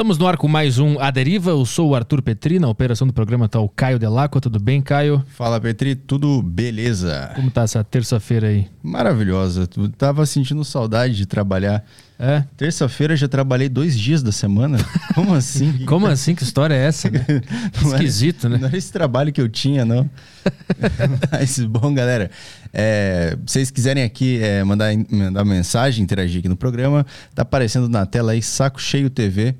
Estamos no ar com mais um A Deriva. Eu sou o Arthur Petri. Na operação do programa está o Caio Delacqua. Tudo bem, Caio? Fala, Petri. Tudo beleza? Como tá essa terça-feira aí? Maravilhosa. Tu tava sentindo saudade de trabalhar. É? Terça-feira já trabalhei dois dias da semana. Como assim? Como assim? Que história é essa? Né? Esquisito, era, né? Não era esse trabalho que eu tinha, não. Mas, bom, galera, é, se vocês quiserem aqui é, mandar, mandar mensagem, interagir aqui no programa, tá aparecendo na tela aí Saco Cheio TV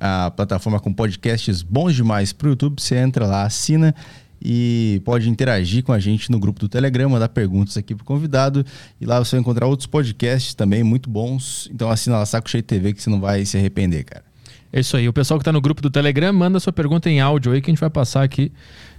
a plataforma com podcasts bons demais para o YouTube. Você entra lá, assina e pode interagir com a gente no grupo do Telegram, mandar perguntas aqui pro convidado. E lá você vai encontrar outros podcasts também muito bons. Então assina lá Saco Cheio TV que você não vai se arrepender, cara. É isso aí. O pessoal que está no grupo do Telegram, manda sua pergunta em áudio aí que a gente vai passar aqui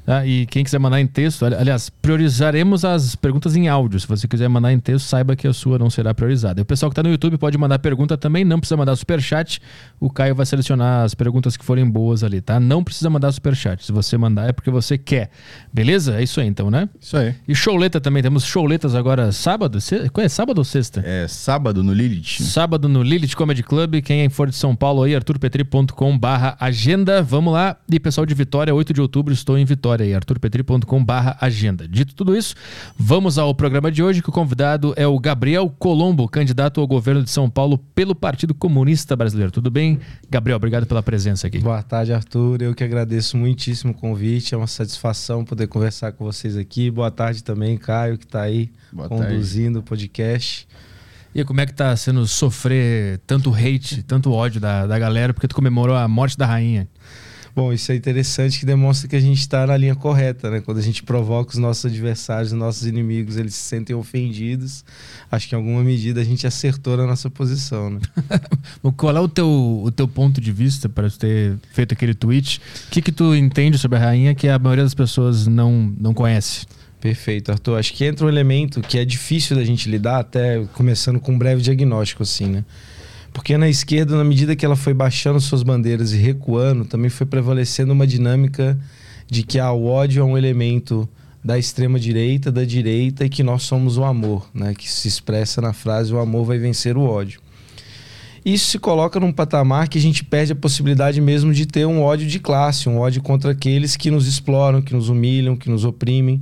Tá? E quem quiser mandar em texto, aliás, priorizaremos as perguntas em áudio. Se você quiser mandar em texto, saiba que a sua não será priorizada. E o pessoal que está no YouTube pode mandar pergunta também, não precisa mandar superchat. O Caio vai selecionar as perguntas que forem boas ali, tá? Não precisa mandar superchat. Se você mandar é porque você quer. Beleza? É isso aí então, né? Isso aí. E showleta também. Temos showletas agora sábado. É sábado ou sexta? É sábado no Lilith. Sábado no Lilith Comedy Club. Quem é for de São Paulo aí, arturpetri.com barra agenda. Vamos lá. E pessoal de Vitória, 8 de outubro, estou em Vitória aí, arturpetri.com.br agenda. Dito tudo isso, vamos ao programa de hoje, que o convidado é o Gabriel Colombo, candidato ao governo de São Paulo pelo Partido Comunista Brasileiro. Tudo bem? Gabriel, obrigado pela presença aqui. Boa tarde, Arthur. Eu que agradeço muitíssimo o convite. É uma satisfação poder conversar com vocês aqui. Boa tarde também, Caio, que está aí Boa conduzindo tarde. o podcast. E como é que tá sendo sofrer tanto hate, tanto ódio da, da galera, porque tu comemorou a morte da rainha? Bom, isso é interessante que demonstra que a gente está na linha correta, né? Quando a gente provoca os nossos adversários, os nossos inimigos, eles se sentem ofendidos. Acho que em alguma medida a gente acertou na nossa posição, né? Qual é o teu, o teu ponto de vista para ter feito aquele tweet? O que, que tu entende sobre a rainha que a maioria das pessoas não, não conhece? Perfeito, Arthur. Acho que entra um elemento que é difícil da gente lidar, até começando com um breve diagnóstico, assim, né? Porque na esquerda, na medida que ela foi baixando suas bandeiras e recuando, também foi prevalecendo uma dinâmica de que ah, o ódio é um elemento da extrema direita, da direita e que nós somos o amor, né? Que se expressa na frase o amor vai vencer o ódio. Isso se coloca num patamar que a gente perde a possibilidade mesmo de ter um ódio de classe, um ódio contra aqueles que nos exploram, que nos humilham, que nos oprimem,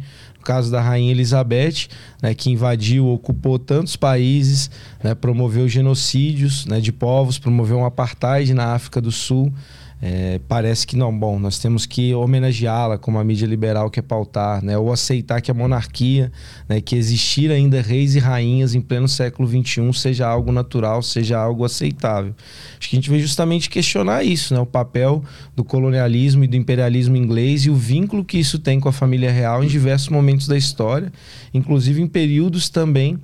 caso da Rainha Elizabeth, né, que invadiu, ocupou tantos países, né, promoveu genocídios né, de povos, promoveu um apartheid na África do Sul, é, parece que não, bom, nós temos que homenageá-la como a mídia liberal quer pautar, né? ou aceitar que a monarquia, né, que existir ainda reis e rainhas em pleno século XXI seja algo natural, seja algo aceitável. Acho que a gente veio justamente questionar isso, né? o papel do colonialismo e do imperialismo inglês e o vínculo que isso tem com a família real em diversos momentos da história, inclusive em períodos também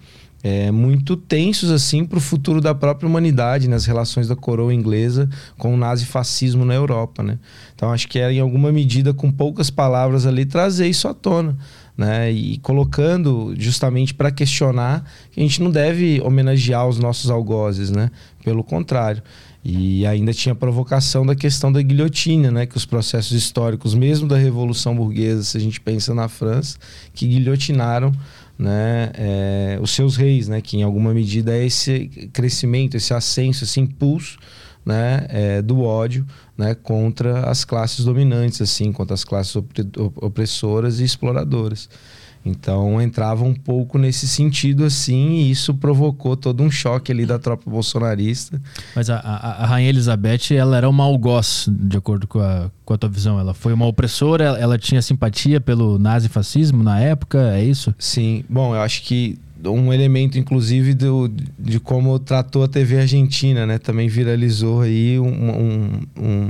é, muito tensos assim para o futuro da própria humanidade nas relações da coroa inglesa com o nazifascismo na Europa, né? Então acho que era em alguma medida com poucas palavras ali trazer isso à tona, né? E colocando justamente para questionar que a gente não deve homenagear os nossos algozes, né? Pelo contrário. E ainda tinha a provocação da questão da guilhotina, né? Que os processos históricos, mesmo da Revolução Burguesa, se a gente pensa na França, que guilhotinaram né, é, os seus reis, né, que em alguma medida é esse crescimento, esse ascenso, esse impulso né, é, do ódio né, contra as classes dominantes, assim, contra as classes opressoras e exploradoras. Então entrava um pouco nesse sentido assim, e isso provocou todo um choque ali da tropa bolsonarista. Mas a, a, a Rainha Elizabeth, ela era uma algoz, de acordo com a, com a tua visão. Ela foi uma opressora, ela, ela tinha simpatia pelo nazifascismo na época, é isso? Sim. Bom, eu acho que um elemento, inclusive, do, de como tratou a TV argentina, né? Também viralizou aí um, um, um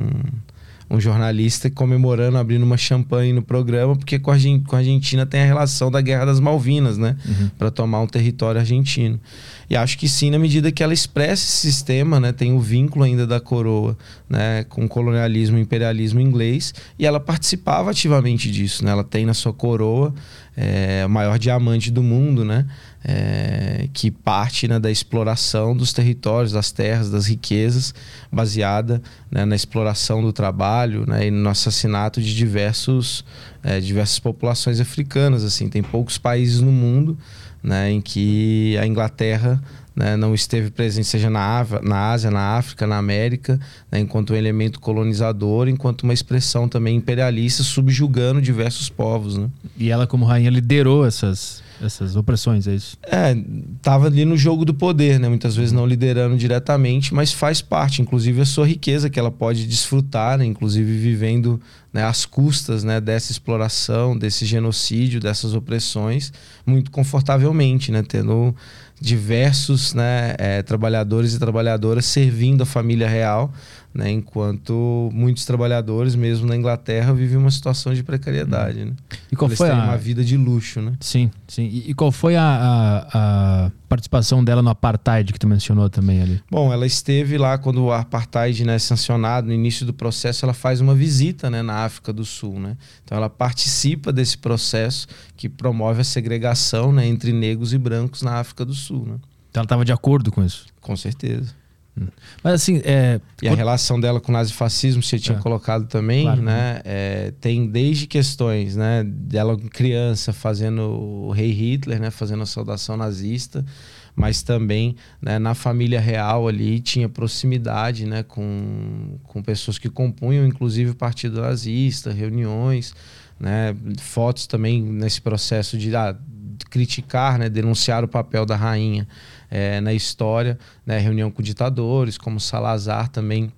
um jornalista comemorando, abrindo uma champanhe no programa, porque com a, Argentina tem a relação da Guerra das Malvinas, né? Uhum. Para tomar um território argentino. E acho que sim, na medida que ela expressa esse sistema, né? Tem o vínculo ainda da coroa, né? Com o colonialismo e imperialismo inglês. E ela participava ativamente disso, né? Ela tem na sua coroa é, o maior diamante do mundo, né? É, que parte né, da exploração dos territórios, das terras, das riquezas, baseada né, na exploração do trabalho né, e no assassinato de diversos, é, diversas populações africanas. Assim, tem poucos países no mundo né, em que a Inglaterra né, não esteve presente, seja na, na Ásia, na África, na América, né, enquanto um elemento colonizador, enquanto uma expressão também imperialista, subjugando diversos povos. E ela, como rainha, liderou essas, essas opressões, é isso? É, tava ali no jogo do poder, né? Muitas vezes não liderando diretamente, mas faz parte, inclusive a sua riqueza que ela pode desfrutar, né? inclusive vivendo né, custas né, dessa exploração, desse genocídio, dessas opressões, muito confortavelmente, né? Tendo diversos né, é, trabalhadores e trabalhadoras servindo a família real, né, enquanto muitos trabalhadores, mesmo na Inglaterra, vivem uma situação de precariedade. Né? E qual Eles foi têm a... uma vida de luxo, né? Sim, sim. E, e qual foi a, a, a, participação dela no apartheid que tu mencionou também ali? Bom, ela esteve lá quando o apartheid né, é sancionado, no início do processo, ela faz uma visita né, na África do Sul. Né? Então ela participa desse processo que promove a segregação né, entre negros e brancos na África do Sul. Né? Então ela estava de acordo com isso? Com certeza. Mas assim, é... E a relação dela com o nazifascismo, você tinha é. colocado também, claro, né? É, tem desde questões, né? Dela criança fazendo o rei Hitler, né? Fazendo a saudação nazista, mas também né, na família real ali tinha proximidade, né? Com, com pessoas que compunham, inclusive, o partido nazista, reuniões, né? Fotos também nesse processo de, ah, de criticar, né? Denunciar o papel da rainha é, na história, né? reunião com ditadores, como Salazar também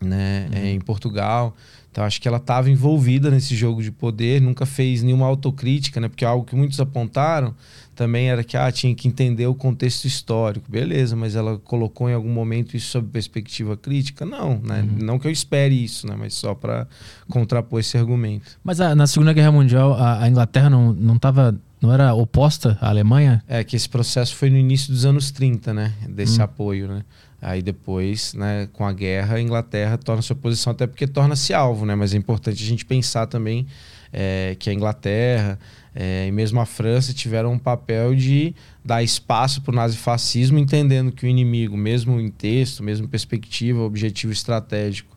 né? Uhum. É, em Portugal. Então acho que ela estava envolvida nesse jogo de poder, nunca fez nenhuma autocrítica, né? Porque algo que muitos apontaram também era que ah, tinha que entender o contexto histórico. Beleza, mas ela colocou em algum momento isso sob perspectiva crítica? Não, né? Uhum. Não que eu espere isso, né? Mas só para contrapor esse argumento. Mas a, na Segunda Guerra Mundial a, a Inglaterra não não estava não era oposta à Alemanha? É que esse processo foi no início dos anos 30, né? Desse hum. apoio, né? Aí depois, né, com a guerra, a Inglaterra torna sua posição até porque torna-se alvo, né? Mas é importante a gente pensar também é, que a Inglaterra é, e mesmo a França tiveram um papel de dar espaço para o nazifascismo, entendendo que o inimigo, mesmo em texto, mesmo em perspectiva, objetivo estratégico,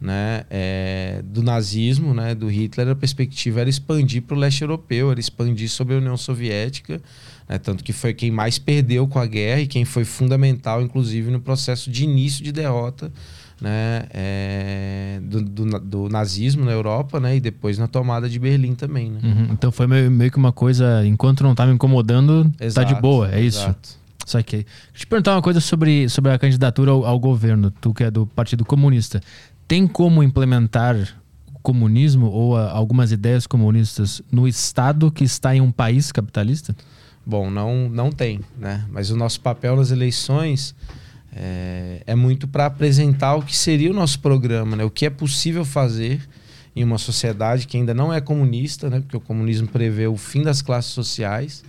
né, é, do nazismo, né, do Hitler, a perspectiva era expandir para o leste europeu, era expandir sobre a União Soviética, né, tanto que foi quem mais perdeu com a guerra e quem foi fundamental, inclusive, no processo de início de derrota né, é, do, do, do, nazismo na Europa né, e depois na tomada de Berlim também. Né? Uhum, então foi meio, meio, que uma coisa, enquanto não estava incomodando, exato, tá de boa, é exato. isso? Saquei. Deixa eu te perguntar uma coisa sobre, sobre a candidatura ao, ao governo, tu que é do Partido Comunista tem como implementar o comunismo ou a, algumas ideias comunistas no Estado que está em um país capitalista? Bom, não, não tem, né? Mas o nosso papel nas eleições é, é muito para apresentar o que seria o nosso programa, né? O que é possível fazer em uma sociedade que ainda não é comunista, né? Porque o comunismo prevê o fim das classes sociais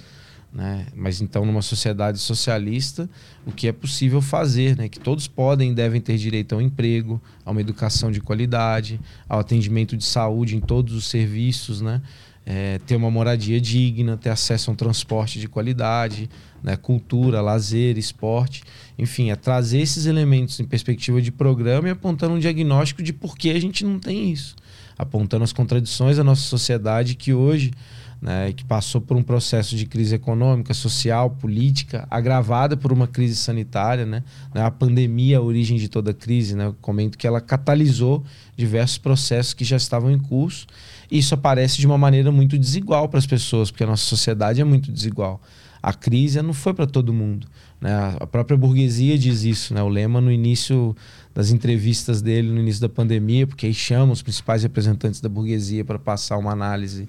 né? Mas então, numa sociedade socialista, o que é possível fazer, né? que todos podem e devem ter direito ao emprego, a uma educação de qualidade, ao atendimento de saúde em todos os serviços, né? É, ter uma moradia digna, ter acesso a um transporte de qualidade, né? cultura, lazer, esporte. Enfim, é trazer esses elementos em perspectiva de programa e apontando um diagnóstico de por que a gente não tem isso. Apontando as contradições da nossa sociedade que hoje né, que passou por um processo de crise econômica, social, política, agravada por uma crise sanitária. Né? A pandemia, a origem de toda a crise, né? eu comento que ela catalisou diversos processos que já estavam em curso. E isso aparece de uma maneira muito desigual para as pessoas, porque a nossa sociedade é muito desigual. A crise não foi para todo mundo. Né? A própria burguesia diz isso. Né? O Lema, no início das entrevistas dele, no início da pandemia, porque aí chama os principais representantes da burguesia para passar uma análise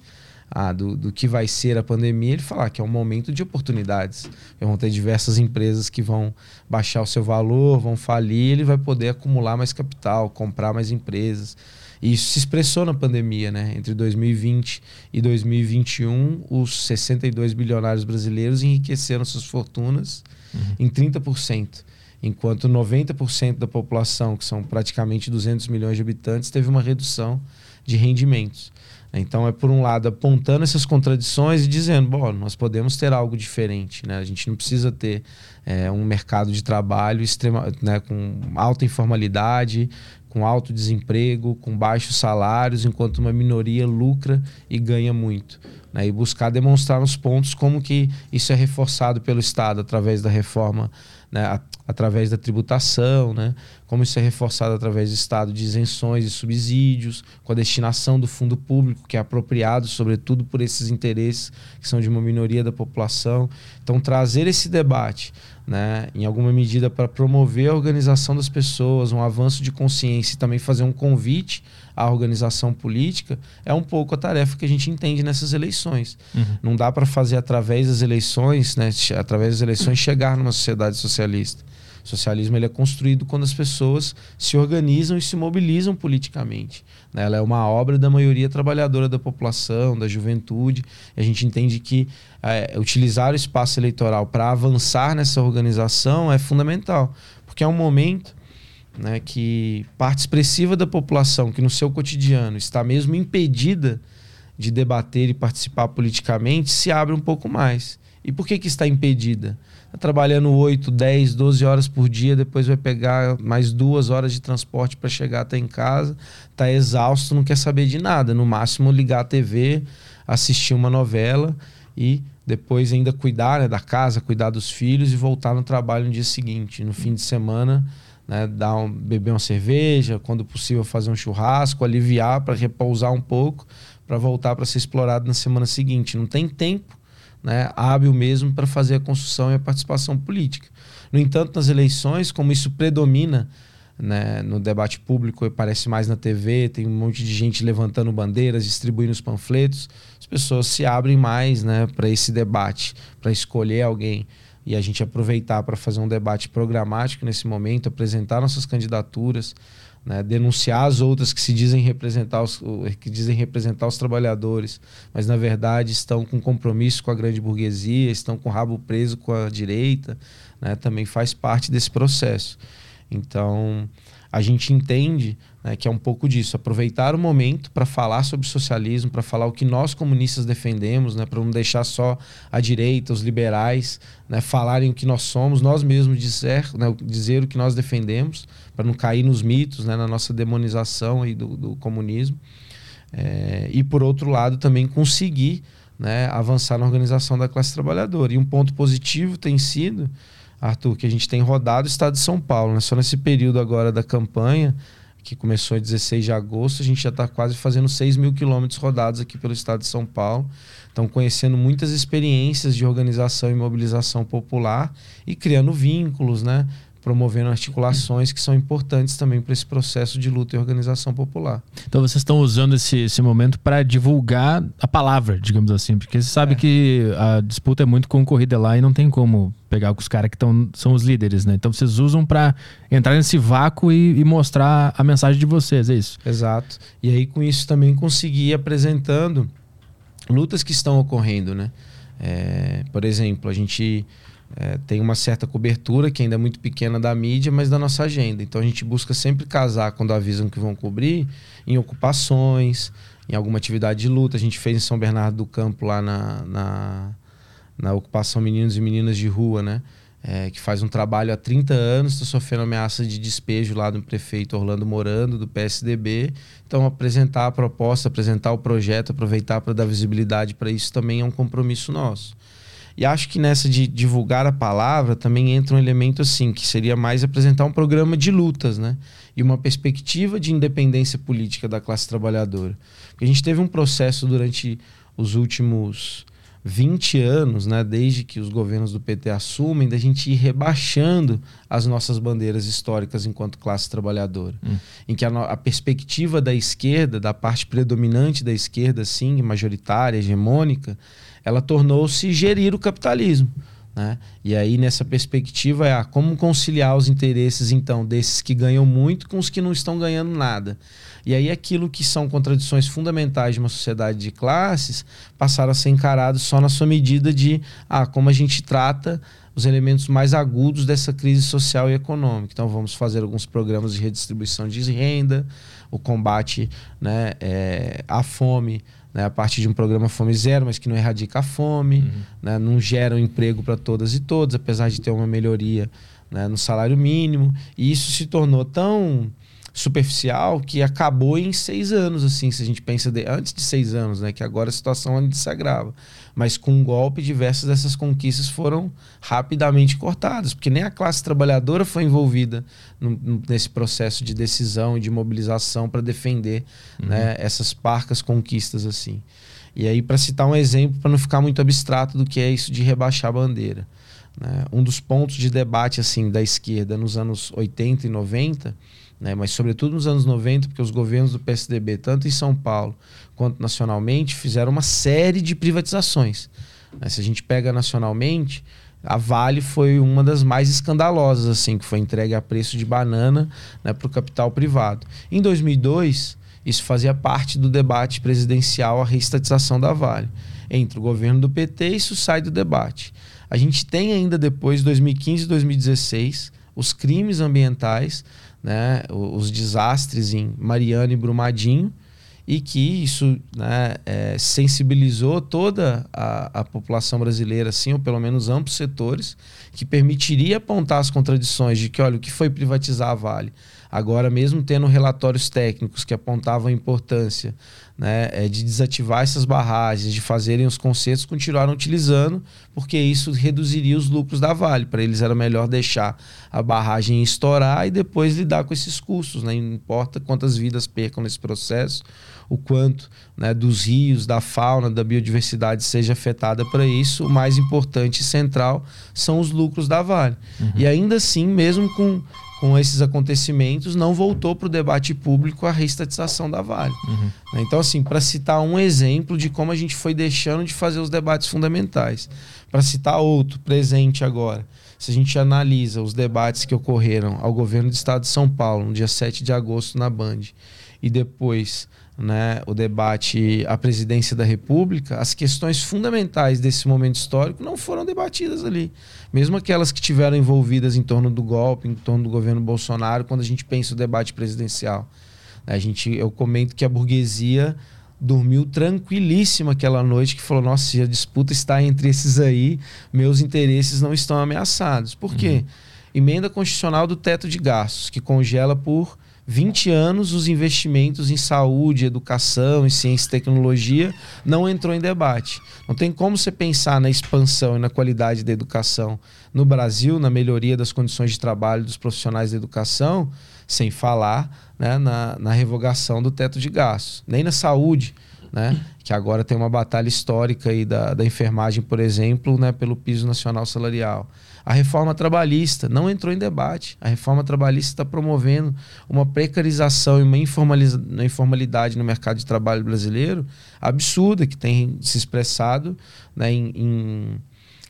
ah, do, do que vai ser a pandemia, ele falar que é um momento de oportunidades. Vão ter diversas empresas que vão baixar o seu valor, vão falir, ele vai poder acumular mais capital, comprar mais empresas. E isso se expressou na pandemia, né? Entre 2020 e 2021, os 62 bilionários brasileiros enriqueceram suas fortunas uhum. em 30%, enquanto 90% da população, que são praticamente 200 milhões de habitantes, teve uma redução de rendimentos. Então é por um lado apontando essas contradições e dizendo, bom, nós podemos ter algo diferente, né? A gente não precisa ter é, um mercado de trabalho extrema, né, com alta informalidade, com alto desemprego, com baixos salários, enquanto uma minoria lucra e ganha muito. Né? E buscar demonstrar nos pontos como que isso é reforçado pelo Estado através da reforma né, através da tributação, né, como isso é reforçado através do Estado de isenções e subsídios, com a destinação do fundo público, que é apropriado, sobretudo, por esses interesses que são de uma minoria da população. Então, trazer esse debate, né, em alguma medida, para promover a organização das pessoas, um avanço de consciência e também fazer um convite à organização política, é um pouco a tarefa que a gente entende nessas eleições. Uhum. Não dá para fazer através das eleições, né, através das eleições, chegar numa sociedade socialista. O socialismo ele é construído quando as pessoas se organizam e se mobilizam politicamente. Né? Ela é uma obra da maioria trabalhadora da população, da juventude. A gente entende que é, utilizar o espaço eleitoral para avançar nessa organização é fundamental, porque é um momento né, que parte expressiva da população que no seu cotidiano está mesmo impedida de debater e participar politicamente se abre um pouco mais. E por que, que está impedida? Está trabalhando 8, 10, 12 horas por dia, depois vai pegar mais duas horas de transporte para chegar até em casa, está exausto, não quer saber de nada. No máximo ligar a TV, assistir uma novela e depois ainda cuidar né, da casa, cuidar dos filhos e voltar no trabalho no dia seguinte. No fim de semana né, dar um, beber uma cerveja, quando possível fazer um churrasco, aliviar para repousar um pouco, para voltar para ser explorado na semana seguinte. Não tem tempo né, hábil mesmo para fazer a construção e a participação política. No entanto, nas eleições, como isso predomina né, no debate público, aparece mais na TV, tem um monte de gente levantando bandeiras, distribuindo os panfletos, as pessoas se abrem mais né, para esse debate, para escolher alguém e a gente aproveitar para fazer um debate programático nesse momento, apresentar nossas candidaturas, né, denunciar as outras que se dizem representar os, que dizem representar os trabalhadores, mas na verdade estão com compromisso com a grande burguesia, estão com o rabo preso com a direita, né, também faz parte desse processo. Então, a gente entende né, que é um pouco disso, aproveitar o momento para falar sobre socialismo, para falar o que nós comunistas defendemos, né, para não deixar só a direita, os liberais, né, falarem o que nós somos, nós mesmos dizer, né, dizer o que nós defendemos, para não cair nos mitos, né, na nossa demonização aí do, do comunismo. É, e por outro lado também conseguir né, avançar na organização da classe trabalhadora. E um ponto positivo tem sido Arthur, que a gente tem rodado o estado de São Paulo. Só nesse período agora da campanha, que começou em 16 de agosto, a gente já está quase fazendo 6 mil quilômetros rodados aqui pelo estado de São Paulo. Estão conhecendo muitas experiências de organização e mobilização popular e criando vínculos, né? Promovendo articulações que são importantes também para esse processo de luta e organização popular. Então vocês estão usando esse, esse momento para divulgar a palavra, digamos assim, porque você sabe é. que a disputa é muito concorrida lá e não tem como pegar com os caras que tão, são os líderes, né? Então vocês usam para entrar nesse vácuo e, e, mostrar a mensagem de vocês, é isso? Exato. E aí com isso também conseguir apresentando lutas que estão ocorrendo, né? É, por exemplo, a gente é, tem uma certa cobertura, que ainda é muito pequena da mídia, mas da nossa agenda. Então a gente busca sempre casar quando avisam que vão cobrir em ocupações, em alguma atividade de luta. A gente fez em São Bernardo do Campo, lá na, na, na ocupação Meninos e Meninas de Rua, né? É, que faz um trabalho há 30 anos, está sofrendo ameaça de despejo lá do prefeito Orlando Morando, do PSDB. Então, apresentar a proposta, apresentar o projeto, aproveitar para dar visibilidade para isso também é um compromisso nosso. E acho que nessa de divulgar a palavra também entra um elemento assim, que seria mais apresentar um programa de lutas, né? E uma perspectiva de independência política da classe trabalhadora. Porque a gente teve um processo durante os últimos 20 anos, né, desde que os governos do PT assumem, da gente ir rebaixando as nossas bandeiras históricas enquanto classe trabalhadora. Hum. Em que a, a, perspectiva da esquerda, da parte predominante da esquerda, sim, majoritária, hegemônica, ela tornou-se gerir o capitalismo. Né? E aí, nessa perspectiva, é ah, como conciliar os interesses, então, desses que ganham muito com os que não estão ganhando nada. E aí, aquilo que são contradições fundamentais de uma sociedade de classes passaram a ser encarados só na sua medida de ah, como a gente trata os elementos mais agudos dessa crise social e econômica. Então, vamos fazer alguns programas de redistribuição de renda, o combate né, é, à fome né, a partir de um programa Fome Zero, mas que não erradica a fome, uhum. né, não gera um emprego para todas e todos, apesar de ter uma melhoria né, no salário mínimo. E isso se tornou tão superficial que acabou em seis anos, assim, se a gente pensa de, antes de seis anos, né, que agora a situação ainda se agrava. Mas com um golpe, diversas dessas conquistas foram rapidamente cortadas, porque nem a classe trabalhadora foi envolvida no, nesse processo de decisão e de mobilização para defender uhum. né, essas parcas conquistas assim. E aí, para citar um exemplo, para não ficar muito abstrato do que é isso de rebaixar a bandeira. Né? Um dos pontos de debate assim da esquerda nos anos 80 e 90 né? mas sobretudo nos anos 90, porque os governos do PSDB, tanto em São Paulo quanto nacionalmente, fizeram uma série de privatizações. Né? Se a gente pega nacionalmente, a Vale foi uma das mais escandalosas, assim, que foi entregue a preço de banana né, para o capital privado. Em 2002, isso fazia parte do debate presidencial a reestatização da Vale. Entre o governo do PT, isso sai do debate. A gente tem ainda depois, 2015 e 2016, os crimes ambientais né, os desastres em Mariana e Brumadinho e que isso né, é, sensibilizou toda a, a, população brasileira, assim, ou pelo menos amplos setores, que permitiria apontar as contradições de que, olha, o que foi privatizar a Vale? Agora, mesmo tendo relatórios técnicos que apontavam a importância né, é, de desativar essas barragens, de fazerem os concertos, continuaram utilizando, porque isso reduziria os lucros da Vale. Para eles era melhor deixar a barragem estourar e depois lidar com esses custos. Né? Não importa quantas vidas percam nesse processo, o quanto né, dos rios, da fauna, da biodiversidade seja afetada para isso, o mais importante e central são os lucros da Vale. Uhum. E ainda assim, mesmo com com esses acontecimentos, não voltou para o debate público a reestatização da Vale. Uhum. Né? Então, assim, para citar um exemplo de como a gente foi deixando de fazer os debates fundamentais. Para citar outro, presente agora. Se a gente analisa os debates que ocorreram ao governo do estado de São Paulo, no dia 7 de agosto, na Band, e depois né, o debate à presidência da República, as questões fundamentais desse momento histórico não foram debatidas ali. Mesmo aquelas que tiveram envolvidas em torno do golpe, em torno do governo Bolsonaro, quando a gente pensa o debate presidencial. A gente, eu comento que a burguesia dormiu tranquilíssima aquela noite, que falou: nossa, se a disputa está entre esses aí, meus interesses não estão ameaçados. Por quê? Uhum. Emenda constitucional do teto de gastos, que congela por 20 anos os investimentos em saúde, educação, em ciência e tecnologia não entrou em debate. Não tem como você pensar na expansão e na qualidade da educação no Brasil, na melhoria das condições de trabalho dos profissionais da educação, sem falar né, na, na revogação do teto de gastos. Nem na saúde, né, que agora tem uma batalha histórica aí da, da enfermagem, por exemplo, né, pelo piso nacional salarial. A reforma trabalhista não entrou em debate. A reforma trabalhista está promovendo uma precarização e uma informalidade no mercado de trabalho brasileiro absurda, que tem se expressado né, em, em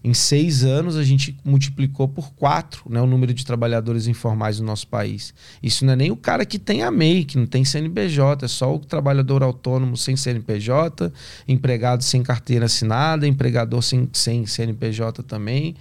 em seis anos, a gente multiplicou por quatro né, o número de trabalhadores informais no nosso país. Isso não é nem o cara que tem a MEI, que não tem CNPJ, é só o trabalhador autônomo sem CNPJ, empregado sem carteira assinada, empregador sem, sem CNPJ também.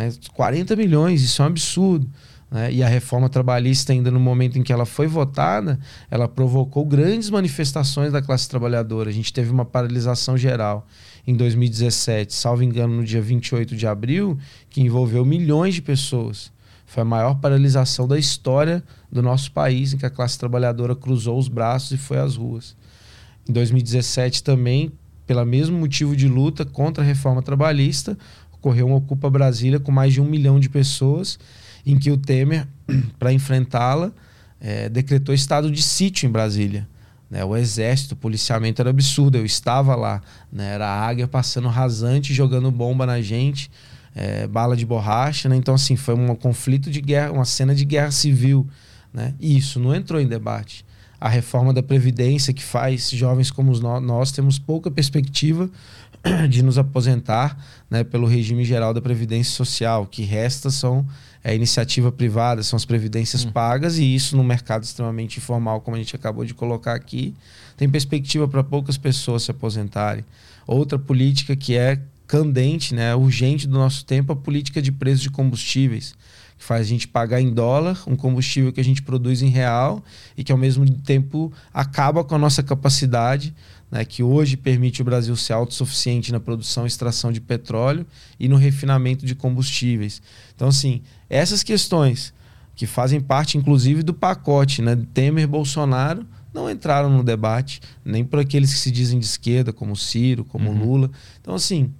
Né? 40 milhões, isso é um absurdo. Né? E a reforma trabalhista, ainda no momento em que ela foi votada, ela provocou grandes manifestações da classe trabalhadora. A gente teve uma paralisação geral em 2017, salvo engano, no dia 28 de abril, que envolveu milhões de pessoas. Foi a maior paralisação da história do nosso país, em que a classe trabalhadora cruzou os braços e foi às ruas. Em 2017 também, pelo mesmo motivo de luta contra a reforma trabalhista, ocorreu uma Ocupa Brasília com mais de um milhão de pessoas, em que o Temer, para enfrentá-la, é, decretou estado de sítio em Brasília. Né? O exército, o policiamento era absurdo. Eu estava lá. Né? Era a águia passando rasante, jogando bomba na gente, é, bala de borracha. Né? Então, assim, foi um conflito de guerra, uma cena de guerra civil. Né? E isso não entrou em debate. a reforma da Previdência, que faz jovens como nós, nós temos pouca perspectiva de nos aposentar né, pelo regime geral da Previdência Social. O que resta são é, iniciativa privada, são as previdências hum. pagas, e isso no mercado extremamente informal, como a gente acabou de colocar aqui, tem perspectiva para poucas pessoas se aposentarem. Outra política que é candente, né, urgente do nosso tempo, a política de preço de combustíveis que faz a gente pagar em dólar um combustível que a gente produz em real e que ao mesmo tempo acaba com a nossa capacidade, né, que hoje permite o Brasil ser autossuficiente na produção e extração de petróleo e no refinamento de combustíveis. Então, assim, essas questões que fazem parte, inclusive, do pacote né, Temer-Bolsonaro, não entraram no debate, nem por aqueles que se dizem de esquerda, como Ciro, como uhum. Lula. Então, assim,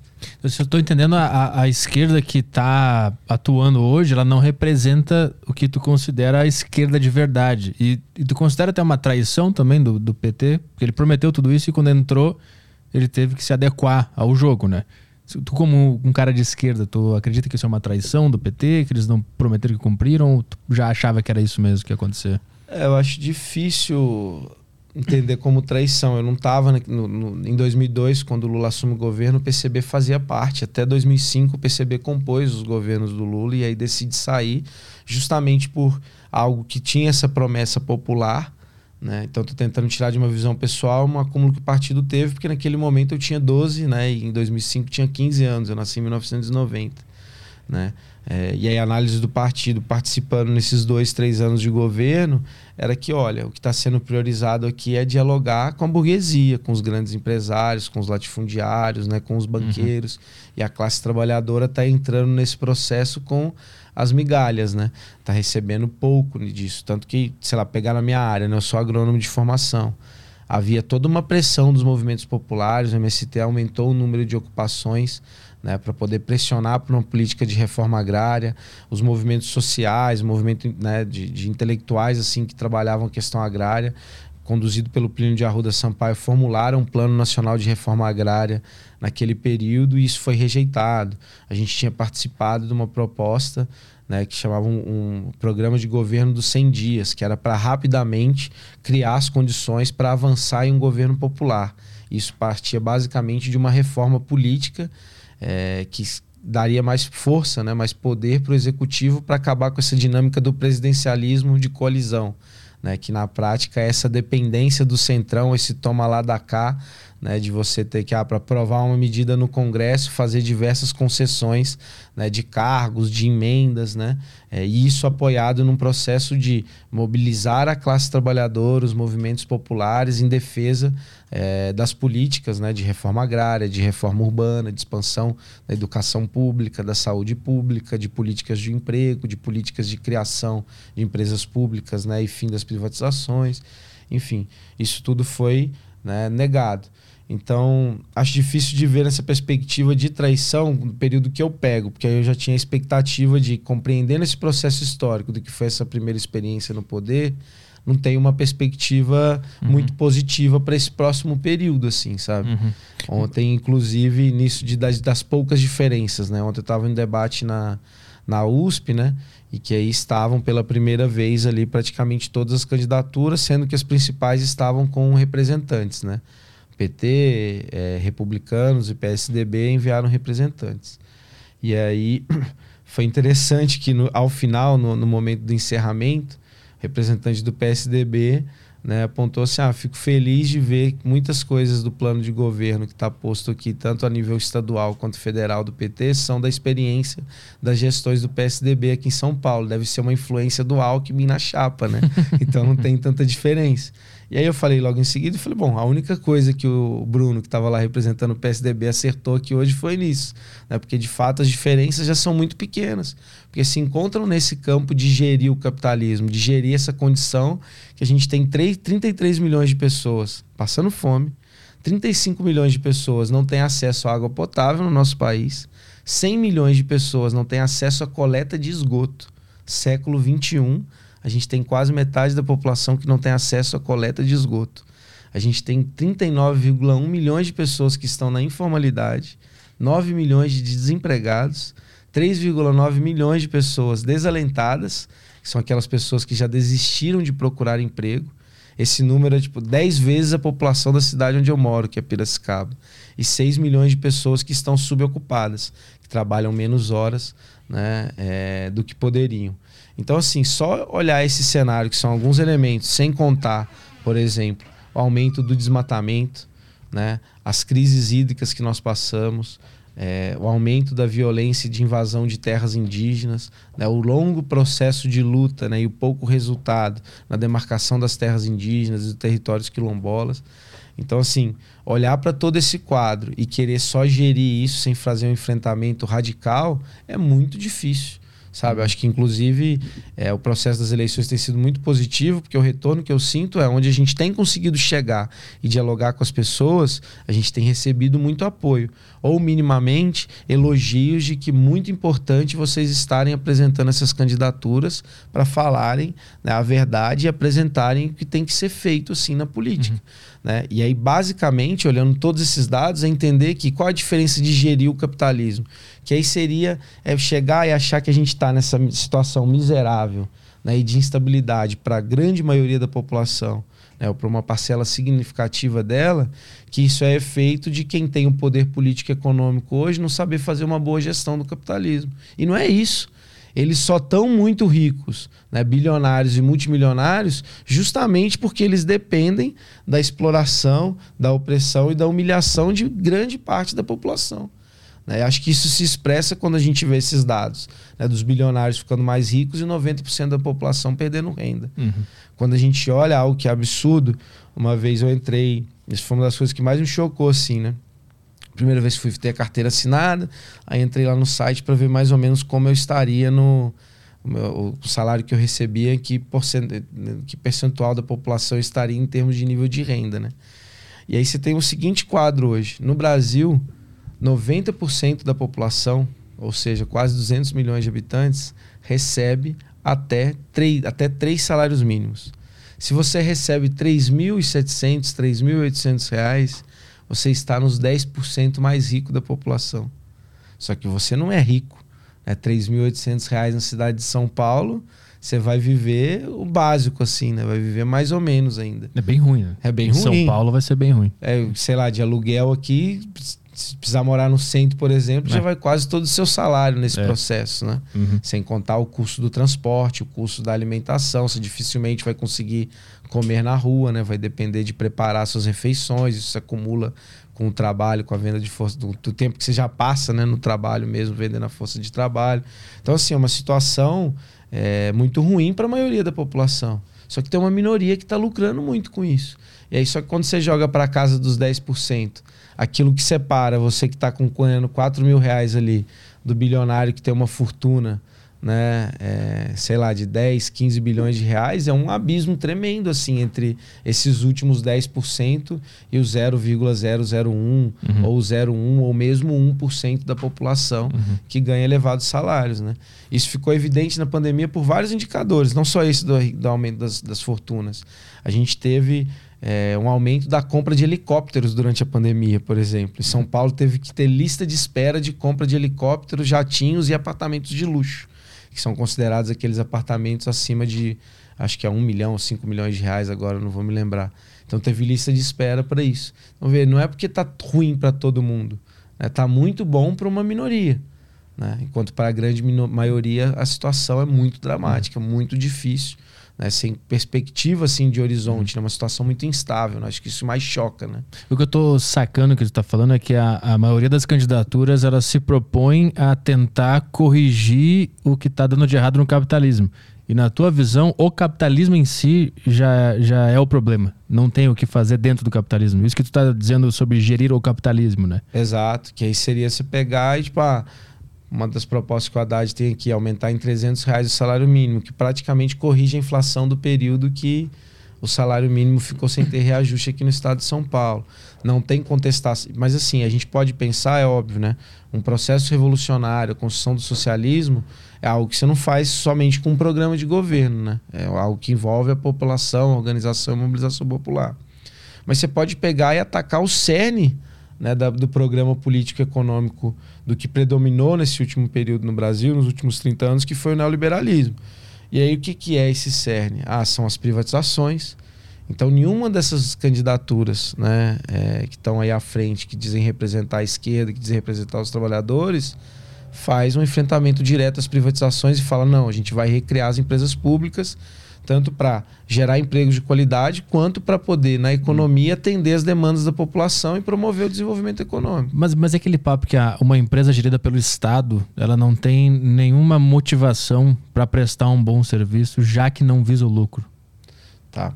eu estou entendendo, a, a esquerda que está atuando hoje, ela não representa o que tu considera a esquerda de verdade. E, e tu considera até uma traição também do, do PT, porque ele prometeu tudo isso e quando entrou, ele teve que se adequar ao jogo, né? Tu, como um cara de esquerda, tu acredita que isso é uma traição do PT, que eles não prometeram que cumpriram, ou tu já achava que era isso mesmo que ia acontecer? É, eu acho difícil entender como traição. Eu não estava em 2002, quando o Lula assume o governo, o PCB fazia parte. Até 2005, o PCB compôs os governos do Lula e aí decide sair justamente por algo que tinha essa promessa popular. Né? Então, estou tentando tirar de uma visão pessoal um acúmulo que o partido teve, porque naquele momento eu tinha 12, né? e em 2005 tinha 15 anos, eu nasci em 1990. Né? É, e aí a análise do partido participando nesses dois, três anos de governo era que, olha, o que está sendo priorizado aqui é dialogar com a burguesia, com os grandes empresários, com os latifundiários, né, com os uhum. banqueiros. Uhum. E a classe trabalhadora está entrando nesse processo com as migalhas, né? Está recebendo pouco disso. Tanto que, sei lá, pegar na minha área, né? eu sou agrônomo de formação havia toda uma pressão dos movimentos populares, o MST aumentou o número de ocupações né, para poder pressionar por uma política de reforma agrária, os movimentos sociais, movimento né, de, de intelectuais assim que trabalhavam a questão agrária, conduzido pelo Plínio de Arruda Sampaio, formularam um plano nacional de reforma agrária naquele período e isso foi rejeitado. A gente tinha participado de uma proposta né, que chamava um, um, programa de governo dos 100 dias, que era para rapidamente criar as condições para avançar em um governo popular. Isso partia basicamente de uma reforma política é, que daria mais força, né, mais poder para o executivo para acabar com essa dinâmica do presidencialismo de coalizão. Né, que na prática é essa dependência do centrão, esse toma lá da cá, né, de você ter que, ah, para aprovar uma medida no Congresso, fazer diversas concessões né, de cargos, de emendas, né, é, e isso apoiado num processo de mobilizar a classe trabalhadora, os movimentos populares em defesa é, das políticas né, de reforma agrária, de reforma urbana, de expansão da educação pública, da saúde pública, de políticas de emprego, de políticas de criação de empresas públicas né, e fim das privatizações. Enfim, isso tudo foi né, negado. Então, acho difícil de ver essa perspectiva de traição no período que eu pego, porque aí eu já tinha a expectativa de, compreendendo esse processo histórico do que foi essa primeira experiência no poder, não tem uma perspectiva uhum. muito positiva para esse próximo período, assim, sabe? Uhum. Ontem, inclusive, nisso de, das, das poucas diferenças, né? Ontem eu estava em debate na, na USP, né? E que aí estavam pela primeira vez ali praticamente todas as candidaturas, sendo que as principais estavam com representantes, né? PT, é, republicanos e PSDB enviaram representantes. E aí foi interessante que no, ao final, no, no, momento do encerramento, o representante do PSDB né, apontou assim: ah, fico feliz de ver muitas coisas do plano de governo que está posto aqui, tanto a nível estadual quanto federal do PT, são da experiência das gestões do PSDB aqui em São Paulo. Deve ser uma influência do Alckmin na chapa, né? Então não tem tanta diferença. E aí eu falei logo em seguida, falei, bom, a única coisa que o Bruno, que estava lá representando o PSDB, acertou aqui hoje foi nisso. Né? Porque, de fato, as diferenças já são muito pequenas. Porque se encontram nesse campo de gerir o capitalismo, de gerir essa condição que a gente tem 3, 33 milhões de pessoas passando fome, 35 milhões de pessoas não têm acesso à água potável no nosso país, 100 milhões de pessoas não têm acesso à coleta de esgoto. Século 21 a gente tem quase metade da população que não tem acesso à coleta de esgoto. A gente tem 39,1 milhões de pessoas que estão na informalidade, 9 milhões de desempregados, 3,9 milhões de pessoas desalentadas, que são aquelas pessoas que já desistiram de procurar emprego. esse número é tipo 10 vezes a população da cidade onde eu moro, que é Piracicaba. E 6 milhões de pessoas que estão subocupadas, que trabalham menos horas né, é, do que poderiam. Então, assim, só olhar esse cenário, que são alguns elementos, sem contar, por exemplo, o aumento do desmatamento, né, as crises hídricas que nós passamos, é, o aumento da violência de invasão de terras indígenas, né, o longo processo de luta né, e o pouco resultado na demarcação das terras indígenas e dos territórios quilombolas. Então, assim, olhar para todo esse quadro e querer só gerir isso sem fazer um enfrentamento radical é muito difícil sabe? Acho que, inclusive, é, o processo das eleições tem sido muito positivo, porque o retorno que eu sinto é onde a gente tem conseguido chegar e dialogar com as pessoas, a gente tem recebido muito apoio. Ou, minimamente, elogios de que muito importante vocês estarem apresentando essas candidaturas para falarem né, a verdade e apresentarem o que tem que ser feito, assim, na política. Uhum. Né? E aí, basicamente, olhando todos esses dados, é entender que qual a diferença de gerir o capitalismo. Que aí seria é, chegar e achar que a gente está nessa situação miserável né, e de instabilidade para a grande maioria da população, né, ou para uma parcela significativa dela, que isso é efeito de quem tem o poder político e econômico hoje não saber fazer uma boa gestão do capitalismo. E não é isso eles só estão muito ricos, né, bilionários e multimilionários, justamente porque eles dependem da exploração, da opressão e da humilhação de grande parte da população. Né? Acho que isso se expressa quando a gente vê esses dados né, dos bilionários ficando mais ricos e 90% da população perdendo renda. Uhum. Quando a gente olha algo que é absurdo, uma vez eu entrei, isso foi uma das coisas que mais me chocou, assim, né? primeira vez que fui ter a carteira assinada, aí entrei lá no site para ver mais ou menos como eu estaria no o, meu, o salário que eu recebia, que, porcent, que percentual da população estaria em termos de nível de renda, né? E aí você tem o seguinte quadro hoje. No Brasil, 90% da população, ou seja, quase 200 milhões de habitantes, recebe até 3, até 3 salários mínimos. Se você recebe R$ 3.700, 3.800 reais, você está nos 10% mais rico da população. Só que você não é rico. É né? 3.800 reais na cidade de São Paulo, você vai viver o básico, assim, né? Vai viver mais ou menos ainda. É bem ruim, né? É bem em ruim. São Paulo vai ser bem ruim. É, sei lá, de aluguel aqui, se precisar morar no centro, por exemplo, é. já vai quase todo o seu salário nesse é. processo, né? Uhum. Sem contar o custo do transporte, o custo da alimentação, você dificilmente vai conseguir comer na rua, né? Vai depender de preparar suas refeições, isso se acumula com o trabalho, com a venda de força, do, do, tempo que você já passa né, no trabalho mesmo, vendendo a força de trabalho. Então, assim, é uma situação é, muito ruim para a maioria da população. Só que tem uma minoria que está lucrando muito com isso. E aí, só que quando você joga para casa dos 10%, aquilo que separa você que está concorrendo 4 mil reais ali do bilionário que tem uma fortuna né, é, sei lá, de 10, 15 bilhões de reais, é um abismo tremendo assim entre esses últimos 10% e o 0,001 uhum. ou 0,1 ou mesmo 1% da população uhum. que ganha elevados salários. Né? Isso ficou evidente na pandemia por vários indicadores, não só esse do, do aumento das, das fortunas. A gente teve é, um aumento da compra de helicópteros durante a pandemia, por exemplo. Em São Paulo teve que ter lista de espera de compra de helicópteros, jatinhos e apartamentos de luxo que são considerados aqueles apartamentos acima de, acho que é um milhão, cinco milhões de reais agora, não vou me lembrar. Então teve lista de espera para isso. Então, ver, não é porque está ruim para todo mundo, está né? Tá muito bom para uma minoria. Né? Enquanto para a grande maioria a situação é muito dramática, muito difícil né, sem perspectiva assim de horizonte, né, uma situação muito instável. Né? Acho que isso mais choca, né? O que eu estou sacando que você está falando é que a, a maioria das candidaturas elas se propõem a tentar corrigir o que está dando de errado no capitalismo. E na tua visão, o capitalismo em si já, já é o problema. Não tem o que fazer dentro do capitalismo. Isso que tu está dizendo sobre gerir o capitalismo, né? Exato. Que aí seria se pegar e, tipo, ah, uma das propostas que o Haddad tem aqui, aumentar em 300 reais o salário mínimo, que praticamente corrige a inflação do período que o salário mínimo ficou sem ter reajuste aqui no estado de São Paulo. Não tem contestação. Mas assim, a gente pode pensar, é óbvio, né? Um processo revolucionário, a construção do socialismo, é algo que você não faz somente com um programa de governo, né? É algo que envolve a população, a organização e mobilização popular. Mas você pode pegar e atacar o cerne né, da, do programa político-econômico do que predominou nesse último período no Brasil, nos últimos 30 anos, que foi o neoliberalismo. E aí o que, que é esse cerne? Ah, são as privatizações. Então, nenhuma dessas candidaturas né, é, que estão aí à frente, que dizem representar a esquerda, que dizem representar os trabalhadores, faz um enfrentamento direto às privatizações e fala: não, a gente vai recriar as empresas públicas, tanto para gerar empregos de qualidade, quanto para poder, na economia, atender as demandas da população e promover o desenvolvimento econômico. Mas, mas é aquele papo que a, uma empresa gerida pelo Estado, ela não tem nenhuma motivação para prestar um bom serviço, já que não visa o lucro. Tá.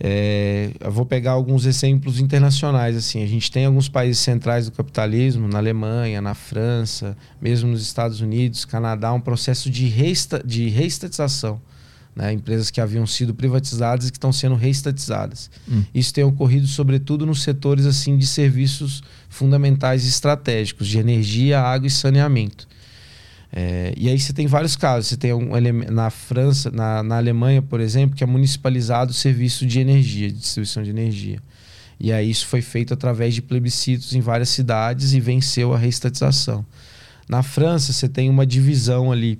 É, eu vou pegar alguns exemplos internacionais. Assim, a gente tem alguns países centrais do capitalismo, na Alemanha, na França, mesmo nos Estados Unidos, Canadá, um processo de, reesta, de reestatização. Né? Empresas que haviam sido privatizadas e que estão sendo reestatizadas. Hum. Isso tem ocorrido, sobretudo, nos setores assim de serviços fundamentais e estratégicos, de energia, água e saneamento. É, e aí você tem vários casos. Você tem um na França, na, na Alemanha, por exemplo, que é municipalizado o serviço de energia, de distribuição de energia. E aí isso foi feito através de plebiscitos em várias cidades e venceu a reestatização. Na França, você tem uma divisão ali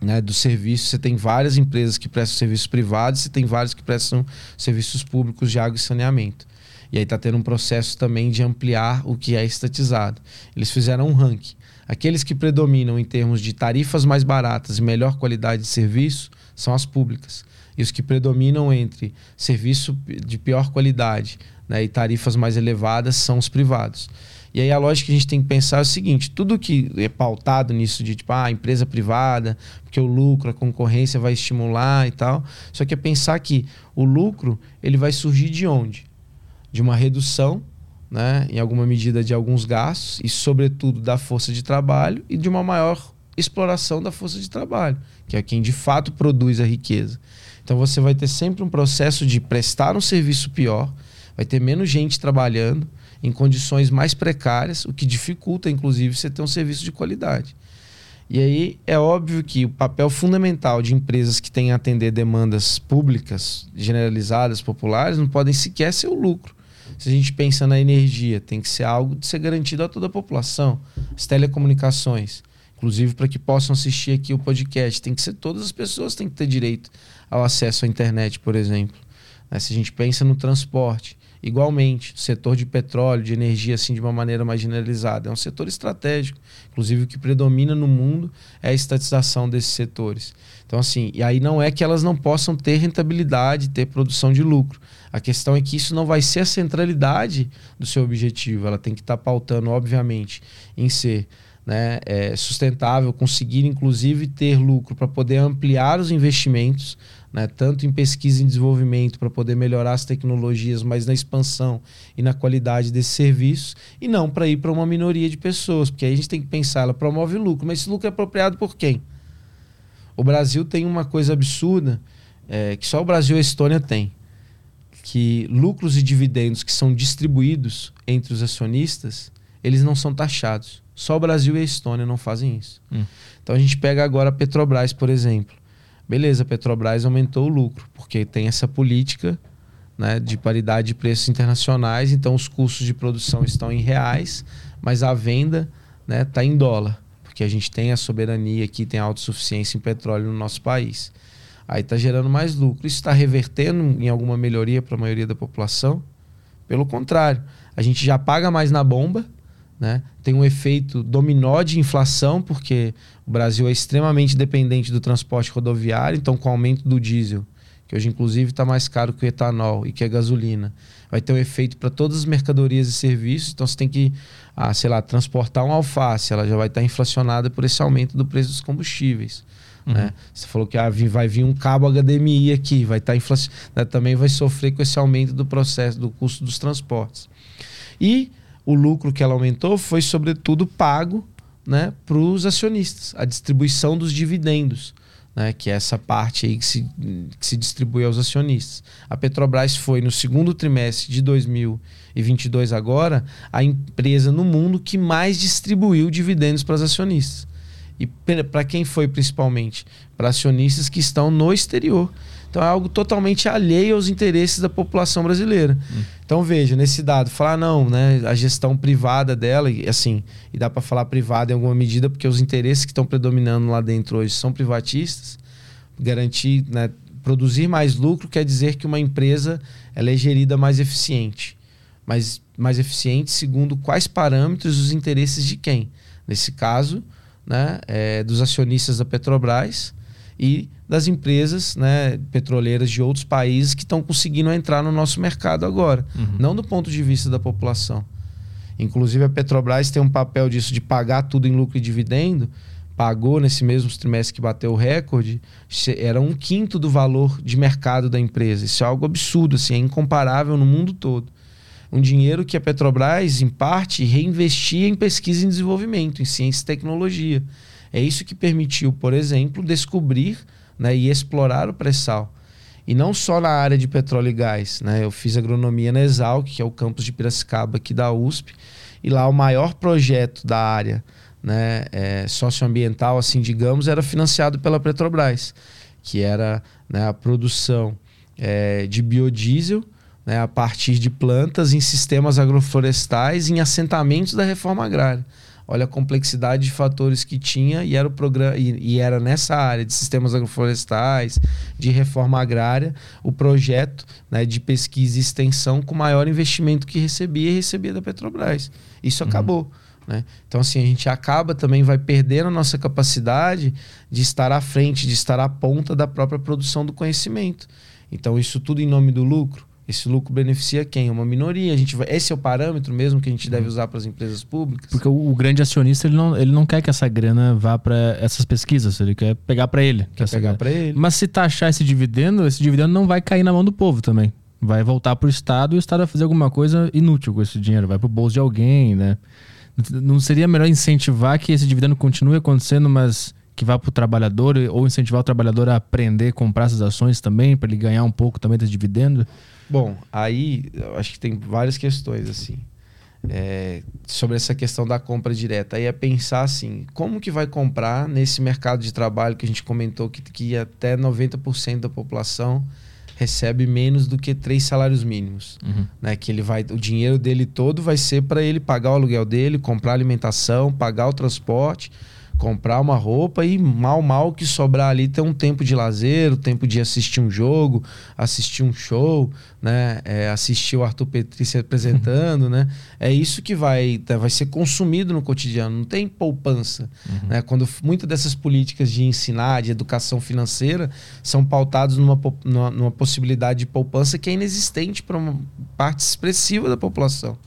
né, do serviço. Você tem várias empresas que prestam serviços privados e tem várias que prestam serviços públicos de água e saneamento. E aí está tendo um processo também de ampliar o que é estatizado. Eles fizeram um ranking. Aqueles que predominam em termos de tarifas mais baratas e melhor qualidade de serviço são as públicas. E os que predominam entre serviço de pior qualidade né, e tarifas mais elevadas são os privados. E aí a lógica que a gente tem que pensar é o seguinte: tudo que é pautado nisso de tipo, ah, empresa privada, porque o lucro, a concorrência vai estimular e tal. Só que é pensar que o lucro ele vai surgir de onde? De uma redução né, em alguma medida de alguns gastos e sobretudo da força de trabalho e de uma maior exploração da força de trabalho, que é quem de fato produz a riqueza. Então você vai ter sempre um processo de prestar um serviço pior, vai ter menos gente trabalhando em condições mais precárias, o que dificulta inclusive você ter um serviço de qualidade. E aí é óbvio que o papel fundamental de empresas que têm a atender demandas públicas generalizadas, populares, não podem sequer ser o lucro se a gente pensa na energia, tem que ser algo de ser garantido a toda a população. As telecomunicações, inclusive para que possam assistir aqui o podcast, tem que ser todas as pessoas têm que ter direito ao acesso à internet, por exemplo. Né? Se a gente pensa no transporte, igualmente, o setor de petróleo, de energia, assim, de uma maneira mais generalizada, é um setor estratégico. Inclusive, o que predomina no mundo é a estatização desses setores. Então, assim, e aí não é que elas não possam ter rentabilidade, ter produção de lucro. A questão é que isso não vai ser a centralidade do seu objetivo. Ela tem que estar tá pautando, obviamente, em ser né, é, sustentável, conseguir inclusive ter lucro para poder ampliar os investimentos, né, tanto em pesquisa e desenvolvimento para poder melhorar as tecnologias, mas na expansão e na qualidade desses serviços, e não para ir para uma minoria de pessoas, porque aí a gente tem que pensar, ela promove lucro, mas esse lucro é apropriado por quem? O Brasil tem uma coisa absurda é, que só o Brasil e a Estônia têm, que lucros e dividendos que são distribuídos entre os acionistas, eles não são taxados. Só o Brasil e a Estônia não fazem isso. Hum. Então a gente pega agora a Petrobras, por exemplo. Beleza, a Petrobras aumentou o lucro, porque tem essa política né, de paridade de preços internacionais, então os custos de produção estão em reais, mas a venda está né, tá em dólar porque a gente tem a soberania aqui, tem a autossuficiência em petróleo no nosso país. Aí está gerando mais lucro. Isso está revertendo em alguma melhoria para a maioria da população? Pelo contrário, a gente já paga mais na bomba, né? tem um efeito dominó de inflação, porque o Brasil é extremamente dependente do transporte rodoviário, então com o aumento do diesel, que hoje inclusive está mais caro que o etanol e que a gasolina, vai ter um efeito para todas as mercadorias e serviços, então você tem que a, sei lá, transportar um alface, ela já vai estar inflacionada por esse aumento do preço dos combustíveis. Uhum. Né? Você falou que ah, vai vir um cabo HDMI aqui, vai estar inflacionado, né? também vai sofrer com esse aumento do processo, do custo dos transportes. E o lucro que ela aumentou foi, sobretudo, pago né, para os acionistas, a distribuição dos dividendos. Né, que é essa parte aí que se, que se distribui aos acionistas. A Petrobras foi no segundo trimestre de 2000 2022 agora, a empresa no mundo que mais distribuiu dividendos para os acionistas. E para quem foi principalmente? Para acionistas que estão no exterior. Então é algo totalmente alheio aos interesses da população brasileira. Hum. Então veja, nesse dado, falar não, né, a gestão privada dela, e assim, e dá para falar privada em alguma medida, porque os interesses que estão predominando lá dentro hoje são privatistas, garantir, né, produzir mais lucro quer dizer que uma empresa ela é gerida mais eficiente. Mas mais eficiente segundo quais parâmetros os interesses de quem? Nesse caso, né, é, dos acionistas da Petrobras e das empresas né, petroleiras de outros países que estão conseguindo entrar no nosso mercado agora. Uhum. Não do ponto de vista da população. Inclusive, a Petrobras tem um papel disso de pagar tudo em lucro e dividendo. Pagou nesse mesmo trimestre que bateu o recorde, era um quinto do valor de mercado da empresa. Isso é algo absurdo, assim, é incomparável no mundo todo. Um dinheiro que a Petrobras, em parte, reinvestia em pesquisa e desenvolvimento, em ciência e tecnologia. É isso que permitiu, por exemplo, descobrir né, e explorar o pré-sal. E não só na área de petróleo e gás. Né? Eu fiz agronomia na Exalc, que é o campus de Piracicaba aqui da USP, e lá o maior projeto da área né, é, socioambiental, assim digamos, era financiado pela Petrobras, que era né, a produção é, de biodiesel né, a partir de plantas em sistemas agroflorestais em assentamentos da reforma agrária. Olha a complexidade de fatores que tinha e era o programa e, e, era nessa área de sistemas agroflorestais, de reforma agrária, o projeto né, de pesquisa e extensão com maior investimento que recebia e recebia da Petrobras. Isso uhum. acabou. Né? Então, assim, a gente acaba também, vai perdendo a nossa capacidade de estar à frente, de estar à ponta da própria produção do conhecimento. Então, isso tudo em nome do lucro. Esse lucro beneficia quem? Uma minoria. A gente vai, esse é o parâmetro mesmo que a gente deve uhum. usar para as empresas públicas? Porque o, o, grande acionista ele não, ele não quer que essa grana vá para essas pesquisas, ele quer pegar para ele. Quer pegar para ele. Mas se taxar esse dividendo, esse dividendo não vai cair na mão do povo também. Vai voltar para o Estado e o Estado vai fazer alguma coisa inútil com esse dinheiro, vai para o bolso de alguém, né? Não seria melhor incentivar que esse dividendo continue acontecendo, mas que vá para o trabalhador ou incentivar o trabalhador a aprender a comprar essas ações também, para ele ganhar um pouco também desse dividendo? Bom, aí eu acho que tem várias questões assim. É, sobre essa questão da compra direta. Aí é pensar assim, como que vai comprar nesse mercado de trabalho que a gente comentou que, que até 90% da população recebe menos do que três salários mínimos, uhum. né? Que ele vai, o dinheiro dele todo vai ser para ele pagar o aluguel dele, comprar alimentação, pagar o transporte, comprar uma roupa e mal mal que sobrar ali ter um tempo de lazer, o tempo de assistir um jogo, assistir um show, né? É, assistir o Arthur Petri se apresentando, né? É isso que vai, tá, vai ser consumido no cotidiano, não tem poupança. Uhum. Né? Quando muitas dessas políticas de ensinar, de educação financeira, são pautadas numa, numa, numa possibilidade de poupança que é inexistente para uma parte expressiva da população.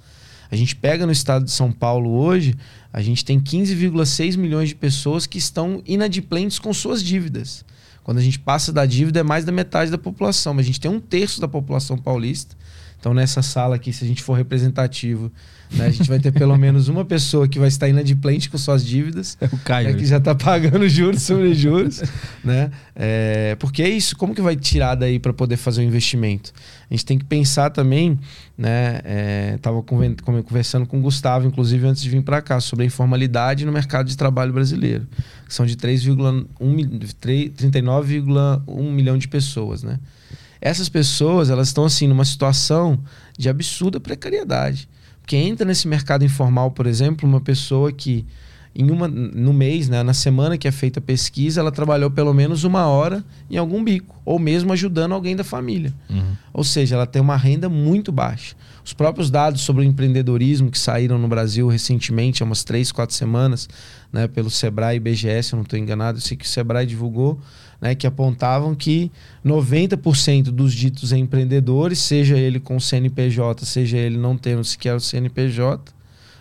A gente pega no estado de São Paulo hoje, a gente tem 15,6 milhões de pessoas que estão inadimplentes com suas dívidas. Quando a gente passa da dívida, é mais da metade da população, mas a gente tem um terço da população paulista. Então, nessa sala aqui, se a gente for representativo, né? A gente vai ter pelo menos uma pessoa que vai estar inadimplente com suas dívidas. É o Caio. É, que já está pagando juros sobre juros. né? É, porque é isso. Como que vai tirar daí para poder fazer o um investimento? A gente tem que pensar também, né? Estava é, conversando com o Gustavo, inclusive, antes de vir para cá, sobre a informalidade no mercado de trabalho brasileiro. Que são de 39,1 milhão de pessoas, né? Essas pessoas, elas estão assim numa situação de absurda precariedade. Porque entra nesse mercado informal, por exemplo, uma pessoa que em uma, no mês, né, na semana que é feita a pesquisa, ela trabalhou pelo menos uma hora em algum bico, ou mesmo ajudando alguém da família. Uhum. Ou seja, ela tem uma renda muito baixa. Os próprios dados sobre o empreendedorismo que saíram no Brasil recentemente, há umas três, quatro semanas, né, pelo Sebrae e BGS, eu não estou enganado, eu sei que o Sebrae divulgou, né, que apontavam que 90% dos ditos empreendedores, seja ele com CNPJ, seja ele não tendo sequer o CNPJ,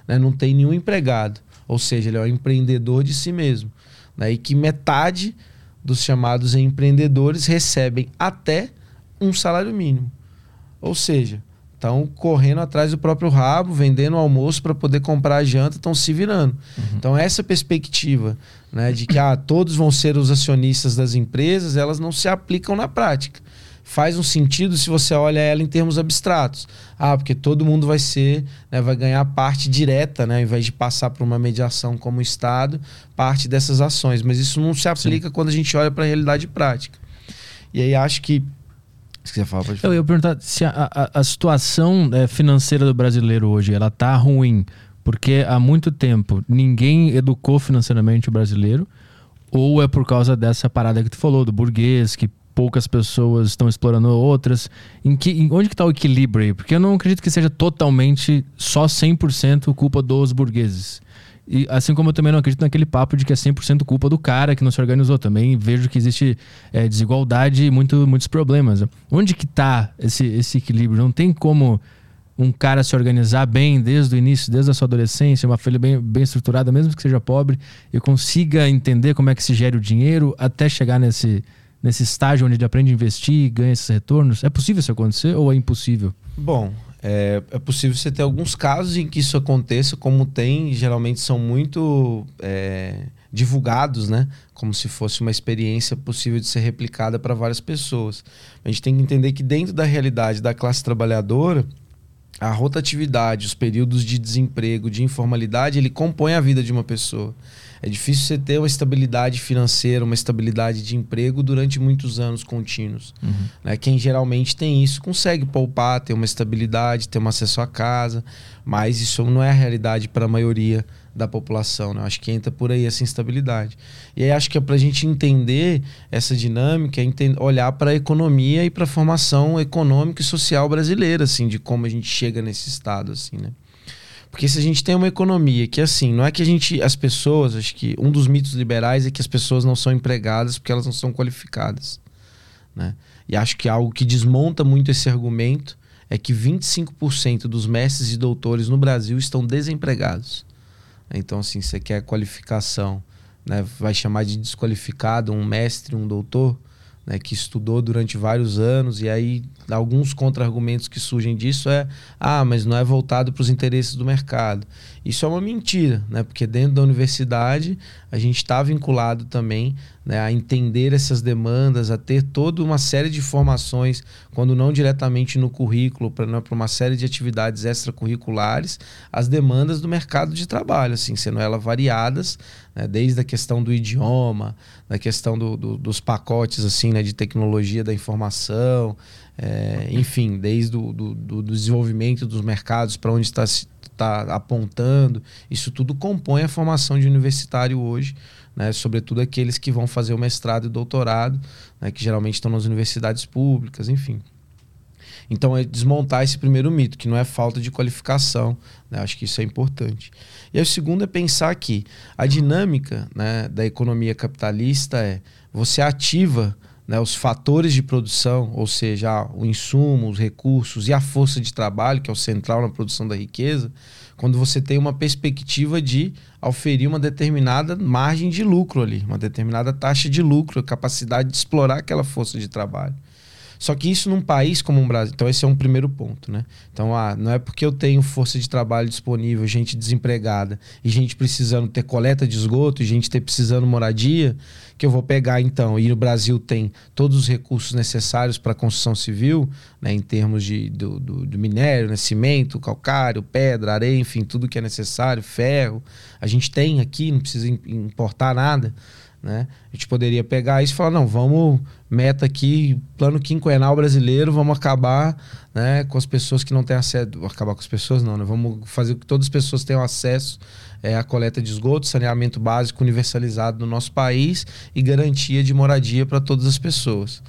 né, não tem nenhum empregado. Ou seja, ele é um empreendedor de si mesmo. Né, e que metade dos chamados empreendedores recebem até um salário mínimo. Ou seja, estão correndo atrás do próprio rabo, vendendo o almoço para poder comprar a janta, estão se virando. Uhum. Então, essa perspectiva né, de que ah, todos vão ser os acionistas das empresas, elas não se aplicam na prática. Faz um sentido se você olha ela em termos abstratos. Ah, porque todo mundo vai ser, né, vai ganhar parte direta, né, ao invés de passar por uma mediação como o Estado, parte dessas ações. Mas isso não se aplica Sim. quando a gente olha para a realidade prática. E aí acho que se quiser falar, pode falar. Eu ia perguntar se a, a, a situação é, financeira do brasileiro hoje, ela tá ruim porque há muito tempo ninguém educou financeiramente o brasileiro ou é por causa dessa parada que tu falou, do burguês, que poucas pessoas estão explorando outras. Em que, em, onde que está o equilíbrio aí? Porque eu não acredito que seja totalmente só 100% culpa dos burgueses. E assim como eu também não acredito naquele papo de que é 100% culpa do cara que não se organizou. Também vejo que existe é, desigualdade e muito, muitos problemas. Onde que está esse, esse equilíbrio? Não tem como um cara se organizar bem desde o início, desde a sua adolescência, uma família bem, bem estruturada, mesmo que seja pobre, e consiga entender como é que se gera o dinheiro até chegar nesse, nesse estágio onde ele aprende a investir e ganha esses retornos? É possível isso acontecer ou é impossível? Bom, é, é, possível você ter alguns casos em que isso aconteça, como tem, geralmente são muito é, divulgados, né? Como se fosse uma experiência possível de ser replicada para várias pessoas. A gente tem que entender que dentro da realidade da classe trabalhadora, a rotatividade, os períodos de desemprego, de informalidade, ele compõe a vida de uma pessoa. É difícil você ter uma estabilidade financeira, uma estabilidade de emprego durante muitos anos contínuos. Uhum. Né? Quem geralmente tem isso consegue poupar, ter uma estabilidade, ter um acesso à casa, mas isso não é a realidade para a maioria da população. Né? Acho que entra por aí essa instabilidade. E aí acho que é para a gente entender essa dinâmica, é olhar para a economia e para a formação econômica e social brasileira, assim, de como a gente chega nesse estado, assim, né? Porque se a gente tem uma economia que assim, não é que a gente, as pessoas, acho que um dos mitos liberais é que as pessoas não são empregadas porque elas não são qualificadas, né? E acho que algo que desmonta muito esse argumento é que 25% dos mestres e doutores no Brasil estão desempregados. Então, assim, você quer qualificação, né? vai chamar de desqualificado um mestre, um doutor, né? que estudou durante vários anos, e aí alguns contra-argumentos que surgem disso é: ah, mas não é voltado para os interesses do mercado. Isso é uma mentira, né? porque dentro da universidade a gente está vinculado também né, a entender essas demandas, a ter toda uma série de formações, quando não diretamente no currículo, para né, uma série de atividades extracurriculares, as demandas do mercado de trabalho, assim, sendo elas variadas, né, desde a questão do idioma, da questão do, do, dos pacotes assim, né, de tecnologia da informação, é, enfim, desde o do, do, do desenvolvimento dos mercados para onde está está apontando, isso tudo compõe a formação de universitário hoje, né? sobretudo aqueles que vão fazer o mestrado e doutorado, né? que geralmente estão nas universidades públicas, enfim. Então, é desmontar esse primeiro mito, que não é falta de qualificação. Né? Acho que isso é importante. E o segundo é pensar que a dinâmica né, da economia capitalista é você ativa né, os fatores de produção, ou seja, o insumo, os recursos e a força de trabalho, que é o central na produção da riqueza, quando você tem uma perspectiva de oferir uma determinada margem de lucro ali, uma determinada taxa de lucro, capacidade de explorar aquela força de trabalho. Só que isso num país como o Brasil. Então, esse é um primeiro ponto, né? Então, ah, não é porque eu tenho força de trabalho disponível, gente desempregada e gente precisando ter coleta de esgoto, e gente ter precisando moradia, que eu vou pegar então. E o Brasil tem todos os recursos necessários para a construção civil, né, em termos de, do, do, do minério, né, cimento, calcário, pedra, areia, enfim, tudo que é necessário, ferro. A gente tem aqui, não precisa importar nada. Né? A gente poderia pegar isso e falar, não, vamos, meta aqui, plano quinquenal brasileiro, vamos acabar né, com as pessoas que não têm acesso. Acabar com as pessoas não, né? Vamos fazer com que todas as pessoas tenham acesso é, à coleta de esgoto, saneamento básico universalizado no nosso país e garantia de moradia para todas as pessoas.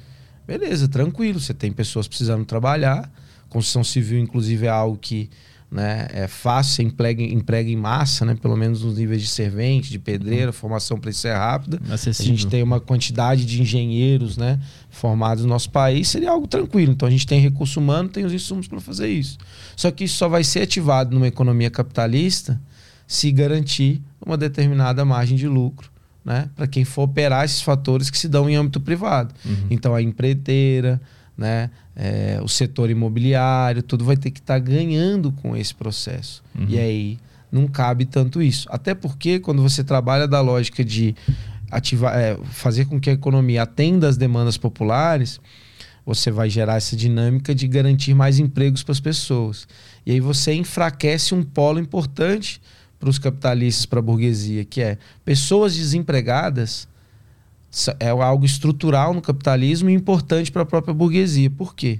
Beleza, tranquilo, você tem pessoas precisando trabalhar, construção civil, inclusive, é algo que né? É fácil, você emprega, emprega em massa, né? Pelo menos nos níveis de servente, de pedreira, uhum. formação para isso é rápida. Acessível. A gente tem uma quantidade de engenheiros, né? Formados no nosso país, seria algo tranquilo. Então a gente tem recurso humano, tem os insumos para fazer isso. Só que isso só vai ser ativado numa economia capitalista se garantir uma determinada margem de lucro. Né, para quem for operar esses fatores que se dão em âmbito privado. Uhum. Então, a empreiteira, né? É, o setor imobiliário, tudo vai ter que estar tá ganhando com esse processo. Uhum. E aí não cabe tanto isso. Até porque quando você trabalha da lógica de ativar, é, fazer com que a economia atenda às demandas populares, você vai gerar essa dinâmica de garantir mais empregos para as pessoas. E aí você enfraquece um polo importante para os capitalistas, para a burguesia, que é pessoas desempregadas é algo estrutural no capitalismo e importante para a própria burguesia. Por quê?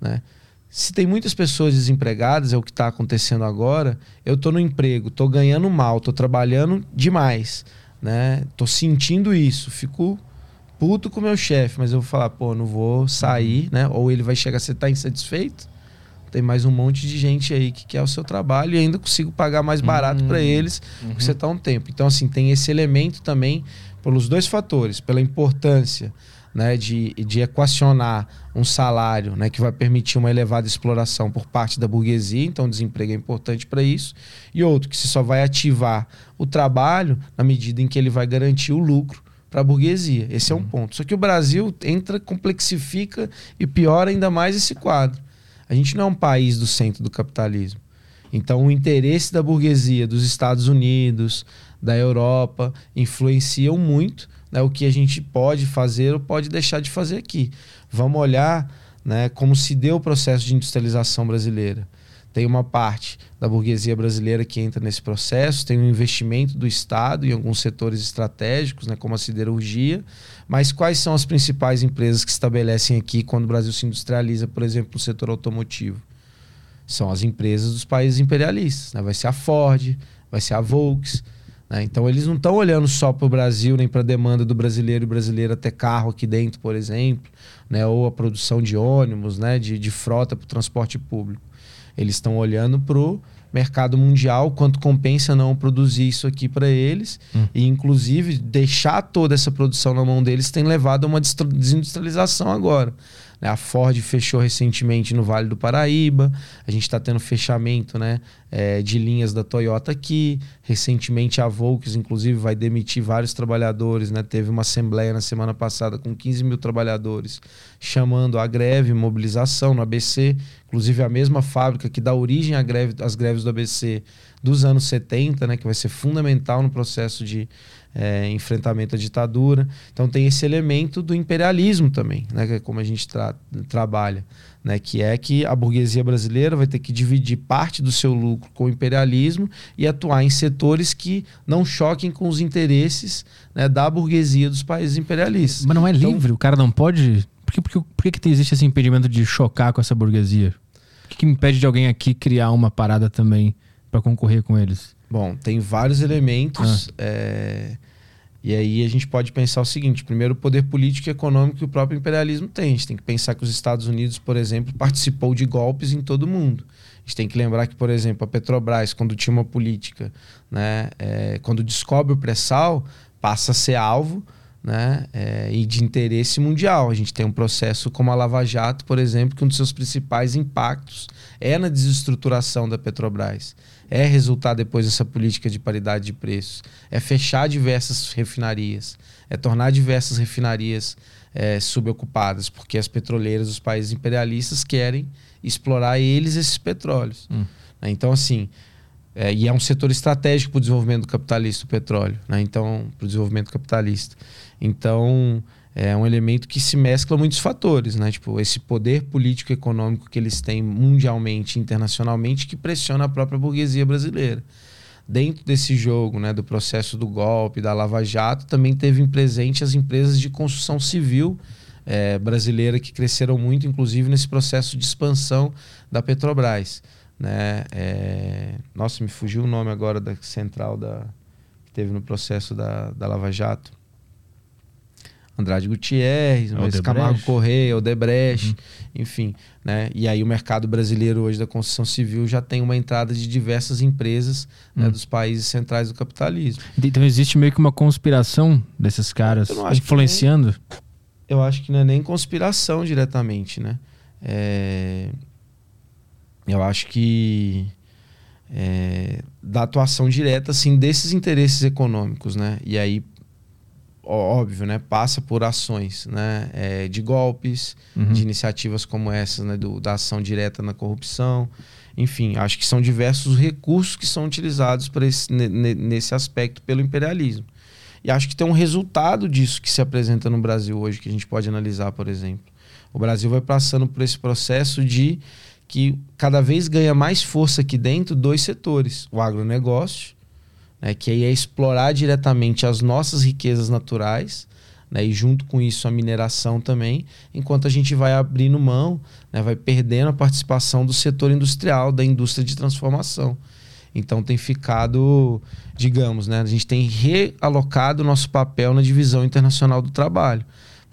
Né? Se tem muitas pessoas desempregadas, é o que está acontecendo agora, eu estou no emprego, estou ganhando mal, estou trabalhando demais, né? Estou sentindo isso, fico puto com o meu chefe, mas eu vou falar, pô, não vou sair, né? Ou ele vai chegar, você tá insatisfeito? Tem mais um monte de gente aí que quer o seu trabalho e ainda consigo pagar mais barato para eles, Uhum. porque você tá um tempo. Então, assim, tem esse elemento também pelos dois fatores, pela importância né, de, de equacionar um salário né, que vai permitir uma elevada exploração por parte da burguesia, então o desemprego é importante para isso, e outro que você só vai ativar o trabalho na medida em que ele vai garantir o lucro para a burguesia. Esse é um ponto. Só que o Brasil entra, complexifica e piora ainda mais esse quadro. A gente não é um país do centro do capitalismo. Então, o interesse da burguesia dos Estados Unidos, da Europa, influenciam muito né, o que a gente pode fazer ou pode deixar de fazer aqui. Vamos olhar né, como se deu o processo de industrialização brasileira. Tem uma parte da burguesia brasileira que entra nesse processo, tem um investimento do Estado em alguns setores estratégicos, né, como a siderurgia. Mas quais são as principais empresas que estabelecem aqui quando o Brasil se industrializa, por exemplo, no setor automotivo? São as empresas dos países imperialistas. Né? Vai ser a Ford, vai ser a Volks. Né? Então eles não estão olhando só para o Brasil, nem para a demanda do brasileiro e brasileira ter carro aqui dentro, por exemplo, né? ou a produção de ônibus, né? de, de frota para o transporte público. Eles estão olhando para o mercado mundial, quanto compensa não produzir isso aqui para eles, Hum. e inclusive deixar toda essa produção na mão deles tem levado a uma desindustrialização agora. Né? A Ford fechou recentemente no Vale do Paraíba, a gente está tendo fechamento né, eh, de linhas da Toyota aqui. Recentemente a Volks, inclusive, vai demitir vários trabalhadores. Né? Teve uma assembleia na semana passada com 15 mil trabalhadores chamando a greve, mobilização no ABC. Inclusive a mesma fábrica que dá origem à greve, às greves do ABC dos anos 70, né, que vai ser fundamental no processo de eh, enfrentamento à ditadura. Então tem esse elemento do imperialismo também, né, que é como a gente tra- trabalha, né, que é que a burguesia brasileira vai ter que dividir parte do seu lucro com o imperialismo e atuar em setores que não choquem com os interesses né, da burguesia dos países imperialistas. Mas não é Então- livre? O cara não pode. Por que, por que, por que existe esse impedimento de chocar com essa burguesia? O que, que impede de alguém aqui criar uma parada também para concorrer com eles? Bom, tem vários elementos. é, E aí a gente pode pensar o seguinte: primeiro, o poder político e econômico que o próprio imperialismo tem. A gente tem que pensar que os Estados Unidos, por exemplo, participou de golpes em todo o mundo. A gente tem que lembrar que, por exemplo, a Petrobras, quando tinha uma política, né, é, quando descobre o pré-sal, passa a ser alvo né, é, e de interesse mundial. A gente tem um processo como a Lava Jato, por exemplo, que um dos seus principais impactos é na desestruturação da Petrobras. É resultar depois dessa política de paridade de preços. É fechar diversas refinarias. É tornar diversas refinarias é, subocupadas, porque as petroleiras dos países imperialistas querem explorar eles esses petróleos. Hum. Né? Então, assim, é, e é um setor estratégico para o desenvolvimento capitalista, o petróleo, né? Então, para o desenvolvimento capitalista. Então, é um elemento que se mescla muitos fatores, né? Tipo, esse poder político econômico que eles têm mundialmente, internacionalmente, que pressiona a própria burguesia brasileira. Dentro desse jogo, né, do processo do golpe, da Lava Jato, também teve presente as empresas de construção civil é, brasileira que cresceram muito, inclusive nesse processo de expansão da Petrobras. Né? É, nossa, me fugiu o nome agora da central da, que teve no processo da, da Lava Jato. Andrade Gutierrez, mas Odebrecht. Camargo Correia, Odebrecht, enfim. Né? E aí o mercado brasileiro hoje da construção civil já tem uma entrada de diversas empresas né, Hum. dos países centrais do capitalismo. Então existe meio que uma conspiração desses caras influenciando. eu acho que não é nem conspiração diretamente, né? É, Eu acho que é, da atuação direta, assim, desses interesses econômicos, né? E aí, óbvio, né? Passa por ações, né? É, de golpes, Uhum. de iniciativas como essas, né? Do, da ação direta na corrupção. Enfim, acho que são diversos os recursos que são utilizados esse, ne- ne- nesse aspecto pelo imperialismo. E acho que tem um resultado disso que se apresenta no Brasil hoje, que a gente pode analisar, por exemplo. O Brasil vai passando por esse processo de que cada vez ganha mais força aqui dentro dois setores: o agronegócio, né, que aí é explorar diretamente as nossas riquezas naturais, né, e junto com isso a mineração também, enquanto a gente vai abrindo mão, né, vai perdendo a participação do setor industrial, da indústria de transformação. Então tem ficado, digamos, né, a gente tem realocado o nosso papel na divisão internacional do trabalho.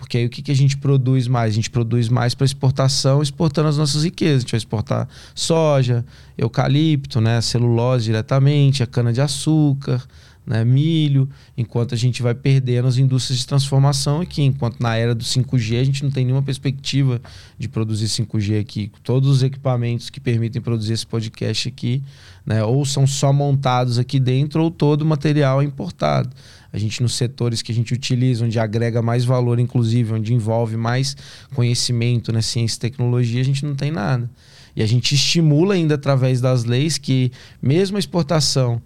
Porque aí o que, que a gente produz mais? A gente produz mais para exportação, exportando as nossas riquezas. A gente vai exportar soja, eucalipto, né, celulose diretamente, a cana-de-açúcar, né, milho, enquanto a gente vai perdendo as indústrias de transformação aqui. Enquanto na era do 5G a gente não tem nenhuma perspectiva de produzir 5G aqui. Todos os equipamentos que permitem produzir esse podcast aqui, né, ou são só montados aqui dentro, ou todo o material é importado. A gente, nos setores que a gente utiliza, onde agrega mais valor, inclusive, onde envolve mais conhecimento, né, ciência e tecnologia, a gente não tem nada. E a gente estimula ainda através das leis que, mesmo a exportação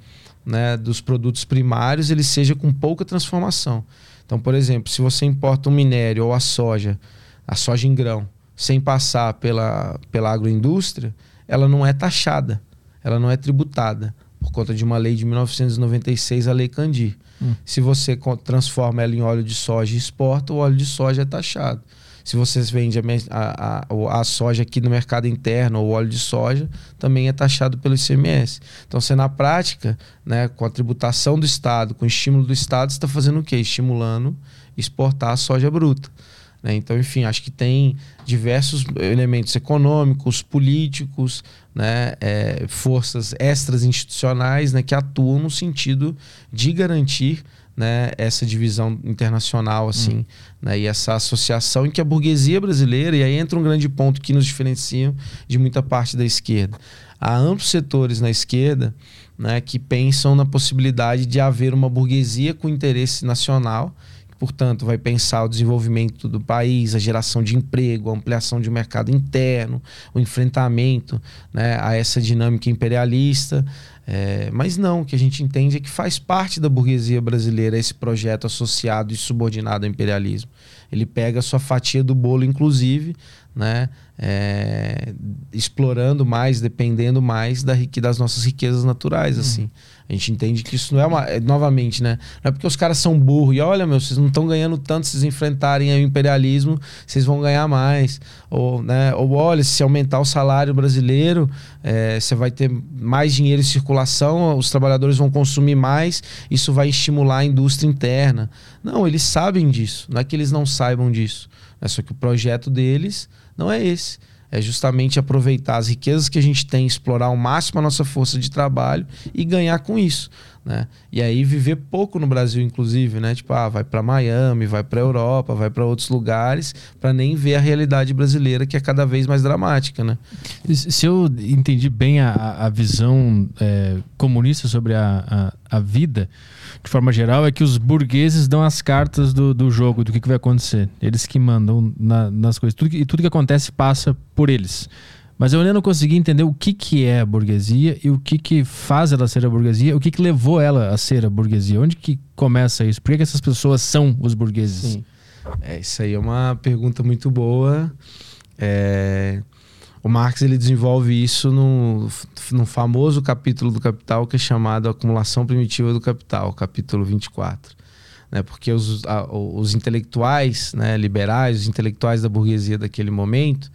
né, dos produtos primários ele seja com pouca transformação. Então, por exemplo, se você importa um minério ou a soja, a soja em grão, sem passar pela, pela agroindústria, ela não é taxada, ela não é tributada, por conta de uma lei de 1996, a Lei Candir. Hum. Se você transforma ela em óleo de soja e exporta, o óleo de soja é taxado. Se você vende a, a, a, soja aqui no mercado interno ou óleo de soja, também é taxado pelo ICMS. Então, você na prática, né, com a tributação do Estado, com o estímulo do Estado, você está fazendo o quê? Estimulando exportar a soja bruta. Né? Então, enfim, acho que tem diversos elementos econômicos, políticos, né, é, forças extras institucionais né, que atuam no sentido de garantir né, essa divisão internacional assim, hum. né, e essa associação em que a burguesia brasileira e aí entra um grande ponto que nos diferencia de muita parte da esquerda. Há amplos setores na esquerda né, que pensam na possibilidade de haver uma burguesia com interesse nacional portanto, vai pensar o desenvolvimento do país, a geração de emprego, a ampliação de mercado interno, o enfrentamento né, a essa dinâmica imperialista. É, mas não, o que a gente entende é que faz parte da burguesia brasileira esse projeto associado e subordinado ao imperialismo. Ele pega a sua fatia do bolo, inclusive, né, é, explorando mais, dependendo mais da, das nossas riquezas naturais. Uhum. assim. A gente entende que isso não é uma. É, novamente, né? Não é porque os caras são burros e olha, meu, vocês não estão ganhando tanto se vocês enfrentarem o imperialismo, vocês vão ganhar mais. Ou, né? Ou olha, se aumentar o salário brasileiro, é, você vai ter mais dinheiro em circulação, os trabalhadores vão consumir mais, isso vai estimular a indústria interna. Não, eles sabem disso. Não é que eles não saibam disso. É só que o projeto deles não é esse é justamente aproveitar as riquezas que a gente tem, explorar ao máximo a nossa força de trabalho e ganhar com isso. Né? E aí viver pouco no Brasil, inclusive, né? Tipo, ah, vai para Miami, vai para Europa, vai para outros lugares, para nem ver a realidade brasileira que é cada vez mais dramática, né? Se eu entendi bem a, a visão é, comunista sobre a, a, a, vida, de forma geral, é que os burgueses dão as cartas do, do jogo, do que, que vai acontecer. Eles que mandam na, nas coisas. Tudo, e tudo que acontece passa por eles. Mas eu ainda não consegui entender o que, que é a burguesia e o que, que faz ela ser a burguesia, o que, que levou ela a ser a burguesia. Onde que começa isso? Por que, que essas pessoas são os burgueses? Sim. É, isso aí é uma pergunta muito boa. É... O Marx ele desenvolve isso no, no famoso capítulo do Capital que é chamado Acumulação Primitiva do Capital, capítulo 24. Né? Porque os, a, os intelectuais né, liberais, os intelectuais da burguesia daquele momento,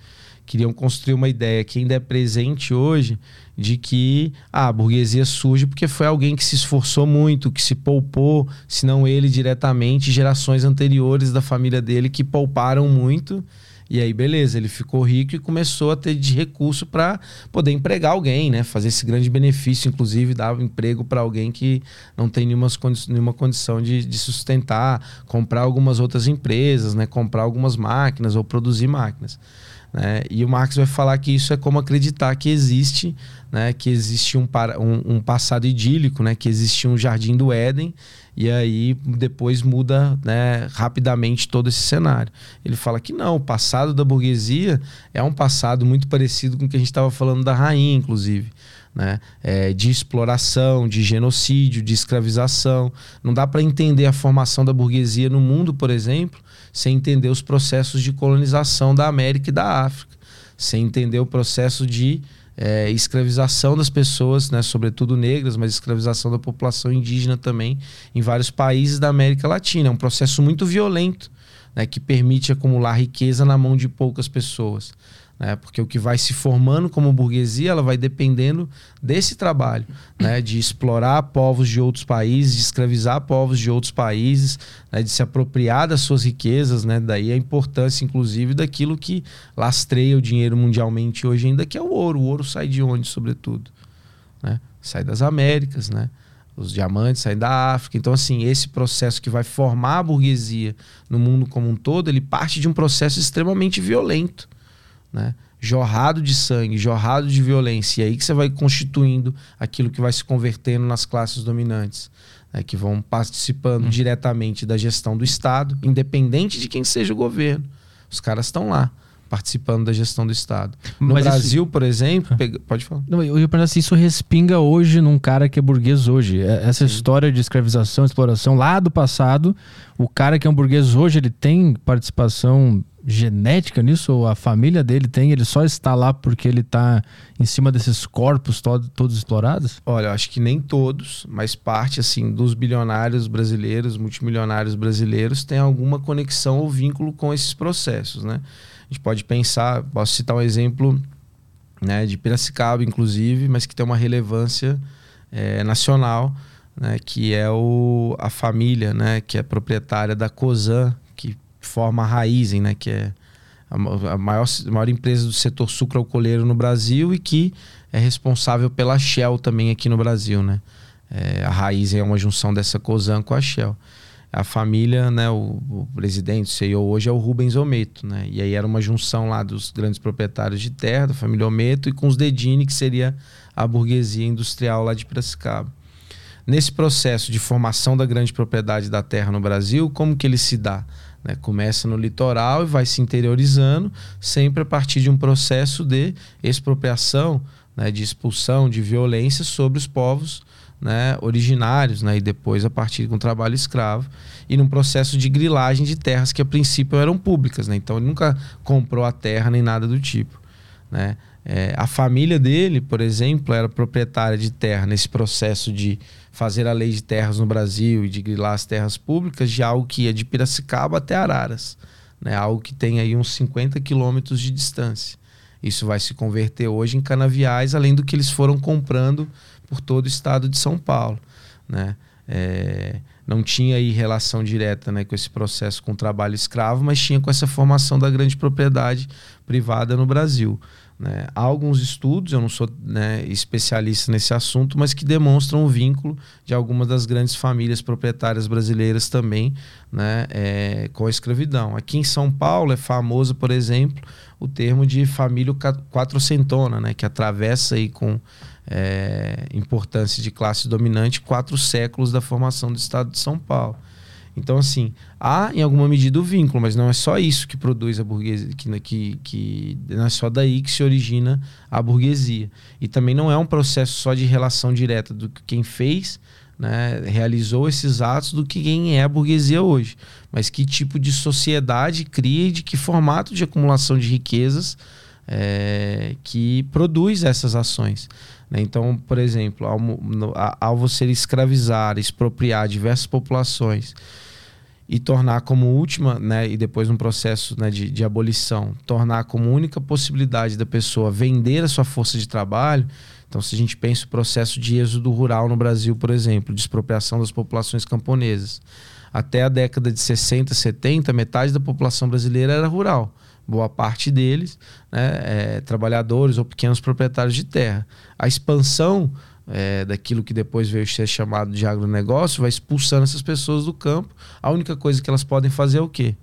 queriam construir uma ideia que ainda é presente hoje de que ah, a burguesia surge porque foi alguém que se esforçou muito, que se poupou, se não ele diretamente, gerações anteriores da família dele que pouparam muito. E aí, beleza, ele ficou rico e começou a ter de recurso para poder empregar alguém, né? Fazer esse grande benefício, inclusive dar emprego para alguém que não tem nenhuma, condi nenhuma condição de, de sustentar, comprar algumas outras empresas, né? Comprar algumas máquinas ou produzir máquinas. Né? E o Marx vai falar que isso é como acreditar que existe, né? que existe um, um, um passado idílico, né? que existe um jardim do Éden, e aí depois muda né, rapidamente todo esse cenário. Ele fala que não, o passado da burguesia é um passado muito parecido com o que a gente estava falando da rainha, inclusive. Né? É, de exploração, de genocídio, de escravização. Não dá para entender a formação da burguesia no mundo, por exemplo, sem entender os processos de colonização da América e da África, sem entender o processo de é, escravização das pessoas, né, sobretudo negras, mas escravização da população indígena também em vários países da América Latina. É um processo muito violento né, que permite acumular riqueza na mão de poucas pessoas. Né? Porque o que vai se formando como burguesia, ela vai dependendo desse trabalho, né? De explorar povos de outros países, de escravizar povos de outros países, né? de se apropriar das suas riquezas, né? Daí a importância, inclusive, daquilo que lastreia o dinheiro mundialmente hoje ainda, que é o ouro. O ouro sai de onde, sobretudo? Né? Sai das Américas, né? Os diamantes saem da África. Então, assim, esse processo que vai formar a burguesia no mundo como um todo, ele parte de um processo extremamente violento né? jorrado de sangue, jorrado de violência. E aí que você vai constituindo aquilo que vai se convertendo nas classes dominantes, né? que vão participando hum. diretamente da gestão do Estado, independente de quem seja o governo. Os caras estão lá participando da gestão do Estado. No Mas Brasil, isso... por exemplo, pega... pode falar. Não, eu ia perguntar se isso respinga hoje num cara que é burguês hoje. É, essa Sim. história de escravização, exploração lá do passado, o cara que é um burguês hoje, ele tem participação genética nisso? Ou a família dele tem? Ele só está lá porque ele está em cima desses corpos todo, todos explorados? Olha, eu acho que nem todos, mas parte assim dos bilionários brasileiros, multimilionários brasileiros, tem alguma conexão ou vínculo com esses processos, né? A gente pode pensar, posso citar um exemplo né, de Piracicaba, inclusive, mas que tem uma relevância é, nacional, né, que é o, a família, né, que é proprietária da COSAN, forma a Raizen, né, que é a maior, a maior empresa do setor sucroalcooleiro no Brasil e que é responsável pela Shell também aqui no Brasil. Né? É, a Raizen é uma junção dessa Cosan com a Shell. A família, né, o, o presidente, o CEO hoje é o Rubens Ometo. Né? E aí era uma junção lá dos grandes proprietários de terra, da família Ometo, e com os Dedini, que seria a burguesia industrial lá de Piracicaba. Nesse processo de formação da grande propriedade da terra no Brasil, como que ele se dá? Né? Começa no litoral e vai se interiorizando, sempre a partir de um processo de expropriação, né? de expulsão, de violência sobre os povos né? originários, né? e depois a partir com trabalho escravo, e num processo de grilagem de terras que a princípio eram públicas. Né? Então ele nunca comprou a terra nem nada do tipo. Né? É, a família dele, por exemplo, era proprietária de terra nesse processo de fazer a lei de terras no Brasil e de grilar as terras públicas de algo que ia de Piracicaba até Araras, né? algo que tem aí uns 50 quilômetros de distância. Isso vai se converter hoje em canaviais, além do que eles foram comprando por todo o estado de São Paulo. Né? É, não tinha aí relação direta né, com esse processo com o trabalho escravo, mas tinha com essa formação da grande propriedade privada no Brasil. Né? Há alguns estudos, eu não sou né, especialista nesse assunto, mas que demonstram o vínculo de algumas das grandes famílias proprietárias brasileiras também né, é, com a escravidão. Aqui em São Paulo é famoso, por exemplo, o termo de família quatrocentona, né, que atravessa aí com é, importância de classe dominante quatro séculos da formação do Estado de São Paulo. Então, assim, há em alguma medida o vínculo, mas não é só isso que produz a burguesia, que, que, que não é só daí que se origina a burguesia. E também não é um processo só de relação direta do que quem fez, né, realizou esses atos, do que quem é a burguesia hoje. Mas que tipo de sociedade cria e de que formato de acumulação de riquezas é, que produz essas ações. Né? Então, por exemplo, ao, ao você escravizar, expropriar diversas populações e tornar como última, né, e depois um processo né, de, de abolição, tornar como única possibilidade da pessoa vender a sua força de trabalho. Então, se a gente pensa o processo de êxodo rural no Brasil, por exemplo, de expropriação das populações camponesas, até a década de 60, 70, metade da população brasileira era rural boa parte deles, né, é, trabalhadores ou pequenos proprietários de terra. A expansão é, daquilo que depois veio ser chamado de agronegócio vai expulsando essas pessoas do campo. A única coisa que elas podem fazer é o quê?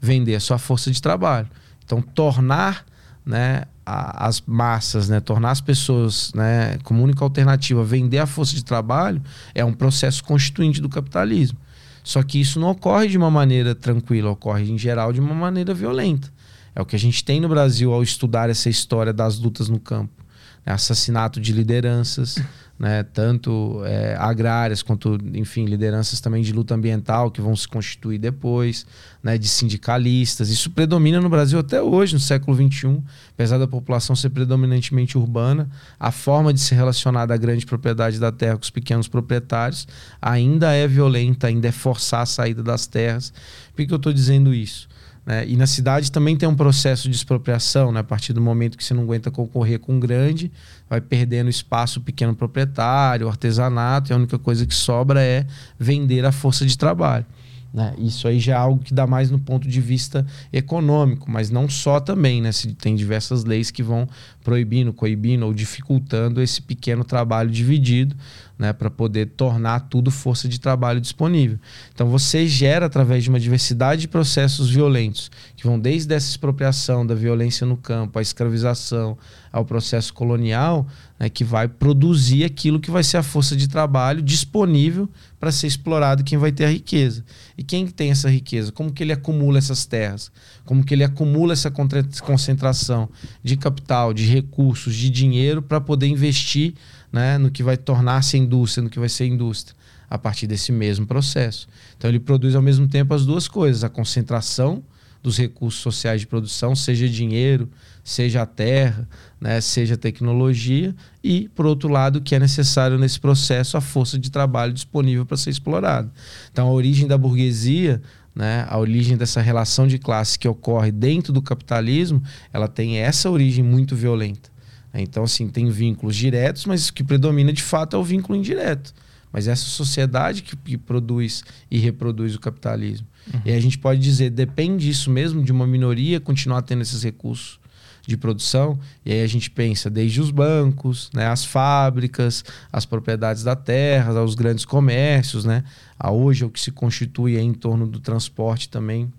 Vender a sua força de trabalho. Então, tornar né, a, as massas, né, tornar as pessoas né, como única alternativa vender a força de trabalho é um processo constituinte do capitalismo. Só que isso não ocorre de uma maneira tranquila, ocorre em geral de uma maneira violenta. É o que a gente tem no Brasil ao estudar essa história das lutas no campo. Né? Assassinato de lideranças, né? tanto é, agrárias quanto, enfim, lideranças também de luta ambiental que vão se constituir depois, né? de sindicalistas. Isso predomina no Brasil até hoje, no século XXI, apesar da população ser predominantemente urbana, a forma de se relacionar da grande propriedade da terra com os pequenos proprietários ainda é violenta, ainda é forçar a saída das terras. Por que eu estou dizendo isso? Né? E na cidade também tem um processo de expropriação, né? a partir do momento que você não aguenta concorrer com o grande, vai perdendo espaço pequeno proprietário, artesanato, e a única coisa que sobra é vender a força de trabalho. Né? Isso aí já é algo que dá mais no ponto de vista econômico, mas não só também, né? Se tem diversas leis que vão proibindo, coibindo ou dificultando esse pequeno trabalho dividido, né? Para poder tornar tudo força de trabalho disponível. Então você gera através de uma diversidade de processos violentos, que vão desde essa expropriação da violência no campo, a escravização, ao processo colonial, né, que vai produzir aquilo que vai ser a força de trabalho disponível para ser explorado quem vai ter a riqueza. E quem tem essa riqueza? Como que ele acumula essas terras? Como que ele acumula essa concentração de capital, de recursos, de dinheiro para poder investir né, no que vai tornar-se indústria, no que vai ser indústria? A partir desse mesmo processo. Então ele produz ao mesmo tempo as duas coisas, a concentração dos recursos sociais de produção, seja dinheiro, seja a terra, né, seja tecnologia, e, por outro lado, que é necessário nesse processo, a força de trabalho disponível para ser explorada. Então, a origem da burguesia, né, a origem dessa relação de classe que ocorre dentro do capitalismo, ela tem essa origem muito violenta. Então, assim, tem vínculos diretos, mas o que predomina de fato é o vínculo indireto. Mas essa sociedade que, que produz e reproduz o capitalismo. Uhum. E a gente pode dizer, depende isso mesmo de uma minoria continuar tendo esses recursos de produção. E aí a gente pensa desde os bancos, né, as fábricas, as propriedades da terra, aos grandes comércios, né? A hoje é o que se constitui em torno do transporte também.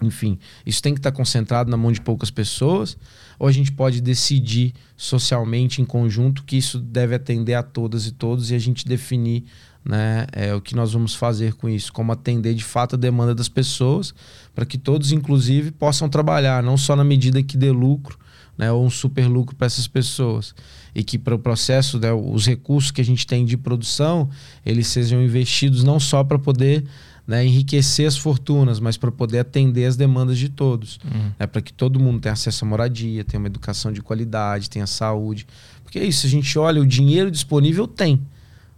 Enfim, isso tem que estar concentrado na mão de poucas pessoas, ou a gente pode decidir socialmente em conjunto que isso deve atender a todas e todos e a gente definir né, é, o que nós vamos fazer com isso, como atender de fato a demanda das pessoas, para que todos, inclusive, possam trabalhar, não só na medida que dê lucro, né, ou um super lucro para essas pessoas. E que para o processo, né, os recursos que a gente tem de produção, eles sejam investidos não só para poder né, enriquecer as fortunas, mas para poder atender as demandas de todos. Uhum. Né, para que todo mundo tenha acesso à moradia, tenha uma educação de qualidade, tenha saúde. Porque é isso, a gente olha, o dinheiro disponível tem.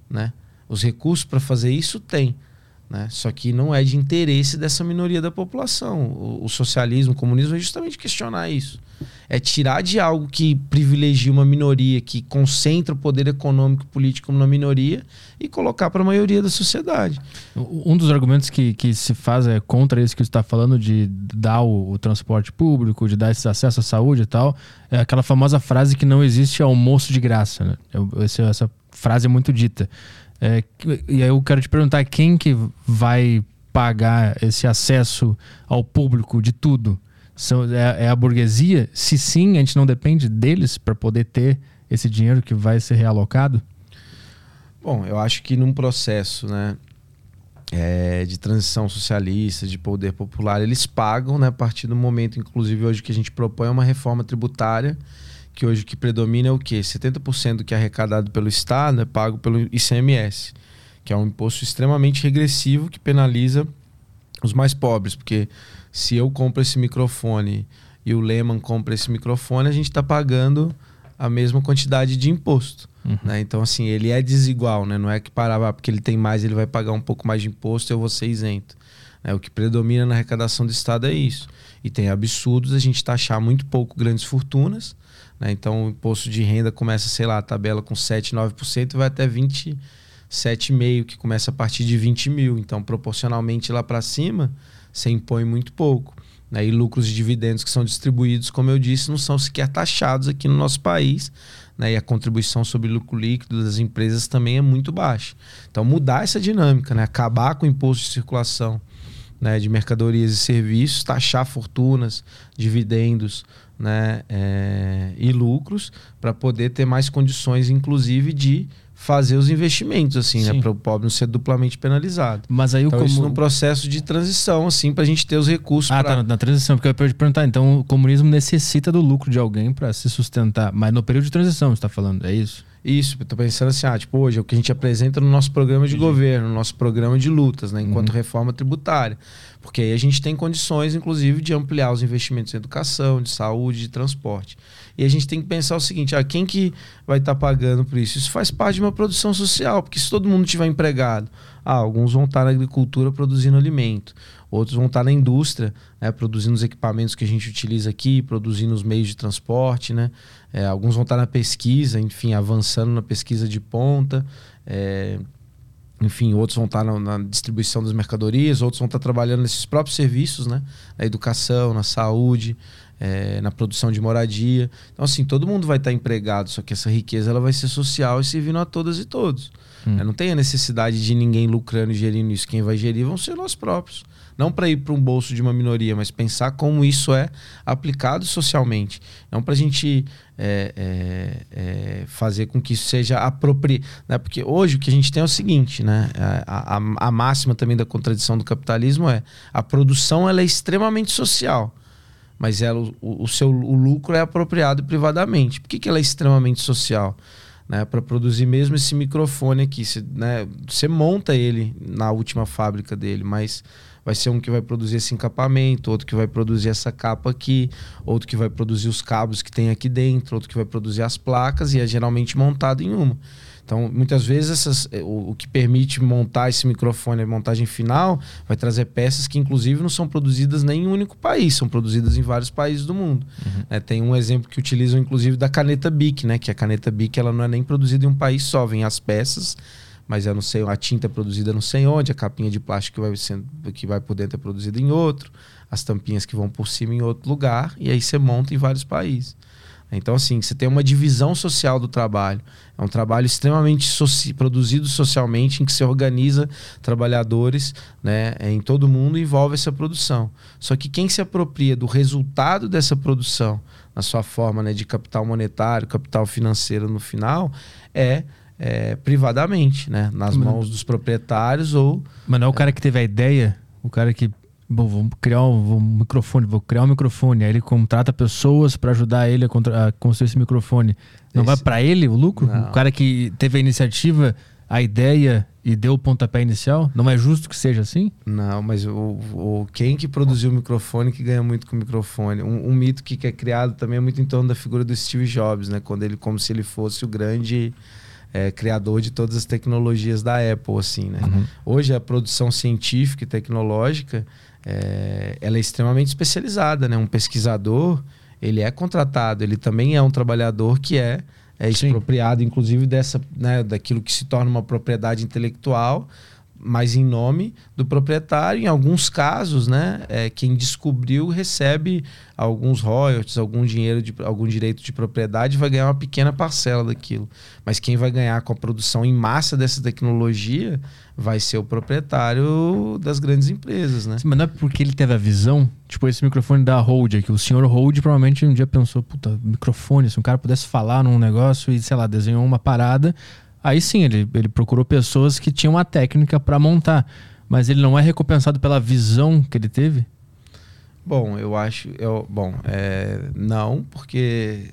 Né? Os recursos para fazer isso tem. Né? Só que não é de interesse dessa minoria da população. O, o, socialismo, o comunismo é justamente questionar isso. É tirar de algo que privilegia uma minoria, que concentra o poder econômico e político na minoria e colocar para a maioria da sociedade. Um dos argumentos que, que se faz é contra isso que você está falando, de dar o, o, transporte público, de dar esse acesso à saúde e tal, é aquela famosa frase que não existe almoço de graça. Né? Essa, essa frase é muito dita. É, e aí eu quero te perguntar quem que vai pagar esse acesso ao público de tudo? São, é, é a burguesia? Se sim, a gente não depende deles para poder ter esse dinheiro que vai ser realocado? Bom, eu acho que num processo né, é, de transição socialista, de poder popular, eles pagam né, a partir do momento, inclusive hoje, que a gente propõe uma reforma tributária que hoje o que predomina é o quê? 70% do que é arrecadado pelo Estado é pago pelo ICMS, que é um imposto extremamente regressivo que penaliza os mais pobres, porque se eu compro esse microfone e o Lehman compra esse microfone, a gente está pagando a mesma quantidade de imposto. Uhum. Né? Então, assim, ele é desigual, né? Não é que parava porque ele tem mais, ele vai pagar um pouco mais de imposto e eu vou ser isento. Né? O que predomina na arrecadação do Estado é isso. E tem absurdos a gente taxar muito pouco grandes fortunas né? Então o imposto de renda começa, sei lá, a tabela com 7, 9% e vai até 27,5%, que começa a partir de 20 mil. Então, proporcionalmente lá para cima, você impõe muito pouco. Né? E lucros e dividendos que são distribuídos, como eu disse, não são sequer taxados aqui no nosso país. Né? E a contribuição sobre lucro líquido das empresas também é muito baixa. Então, mudar essa dinâmica, né? acabar com o imposto de circulação né? de mercadorias e serviços, taxar fortunas, dividendos, né, é, e lucros para poder ter mais condições, inclusive, de fazer os investimentos, assim, né, Sim. né, para o pobre não ser duplamente penalizado. Mas aí então, o isso num processo de transição, assim, para a gente ter os recursos. Ah, pra... tá na transição, porque eu ia perguntar. Então, o comunismo necessita do lucro de alguém para se sustentar, mas no período de transição, você está falando, é isso? Isso, tô pensando assim, ah, tipo, hoje é o que a gente apresenta no nosso programa de governo, no nosso programa de lutas, né, enquanto uhum. reforma tributária. Porque aí a gente tem condições, inclusive, de ampliar os investimentos em educação, de saúde, de transporte. E a gente tem que pensar o seguinte: ah, quem que vai estar tá pagando por isso? Isso faz parte de uma produção social, porque se todo mundo tiver empregado, ah, alguns vão estar tá na agricultura produzindo alimento, outros vão estar tá na indústria, né, produzindo os equipamentos que a gente utiliza aqui, produzindo os meios de transporte, né? É, alguns vão estar na pesquisa, enfim, avançando na pesquisa de ponta. É, enfim, outros vão estar na, na, distribuição das mercadorias, outros vão estar trabalhando nesses próprios serviços, né? Na educação, na saúde, é, na produção de moradia. Então, assim, todo mundo vai estar empregado, só que essa riqueza ela vai ser social e servindo a todas e todos. Hum. É, não tem a necessidade de ninguém lucrando e gerindo isso. Quem vai gerir vão ser nós próprios. Não para ir para um bolso de uma minoria, mas pensar como isso é aplicado socialmente. Não para a gente é, é, é, fazer com que isso seja apropriado. Né? Porque hoje o que a gente tem é o seguinte: né? a, a, a máxima também da contradição do capitalismo é a produção ela é extremamente social mas ela, o, o, seu o lucro é apropriado privadamente. Por que, que ela é extremamente social? Né, para produzir mesmo esse microfone aqui. Você, né, você monta ele na última fábrica dele, mas vai ser um que vai produzir esse encapamento, outro que vai produzir essa capa aqui, outro que vai produzir os cabos que tem aqui dentro, outro que vai produzir as placas e é geralmente montado em uma. Então, muitas vezes, essas, eh, o, o, que permite montar esse microfone, a montagem final, vai trazer peças que, inclusive, não são produzidas nem em um único país, são produzidas em vários países do mundo. Uhum. É, tem um exemplo que utilizam, inclusive, da caneta BIC, né? Que a caneta BIC ela não é nem produzida em um país só, vem as peças mas eu não sei, a tinta é produzida não sei onde, a capinha de plástico que vai, sendo, que vai por dentro é produzida em outro, as tampinhas que vão por cima em outro lugar, e aí você monta em vários países. Então, assim, você tem uma divisão social do trabalho. É um trabalho extremamente soci produzido socialmente, em que se organiza trabalhadores né, em todo mundo e envolve essa produção. Só que quem se apropria do resultado dessa produção, na sua forma né, de capital monetário, capital financeiro no final, é é, privadamente, né? Nas mãos dos proprietários ou. Mas não é o cara que teve a ideia, o cara que. Bom, vou criar um, um microfone, vou criar um microfone. Aí ele contrata pessoas para ajudar ele a, contra, a, construir esse microfone. Não esse... vai para ele o lucro? Não. O cara que teve a iniciativa, a ideia e deu o pontapé inicial? Não é justo que seja assim? Não, mas o, o quem que produziu o microfone que ganha muito com o microfone? Um, um mito que, que é criado também é muito em torno da figura do Steve Jobs, né? Quando ele, como se ele fosse o grande é, criador de todas as tecnologias da Apple, assim, né? Uhum. Hoje a produção científica e tecnológica é, ela é extremamente especializada, né? Um pesquisador ele é contratado, ele também é um trabalhador que é, é expropriado, Sim. inclusive dessa, né, daquilo que se torna uma propriedade intelectual mas em nome do proprietário. Em alguns casos, né, é, quem descobriu recebe alguns royalties, algum dinheiro, de, algum direito de propriedade, vai ganhar uma pequena parcela daquilo. Mas quem vai ganhar com a produção em massa dessa tecnologia vai ser o proprietário das grandes empresas, né? Sim, mas não é porque ele teve a visão, tipo esse microfone da Hold aqui. O senhor Hold provavelmente um dia pensou, puta, microfone, se um cara pudesse falar num negócio e, sei lá, desenhou uma parada Aí sim, ele, ele procurou pessoas que tinham a técnica para montar. Mas ele não é recompensado pela visão que ele teve? Bom, eu acho. Eu, bom, é, não, porque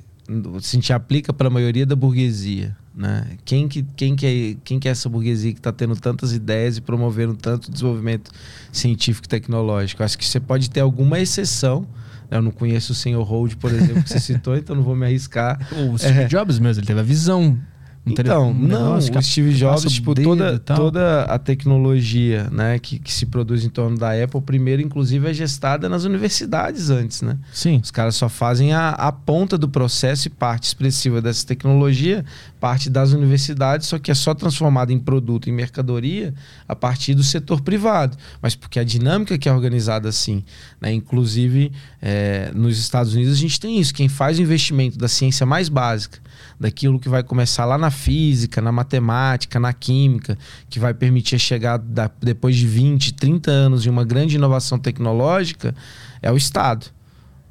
se a gente aplica para a maioria da burguesia. Né? Quem, que, quem, que é, quem que é essa burguesia que está tendo tantas ideias e promovendo tanto desenvolvimento científico e tecnológico? Acho que você pode ter alguma exceção. Né? Eu não conheço o senhor Hold, por exemplo, que você citou, então não vou me arriscar. O Steve é. Jobs mesmo, ele teve a visão então, não, o Steve Jobs, tipo, toda, toda a tecnologia né, que, que se produz em torno da Apple, primeiro, inclusive, é gestada nas universidades antes, né? Sim. Os caras só fazem a, a ponta do processo e parte expressiva dessa tecnologia, parte das universidades, só que é só transformada em produto, em mercadoria, a partir do setor privado. Mas porque a dinâmica que é organizada assim, né? Inclusive, é, nos Estados Unidos a gente tem isso. Quem faz o investimento da ciência mais básica, daquilo que vai começar lá na física, na matemática, na química, que vai permitir chegar da, depois de 20, 30 anos de uma grande inovação tecnológica, é o Estado.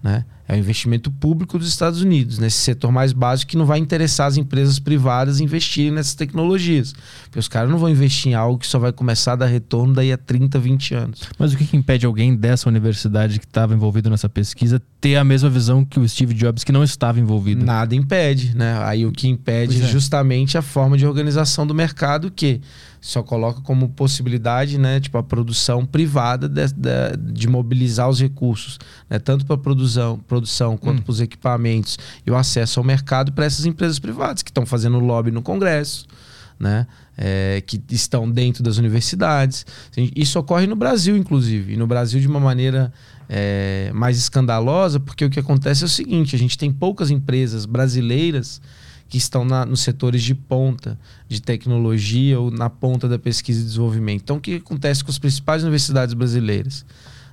Né? É o investimento público dos Estados Unidos, nesse setor mais básico que não vai interessar as empresas privadas investirem nessas tecnologias. Porque os caras não vão investir em algo que só vai começar a dar retorno daí a 30, 20 anos. Mas o que, que impede alguém dessa universidade que estava envolvido nessa pesquisa ter a mesma visão que o Steve Jobs, que não estava envolvido? Nada impede, né? Aí o que impede é. justamente a forma de organização do mercado que só coloca como possibilidade, né, tipo a produção privada de, de, de mobilizar os recursos, né, tanto para produção, produção quanto Hum. para os equipamentos e o acesso ao mercado para essas empresas privadas que estão fazendo lobby no Congresso, né? É, que estão dentro das universidades. Isso ocorre no Brasil, inclusive, e no Brasil de uma maneira é, mais escandalosa, porque o que acontece é o seguinte: a gente tem poucas empresas brasileiras que estão na, nos setores de ponta de tecnologia ou na ponta da pesquisa e desenvolvimento. Então, o que acontece com as principais universidades brasileiras?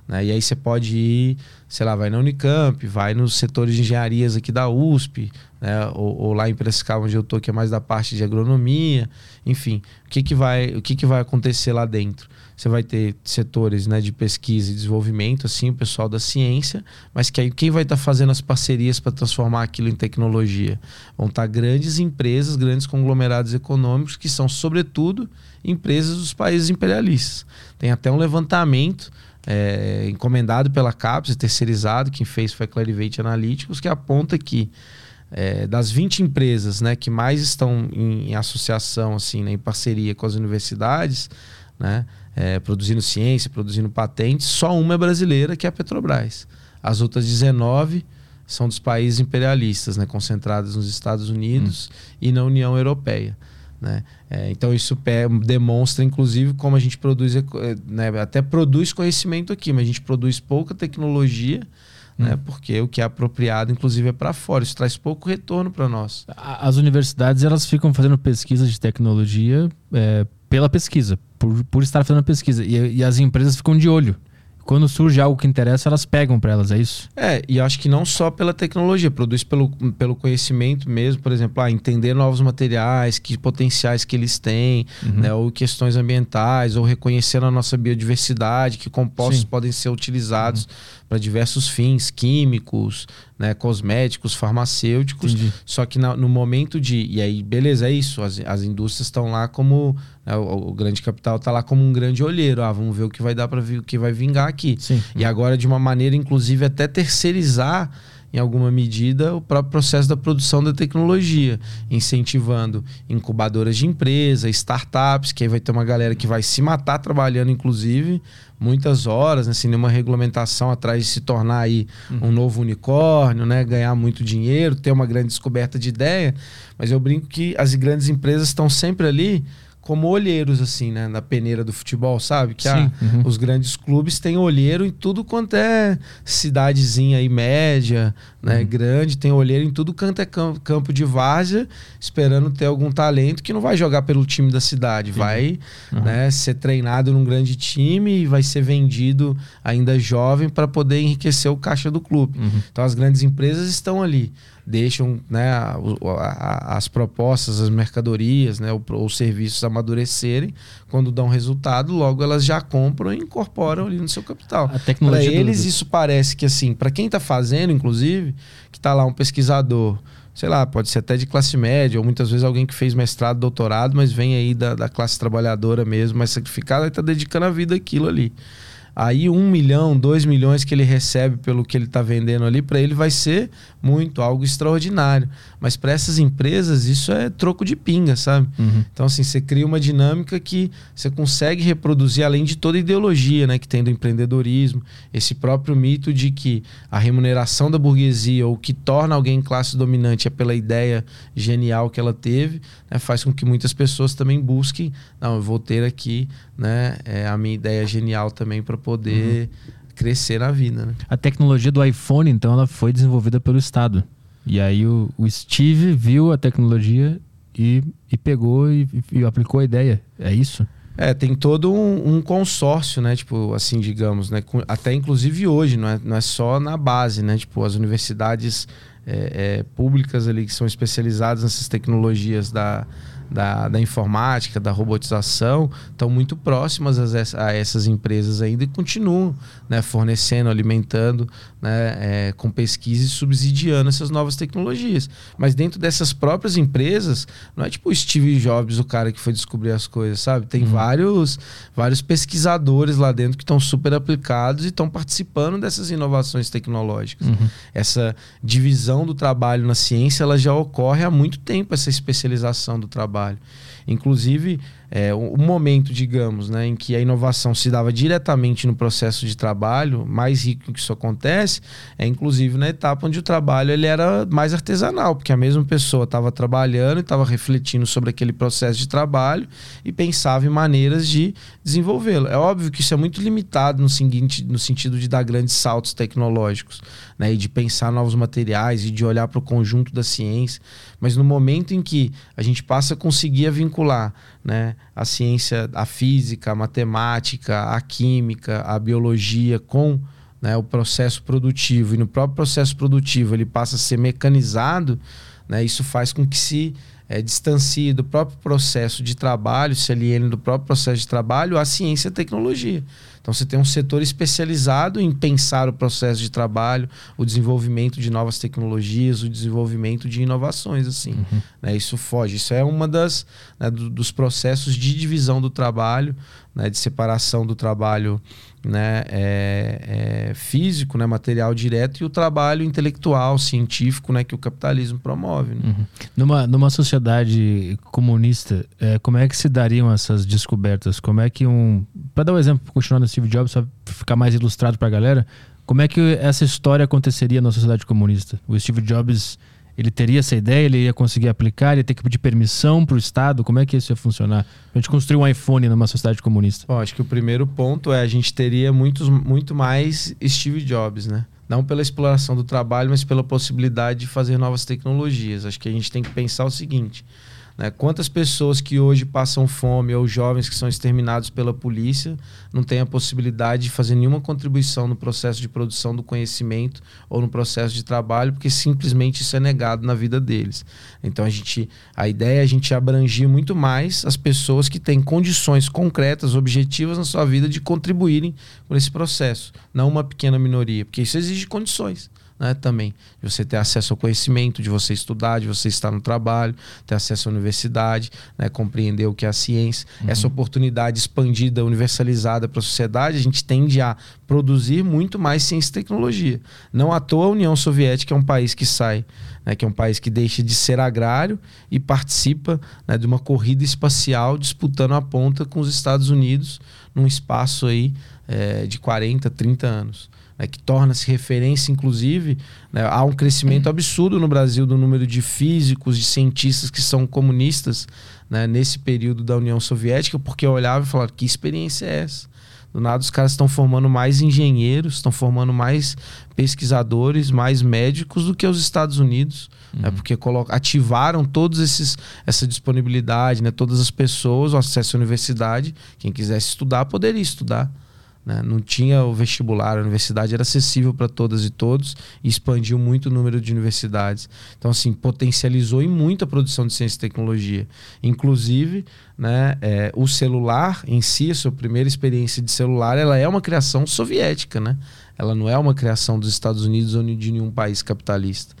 Né? E aí você pode ir, sei lá, vai na Unicamp, vai nos setores de engenharias aqui da USP, né? ou, ou lá em Piracicaba, onde eu estou, que é mais da parte de agronomia. Enfim, o que, que, vai, o que, que vai acontecer lá dentro? Você vai ter setores né, de pesquisa e desenvolvimento, assim, o pessoal da ciência, mas que aí quem vai estar tá fazendo as parcerias para transformar aquilo em tecnologia? Vão estar tá grandes empresas, grandes conglomerados econômicos, que são, sobretudo, empresas dos países imperialistas. Tem até um levantamento é, encomendado pela CAPES, terceirizado, quem fez foi a Clarivate Analytics, que aponta que é, das 20 empresas né, que mais estão em, em associação, assim, né, em parceria com as universidades, né, é, produzindo ciência, produzindo patentes, só uma é brasileira, que é a Petrobras. As outras 19 são dos países imperialistas, né, concentradas nos Estados Unidos hum. e na União Europeia. Né? É, então isso demonstra, inclusive, como a gente produz, né, até produz conhecimento aqui, mas a gente produz pouca tecnologia, hum. né, porque o que é apropriado, inclusive, é para fora. Isso traz pouco retorno para nós. As universidades elas ficam fazendo pesquisa de tecnologia é, pela pesquisa, por, por estar fazendo pesquisa, e, e as empresas ficam de olho quando surge algo que interessa, elas pegam para elas, é isso? É, e acho que não só pela tecnologia, produz pelo, pelo conhecimento mesmo, por exemplo, ah, entender novos materiais, que potenciais que eles têm, uhum. né, ou questões ambientais, ou reconhecer a nossa biodiversidade, que compostos Sim. podem ser utilizados uhum. Para diversos fins, químicos, né, cosméticos, farmacêuticos. Entendi. Só que na, no momento de. E aí, beleza, é isso. As, as indústrias estão lá como. Né, o, o, grande capital está lá como um grande olheiro. Ah, vamos ver o que vai dar para o que vai vingar aqui. Sim. E agora, de uma maneira, inclusive, até terceirizar em alguma medida, o próprio processo da produção da tecnologia, incentivando incubadoras de empresa, startups, que aí vai ter uma galera que vai se matar trabalhando, inclusive, muitas horas, né, sem nenhuma regulamentação atrás de se tornar aí uhum. um novo unicórnio, né, ganhar muito dinheiro, ter uma grande descoberta de ideia. Mas eu brinco que as grandes empresas estão sempre ali como olheiros, assim, né? Na peneira do futebol, sabe? Que ah, uhum. os grandes clubes têm olheiro em tudo quanto é cidadezinha aí média, né? Uhum. Grande, tem olheiro em tudo quanto é campo, campo de várzea, esperando ter algum talento que não vai jogar pelo time da cidade, vai uhum. né, ser treinado num grande time e vai ser vendido ainda jovem para poder enriquecer o caixa do clube. Uhum. Então as grandes empresas estão ali deixam né, a, a, as propostas, as mercadorias, né, os serviços amadurecerem. Quando dão resultado, logo elas já compram e incorporam ali no seu capital. Para eles, isso parece que, assim, para quem está fazendo, inclusive, que está lá um pesquisador sei lá, pode ser até de classe média, ou muitas vezes alguém que fez mestrado, doutorado, mas vem aí da, da classe trabalhadora mesmo, mais sacrificada, e está dedicando a vida àquilo ali. Aí um milhão, dois milhões que ele recebe pelo que ele está vendendo ali, para ele vai ser muito, algo extraordinário. Mas para essas empresas isso é troco de pinga, sabe? Uhum. Então assim, você cria uma dinâmica que você consegue reproduzir além de toda a ideologia né, que tem do empreendedorismo, esse próprio mito de que a remuneração da burguesia ou o que torna alguém classe dominante é pela ideia genial que ela teve, né, faz com que muitas pessoas também busquem, não, eu vou ter aqui né, é, a minha ideia genial também para poder uhum. Crescer na vida. Né? A tecnologia do iPhone, então, ela foi desenvolvida pelo Estado. E aí o, o Steve viu a tecnologia e, e pegou e, e, aplicou a ideia. É isso? É, tem todo um, um, consórcio, né? Tipo, assim, digamos, né? Até inclusive hoje, não é, não é só na base, né? Tipo, as universidades é, é, públicas ali que são especializadas nessas tecnologias da, da, da informática, da robotização, estão muito próximas a, essas empresas ainda e continuam né, fornecendo, alimentando né, é, com pesquisa e subsidiando essas novas tecnologias. Mas dentro dessas próprias empresas, não é tipo o Steve Jobs, o cara que foi descobrir as coisas, sabe? Tem uhum. vários, vários pesquisadores lá dentro que estão super aplicados e estão participando dessas inovações tecnológicas. Uhum. Essa divisão do trabalho na ciência, ela já ocorre há muito tempo, essa especialização do trabalho trabalho. Inclusive, é, o, momento, digamos, né, em que a inovação se dava diretamente no processo de trabalho, mais rico que isso acontece, é inclusive na etapa onde o trabalho ele era mais artesanal, porque a mesma pessoa estava trabalhando e estava refletindo sobre aquele processo de trabalho e pensava em maneiras de desenvolvê-lo. É óbvio que isso é muito limitado no, seguinte, no sentido de dar grandes saltos tecnológicos, né, e de pensar novos materiais e de olhar para o conjunto da ciência, mas no momento em que a gente passa a conseguir vincular né, a ciência, a física, a matemática, a química, a biologia com né, o processo produtivo e no próprio processo produtivo ele passa a ser mecanizado, né, isso faz com que se é, distancie do próprio processo de trabalho, se aliene do próprio processo de trabalho a ciência e a tecnologia. Então você tem um setor especializado em pensar o processo de trabalho, o desenvolvimento de novas tecnologias, o desenvolvimento de inovações, assim. Uhum. Né? Isso foge. Isso é uma das né, do, dos processos de divisão do trabalho, né, de separação do trabalho né, é, é físico, né, material direto, e o trabalho intelectual, científico, né, que o capitalismo promove. Né? Uhum. Numa, numa sociedade comunista, é, como é que se dariam essas descobertas? Como é que um. Para dar um exemplo, continuando Steve Jobs, só ficar mais ilustrado para a galera, como é que essa história aconteceria na sociedade comunista? O Steve Jobs ele teria essa ideia, ele ia conseguir aplicar, ele ia ter que pedir permissão para o Estado? Como é que isso ia funcionar? A gente construir um iPhone numa sociedade comunista. Bom, acho que o primeiro ponto é a gente teria muitos, muito mais Steve Jobs, né? Não pela exploração do trabalho, mas pela possibilidade de fazer novas tecnologias. Acho que a gente tem que pensar o seguinte: né? Quantas pessoas que hoje passam fome ou jovens que são exterminados pela polícia não têm a possibilidade de fazer nenhuma contribuição no processo de produção do conhecimento ou no processo de trabalho, porque simplesmente isso é negado na vida deles. Então a gente, a ideia é a gente abrangir muito mais as pessoas que têm condições concretas, objetivas na sua vida de contribuírem por esse processo, não uma pequena minoria, porque isso exige condições né, também. De você ter acesso ao conhecimento, de você estudar, de você estar no trabalho, ter acesso à universidade, né, compreender o que é a ciência. Uhum. Essa oportunidade expandida, universalizada para a sociedade, a gente tende a produzir muito mais ciência e tecnologia. Não à toa a União Soviética é um país que sai, né, que é um país que deixa de ser agrário e participa né, de uma corrida espacial disputando a ponta com os Estados Unidos num espaço aí é, de 40, 30 anos né, que torna-se referência, inclusive, né, há um crescimento absurdo no Brasil do número de físicos, de cientistas que são comunistas né, nesse período da União Soviética, porque eu olhava e falava, que experiência é essa? Do nada os caras estão formando mais engenheiros, estão formando mais pesquisadores, mais médicos do que os Estados Unidos, né, uhum. né, porque ativaram todos esses essa disponibilidade, né, todas as pessoas, o acesso à universidade, quem quisesse estudar poderia estudar. Né? Não tinha o vestibular, a universidade era acessível para todas e todos e expandiu muito o número de universidades. Então, assim, potencializou em muito a produção de ciência e tecnologia. Inclusive, né, é, o celular em si, a sua primeira experiência de celular, ela é uma criação soviética, né? Ela não é uma criação dos Estados Unidos ou de nenhum país capitalista.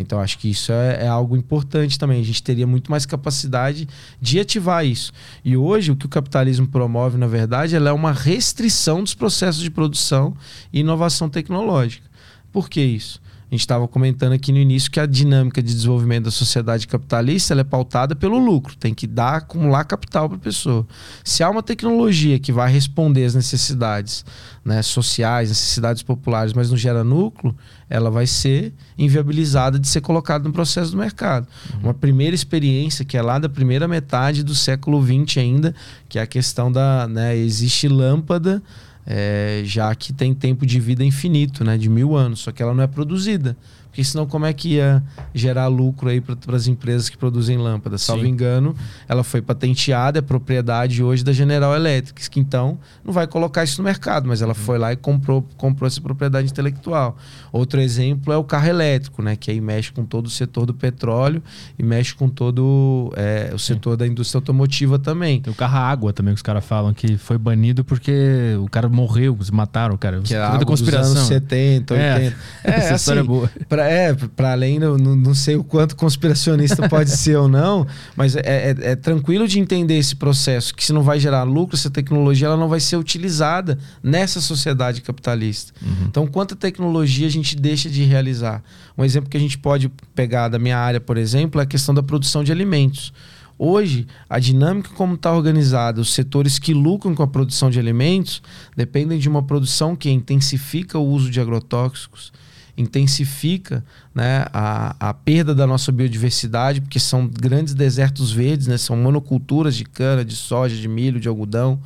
Então acho que isso é, é, algo importante também. A gente teria muito mais capacidade de ativar isso. E hoje o que o capitalismo promove, na verdade, é uma restrição dos processos de produção e inovação tecnológica. Por que isso? A gente estava comentando aqui no início que a dinâmica de desenvolvimento da sociedade capitalista é pautada pelo lucro, tem que dar, acumular capital para a pessoa. Se há uma tecnologia que vai responder às necessidades né, sociais, necessidades populares, mas não gera núcleo, ela vai ser inviabilizada de ser colocada no processo do mercado. Uhum. Uma primeira experiência que é lá da primeira metade do século XX ainda, que é a questão da. Né, existe lâmpada é, já que tem tempo de vida infinito, né, de mil anos, só que ela não é produzida. Porque senão como é que ia gerar lucro aí para as empresas que produzem lâmpadas? Salvo Sim. engano, ela foi patenteada, é propriedade hoje da General Electric, que então não vai colocar isso no mercado, mas ela uhum. foi lá e comprou, comprou essa propriedade intelectual. Outro exemplo é o carro elétrico, né? Que aí mexe com todo o setor do petróleo e mexe com todo é, o setor Sim. da indústria automotiva também. Tem o carro água também, que os caras falam que foi banido porque o cara morreu, eles mataram o cara. Que é a conspiração. Dos anos 70, 80. É, é essa assim, história é boa. Pra, é, para além, não, não sei o quanto conspiracionista pode ser ou não, mas é, é, é, tranquilo de entender esse processo, que se não vai gerar lucro, essa tecnologia ela não vai ser utilizada nessa sociedade capitalista. Uhum. Então, quanta tecnologia a gente deixa de realizar? Um exemplo que a gente pode pegar da minha área, por exemplo, é a questão da produção de alimentos. Hoje, a dinâmica como está organizada, os setores que lucram com a produção de alimentos dependem de uma produção que intensifica o uso de agrotóxicos, intensifica né, a, a perda da nossa biodiversidade, porque são grandes desertos verdes, né, são monoculturas de cana, de soja, de milho, de algodão.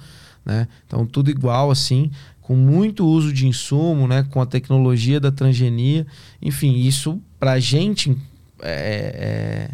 Né? Então, tudo igual assim, com muito uso de insumo, né, com a tecnologia da transgenia. Enfim, isso para a gente, é,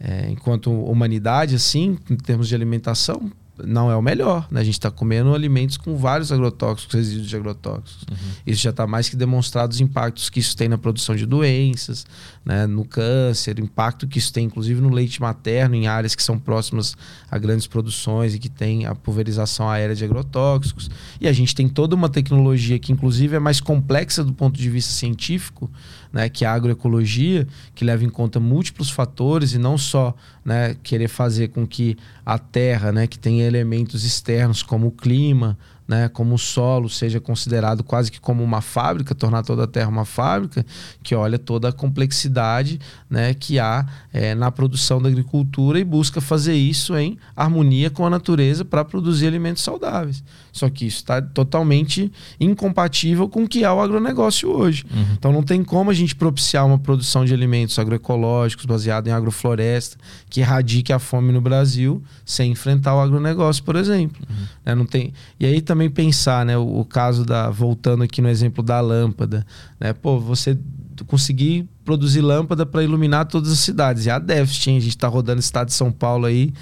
é, é, enquanto humanidade, assim, em termos de alimentação, não é o melhor. Né? A gente está comendo alimentos com vários agrotóxicos, resíduos de agrotóxicos. Uhum. Isso já está mais que demonstrado os impactos que isso tem na produção de doenças, né? no câncer, o impacto que isso tem, inclusive, no leite materno, em áreas que são próximas a grandes produções e que tem a pulverização aérea de agrotóxicos. E a gente tem toda uma tecnologia que, inclusive, é mais complexa do ponto de vista científico, né, que é a agroecologia, que leva em conta múltiplos fatores e não só né, querer fazer com que a terra, né, que tem elementos externos como o clima, né, como o solo seja considerado quase que como uma fábrica, tornar toda a terra uma fábrica, que olha toda a complexidade né, que há é, na produção da agricultura e busca fazer isso em harmonia com a natureza para produzir alimentos saudáveis. Só que isso está totalmente incompatível com o que é o agronegócio hoje. Uhum. Então não tem como a gente propiciar uma produção de alimentos agroecológicos baseada em agrofloresta que erradique a fome no Brasil sem enfrentar o agronegócio, por exemplo. Uhum. Né, não tem... E aí também pensar, né, o, o, caso da voltando aqui no exemplo da lâmpada, né? Pô, você conseguir produzir lâmpada para iluminar todas as cidades. E a déficit, hein? a gente está rodando o estado de São Paulo aí,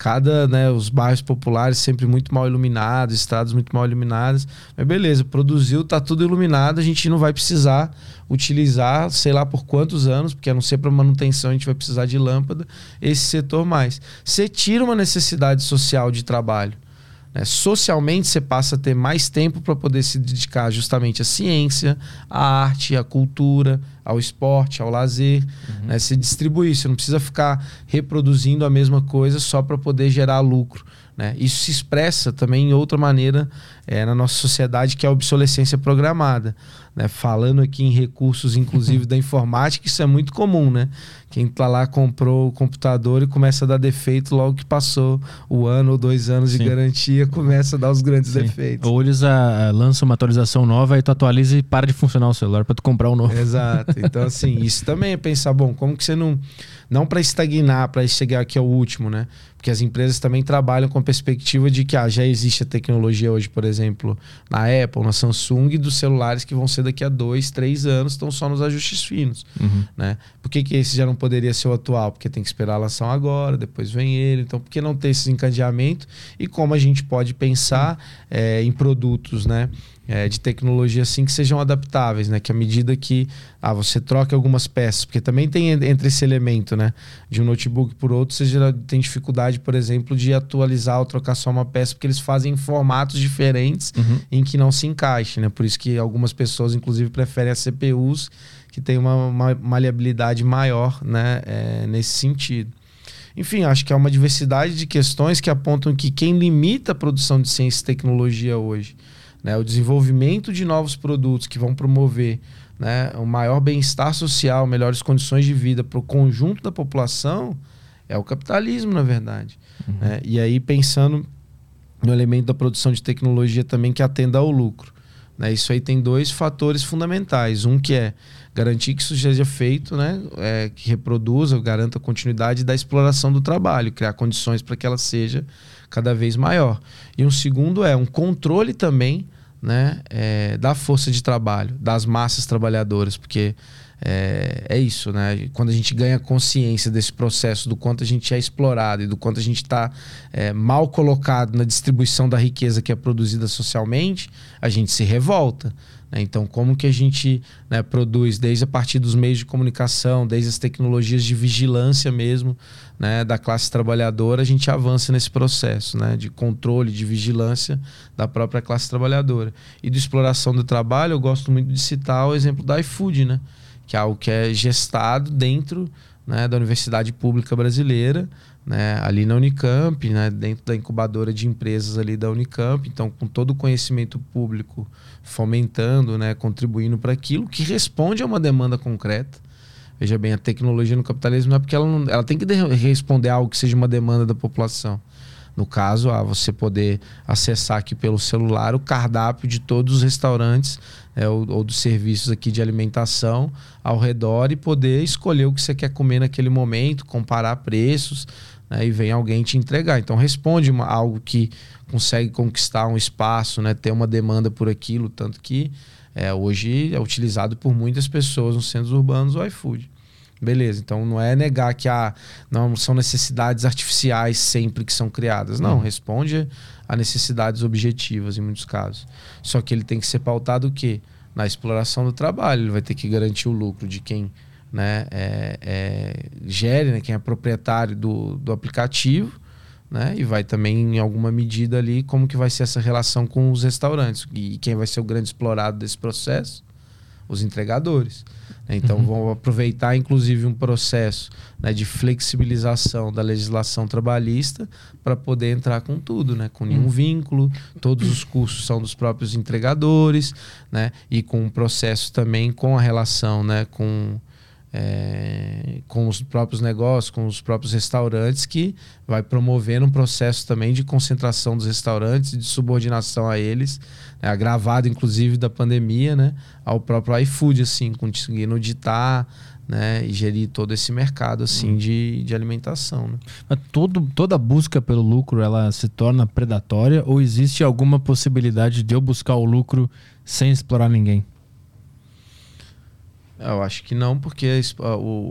cada, né, os bairros populares sempre muito mal iluminados, estados muito mal iluminados. Mas beleza, produziu, tá tudo iluminado, a gente não vai precisar utilizar, sei lá por quantos anos, porque a não ser para manutenção a gente vai precisar de lâmpada, esse setor mais. Você tira uma necessidade social de trabalho. Né? Socialmente, você passa a ter mais tempo para poder se dedicar justamente à ciência, à arte, à cultura, ao esporte, ao lazer. Uhum. Né? Se distribuir, você não precisa ficar reproduzindo a mesma coisa só para poder gerar lucro. Né? Isso se expressa também em outra maneira é, na nossa sociedade, que é a obsolescência programada. Né? Falando aqui em recursos, inclusive da informática, isso é muito comum. Né? Quem está lá comprou o computador e começa a dar defeito logo que passou o ano ou dois anos Sim. de garantia, começa a dar os grandes Sim. defeitos. Ou eles a, a, lançam uma atualização nova e tu atualiza e para de funcionar o celular para tu comprar um novo. Exato. Então, assim, isso também é pensar, bom, como que você não. Não para estagnar, para chegar aqui ao último, né? Porque as empresas também trabalham com a perspectiva de que ah, já existe a tecnologia hoje, por exemplo, na Apple, na Samsung, dos celulares que vão ser daqui a dois, três anos, estão só nos ajustes finos. Uhum. Né? Por que, que esse já não poderia ser o atual? Porque tem que esperar a lançar agora, depois vem ele. Então, por que não ter esse encadeamento? E como a gente pode pensar uhum. é, em produtos, né? É, de tecnologia assim que sejam adaptáveis, né? Que à medida que ah, você troca algumas peças, porque também tem entre esse elemento, né? De um notebook por outro, você já tem dificuldade, por exemplo, de atualizar ou trocar só uma peça, porque eles fazem formatos diferentes uhum. em que não se encaixe, né? Por isso que algumas pessoas, inclusive, preferem as CPUs que tem uma, uma maleabilidade maior, né? É, nesse sentido. Enfim, acho que é uma diversidade de questões que apontam que quem limita a produção de ciência e tecnologia hoje né, o desenvolvimento de novos produtos que vão promover né, um maior bem-estar social, melhores condições de vida para o conjunto da população, é o capitalismo, na verdade. Uhum. Né? E aí, pensando no elemento da produção de tecnologia também que atenda ao lucro. Né? Isso aí tem dois fatores fundamentais. Um que é garantir que isso seja feito, né? É, que reproduza, garanta a continuidade da exploração do trabalho, criar condições para que ela seja cada vez maior. E um segundo é um controle também né, é, da força de trabalho, das massas trabalhadoras, porque é, é, isso, né? Quando a gente ganha consciência desse processo, do quanto a gente é explorado e do quanto a gente está é, mal colocado na distribuição da riqueza que é produzida socialmente, a gente se revolta. Né? Então, como que a gente né, produz, desde a partir dos meios de comunicação, desde as tecnologias de vigilância mesmo né, da classe trabalhadora, a gente avança nesse processo né, de controle, de vigilância da própria classe trabalhadora. E de exploração do trabalho, eu gosto muito de citar o exemplo da iFood, né? que é algo que é gestado dentro né, da Universidade Pública Brasileira, né, ali na Unicamp, né, dentro da incubadora de empresas ali da Unicamp, então com todo o conhecimento público fomentando, né, contribuindo para aquilo que responde a uma demanda concreta. Veja bem, a tecnologia no capitalismo não é porque ela, não, ela tem que responder a algo que seja uma demanda da população. No caso, a você poder acessar aqui pelo celular o cardápio de todos os restaurantes é, ou, ou, dos serviços aqui de alimentação ao redor e poder escolher o que você quer comer naquele momento, comparar preços, né, e vem alguém te entregar. Então responde uma, algo que consegue conquistar um espaço, né, ter uma demanda por aquilo, tanto que é, hoje é utilizado por muitas pessoas nos centros urbanos o iFood. Beleza, então não é negar que há, não são necessidades artificiais sempre que são criadas. Não, uhum. responde a necessidades objetivas em muitos casos. Só que ele tem que ser pautado o quê? Na exploração do trabalho. Ele vai ter que garantir o lucro de quem né, é, é, gere, né, quem é proprietário do, do aplicativo, né, e vai também, em alguma medida ali, como que vai ser essa relação com os restaurantes. E quem vai ser o grande explorado desse processo? Os entregadores. Né? Então, uhum. vão aproveitar, inclusive, um processo né, de flexibilização da legislação trabalhista para poder entrar com tudo, né? com nenhum uhum. vínculo, todos os custos são dos próprios entregadores, né? e com um processo também com a relação né, com é, com os próprios negócios, com os próprios restaurantes, que vai promovendo um processo também de concentração dos restaurantes, de subordinação a eles, né, agravado inclusive da pandemia, né, ao próprio iFood, assim, conseguindo ditar né, e gerir todo esse mercado assim de, de alimentação. Né? Mas todo, toda busca pelo lucro ela se torna predatória ou existe alguma possibilidade de eu buscar o lucro sem explorar ninguém? Eu acho que não, porque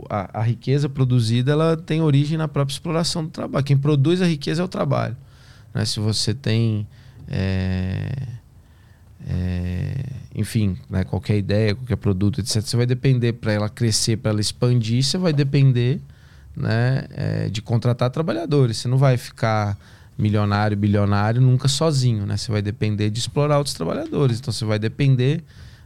a, a, a, riqueza produzida ela tem origem na própria exploração do trabalho. Quem produz a riqueza é o trabalho. Né? Se você tem, é, é, enfim, né? qualquer ideia, qualquer produto, etc., você vai depender para ela crescer, para ela expandir, você vai depender né? É, de contratar trabalhadores. Você não vai ficar milionário, bilionário nunca sozinho. Né? Você vai depender de explorar outros trabalhadores. Então você vai depender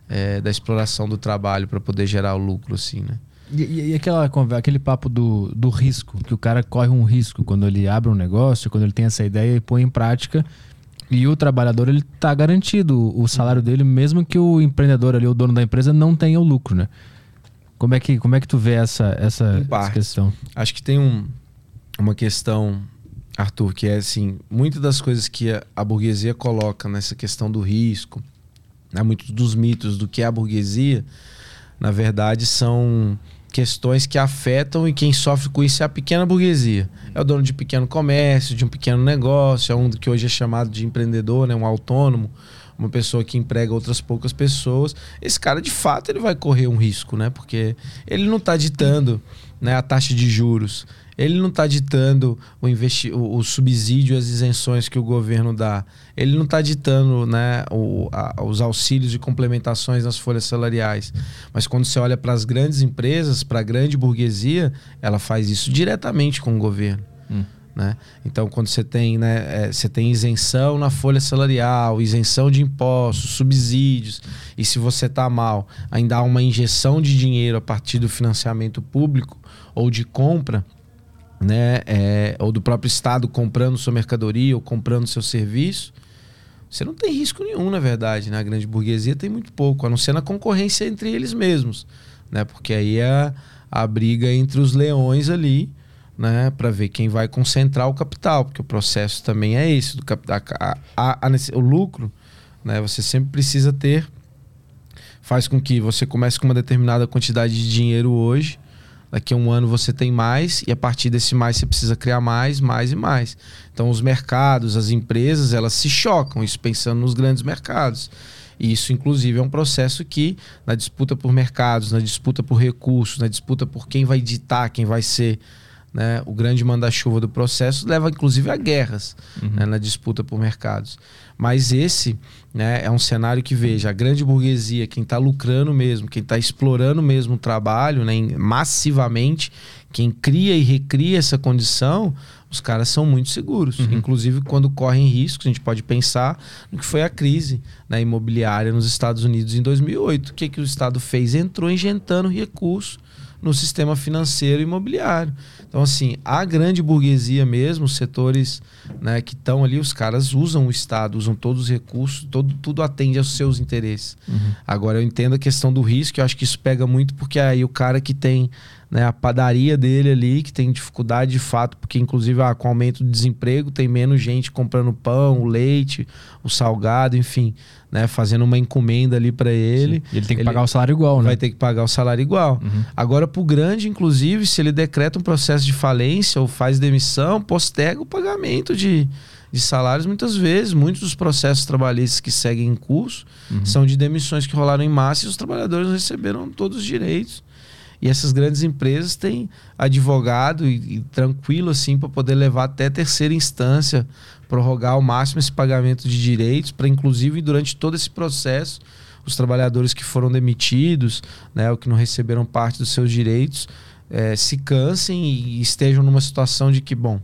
é, da exploração do trabalho para poder gerar o lucro, assim, né? E, e, aquela, aquele papo do, do risco, que o cara corre um risco quando ele abre um negócio, quando ele tem essa ideia e põe em prática. E o trabalhador, ele tá garantido o salário uhum. dele, mesmo que o empreendedor ali, o dono da empresa, não tenha o lucro, né? Como é que, como é que tu vê essa, essa, essa questão? Acho que tem um, uma questão, Arthur, que é assim, muitas das coisas que a, a burguesia coloca nessa questão do risco, né, muitos dos mitos do que é a burguesia, na verdade, são questões que afetam e quem sofre com isso é a pequena burguesia. É o dono de pequeno comércio, de um pequeno negócio, é um que hoje é chamado de empreendedor, né, um autônomo, uma pessoa que emprega outras poucas pessoas. Esse cara, de fato, ele vai correr um risco, né? Porque ele não está ditando né, a taxa de juros ele não está ditando o, investi o, o, subsídio, as isenções que o governo dá. Ele não está ditando né, o, a, os auxílios e complementações nas folhas salariais. Mas quando você olha para as grandes empresas, para a grande burguesia, ela faz isso diretamente com o governo. Hum. Né? Então, quando você tem, né, é, você tem isenção na folha salarial, isenção de impostos, subsídios, e se você está mal, ainda há uma injeção de dinheiro a partir do financiamento público ou de compra, né, é, ou do próprio Estado comprando sua mercadoria ou comprando seu serviço, você não tem risco nenhum, na verdade. Na né? grande burguesia tem muito pouco, a não ser na concorrência entre eles mesmos. Né? Porque aí é a briga entre os leões ali, né, para ver quem vai concentrar o capital, porque o processo também é esse, do capital, a, o lucro, né, você sempre precisa ter, faz com que você comece com uma determinada quantidade de dinheiro hoje, Daqui a um ano você tem mais e a partir desse mais você precisa criar mais, mais e mais. Então os mercados, as empresas, elas se chocam, isso pensando nos grandes mercados. E isso, inclusive, é um processo que, na disputa por mercados, na disputa por recursos, na disputa por quem vai ditar, quem vai ser né, o grande manda-chuva do processo, leva, inclusive, a guerras uhum. né, na disputa por mercados. Mas esse né, é um cenário que, veja, a grande burguesia, quem está lucrando mesmo, quem está explorando mesmo o trabalho né, massivamente, quem cria e recria essa condição, os caras são muito seguros. Uhum. Inclusive, quando correm riscos, a gente pode pensar no que foi a crise na imobiliária nos Estados Unidos em 2008. O que, que o Estado fez? Entrou injetando recursos no sistema financeiro e imobiliário. Então, assim, a grande burguesia mesmo, os setores né, que estão ali, os caras usam o Estado, usam todos os recursos, todo, tudo atende aos seus interesses. Uhum. Agora, eu entendo a questão do risco, eu acho que isso pega muito, porque aí o cara que tem né, a padaria dele ali, que tem dificuldade de fato, porque inclusive ah, com o aumento do desemprego tem menos gente comprando pão, o leite, o salgado, enfim, né, fazendo uma encomenda ali para ele. Sim. Ele tem que ele pagar o salário igual, né? Vai ter que pagar o salário igual. Uhum. Agora, para o grande, inclusive, se ele decreta um processo de falência ou faz demissão, posterga o pagamento de, de salários muitas vezes. Muitos dos processos trabalhistas que seguem em curso uhum. são de demissões que rolaram em massa e os trabalhadores não receberam todos os direitos. E essas grandes empresas têm advogado e, e tranquilo assim para poder levar até terceira instância, prorrogar ao máximo esse pagamento de direitos, para inclusive durante todo esse processo os trabalhadores que foram demitidos, né, ou que não receberam parte dos seus direitos, é, se cansem e estejam numa situação de que, bom,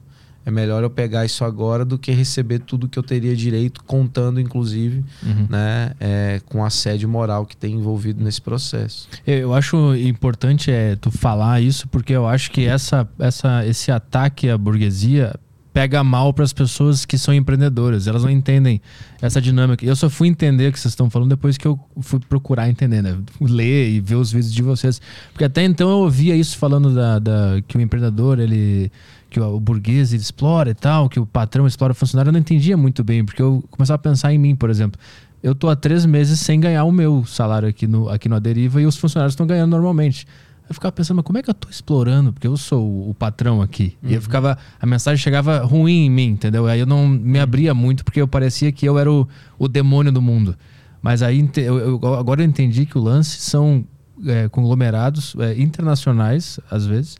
é melhor eu pegar isso agora do que receber tudo que eu teria direito, contando inclusive uhum. né, é, com assédio moral que tem envolvido nesse processo. Eu acho importante é, tu falar isso, porque eu acho que essa, essa, esse ataque à burguesia pega mal para as pessoas que são empreendedoras. Elas não entendem essa dinâmica. Eu só fui entender o que vocês estão falando depois que eu fui procurar entender, né? Ler e ver os vídeos de vocês. Porque até então eu ouvia isso falando da, da que o empreendedor, ele que o, o burguês ele explora e tal, que o patrão explora o funcionário, eu não entendia muito bem, porque eu começava a pensar em mim, por exemplo. Eu tô há três meses sem ganhar o meu salário aqui no, aqui no Aderiva e os funcionários estão ganhando normalmente. Eu ficava pensando, mas como é que eu tô explorando? Porque eu sou o, patrão aqui. Uhum. E eu uhum. ficava. A mensagem chegava ruim em mim, entendeu? Aí eu não me uhum. abria muito, porque eu parecia que eu era o, o demônio do mundo. Mas aí eu, eu, agora eu entendi que o lance são é, conglomerados é, internacionais, às vezes,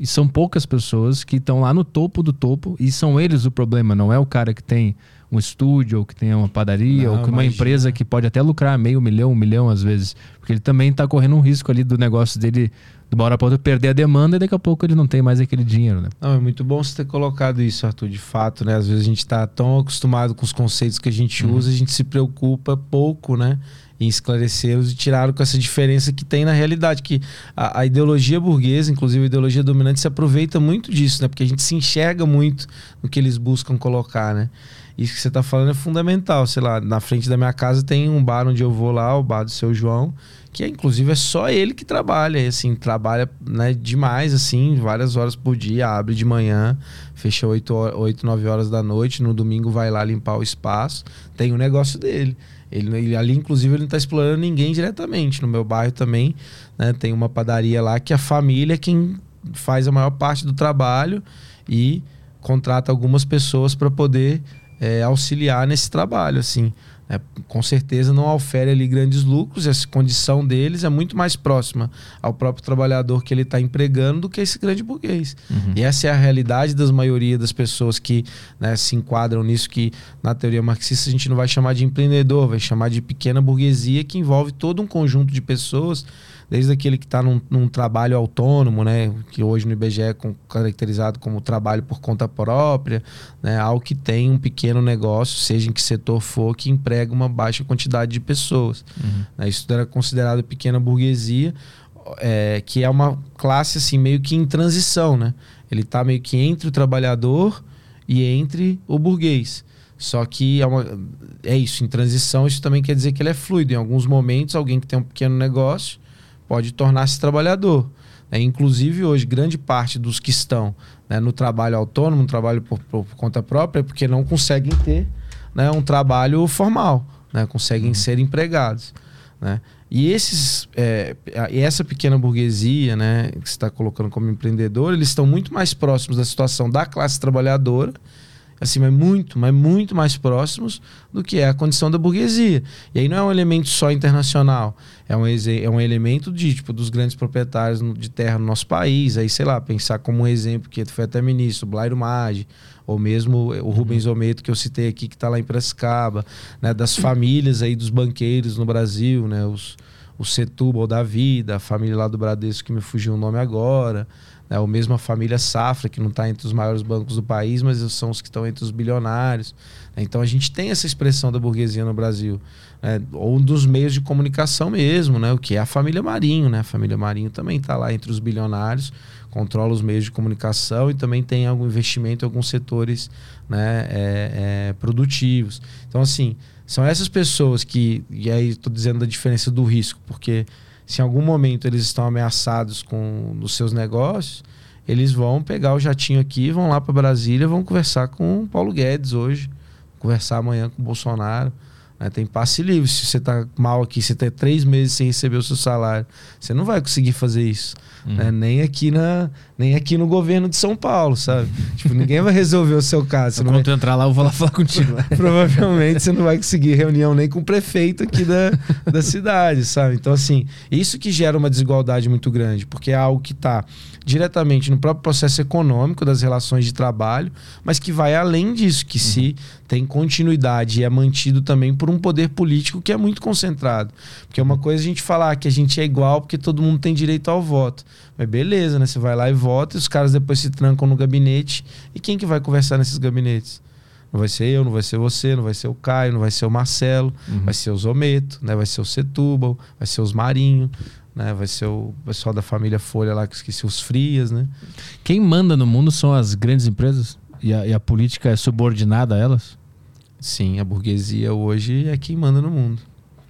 e são poucas pessoas que estão lá no topo do topo e são eles o problema, não é o cara que tem um estúdio ou que tem uma padaria não, ou que uma empresa que pode até lucrar meio milhão, um milhão às vezes, porque ele também está correndo um risco ali do negócio dele de uma hora para outra perder a demanda e daqui a pouco ele não tem mais aquele dinheiro, né? Não, é muito bom você ter colocado isso, Arthur, de fato, né? Às vezes a gente está tão acostumado com os conceitos que a gente uhum. usa, a gente se preocupa pouco, né? em esclarecê-los e tiraram com essa diferença que tem na realidade, que a, a, ideologia burguesa, inclusive a ideologia dominante, se aproveita muito disso, né? Porque a gente se enxerga muito no que eles buscam colocar, né? Isso que você está falando é fundamental. Sei lá, na frente da minha casa tem um bar onde eu vou lá, o bar do seu João, que inclusive é só ele que trabalha, assim, trabalha né, demais, assim, várias horas por dia, abre de manhã, fecha 8, 8, 9 horas da noite, no domingo vai lá limpar o espaço, tem o negócio dele. Ele, ele, ali, inclusive, ele não está explorando ninguém diretamente. No meu bairro também né, tem uma padaria lá que a família é quem faz a maior parte do trabalho e contrata algumas pessoas para poder é, auxiliar nesse trabalho. assim é, com certeza não ofere ali grandes lucros, essa condição deles é muito mais próxima ao próprio trabalhador que ele está empregando do que esse grande burguês. Uhum. E essa é a realidade das maioria das pessoas que né, se enquadram nisso, que na teoria marxista a gente não vai chamar de empreendedor, vai chamar de pequena burguesia, que envolve todo um conjunto de pessoas desde aquele que está num, num, trabalho autônomo, né, que hoje no IBGE é caracterizado como trabalho por conta própria, né, ao que tem um pequeno negócio, seja em que setor for, que emprega uma baixa quantidade de pessoas. Uhum. Né, isso era considerado pequena burguesia, é, que é uma classe assim meio que em transição, né? Ele está meio que entre o trabalhador e entre o burguês. Só que é, uma, é isso, em transição, isso também quer dizer que ele é fluido. Em alguns momentos, alguém que tem um pequeno negócio pode tornar-se trabalhador. É, inclusive, hoje, grande parte dos que estão né, no trabalho autônomo, no trabalho por, por, conta própria, é porque não conseguem ter né, um trabalho formal, né, conseguem uhum. ser empregados. Né? E esses, é, essa pequena burguesia né, que você está colocando como empreendedor, eles estão muito mais próximos da situação da classe trabalhadora assim, mas muito, mas muito mais próximos do que é a condição da burguesia. E aí não é um elemento só internacional, é um, é um elemento de, tipo, dos grandes proprietários de terra no nosso país, aí, sei lá, pensar como um exemplo que foi até ministro, Blairo Maggi, ou mesmo o Rubens Ometo que eu citei aqui, que está lá em Piracicaba, né, das famílias aí dos banqueiros no Brasil, né, os, o Setúbal da vida, a família lá do Bradesco que me fugiu o nome agora, né? ou mesmo a família Safra, que não está entre os maiores bancos do país, mas são os que estão entre os bilionários. Né? Então a gente tem essa expressão da burguesia no Brasil. Né? Ou dos meios de comunicação mesmo, né? o que é a família Marinho. Né? A família Marinho também está lá entre os bilionários, controla os meios de comunicação e também tem algum investimento em alguns setores né? É, é, produtivos. Então, assim, são essas pessoas que. E aí estou dizendo da diferença do risco, porque se em algum momento eles estão ameaçados com os seus negócios, eles vão pegar o jatinho aqui, vão lá para Brasília, vão conversar com o Paulo Guedes hoje, conversar amanhã com o Bolsonaro. Né? Tem passe livre. Se você está mal aqui, você tem três meses sem receber o seu salário, você não vai conseguir fazer isso. Uhum. Né? Nem, aqui na, nem aqui no governo de São Paulo, sabe? tipo, ninguém vai resolver o seu caso. Quando vai... entrar lá, eu vou lá falar contigo. Provavelmente você não vai conseguir reunião nem com o prefeito aqui da, da cidade, sabe? Então, assim, isso que gera uma desigualdade muito grande, porque é algo que está diretamente no próprio processo econômico das relações de trabalho, mas que vai além disso, que uhum. se tem continuidade e é mantido também por um poder político que é muito concentrado. Porque é uma coisa a gente falar que a gente é igual porque todo mundo tem direito ao voto. Mas beleza, né? Você vai lá e vota, e os caras depois se trancam no gabinete. E quem que vai conversar nesses gabinetes? Não vai ser eu, não vai ser você, não vai ser o Caio, não vai ser o Marcelo, uhum. vai ser o Zometo, né? vai ser o Setúbal, vai ser os Marinho, né? vai ser o pessoal da família Folha lá, que esqueci, os Frias, né? Quem manda no mundo são as grandes empresas? E a, e a política é subordinada a elas? Sim, a burguesia hoje é quem manda no mundo.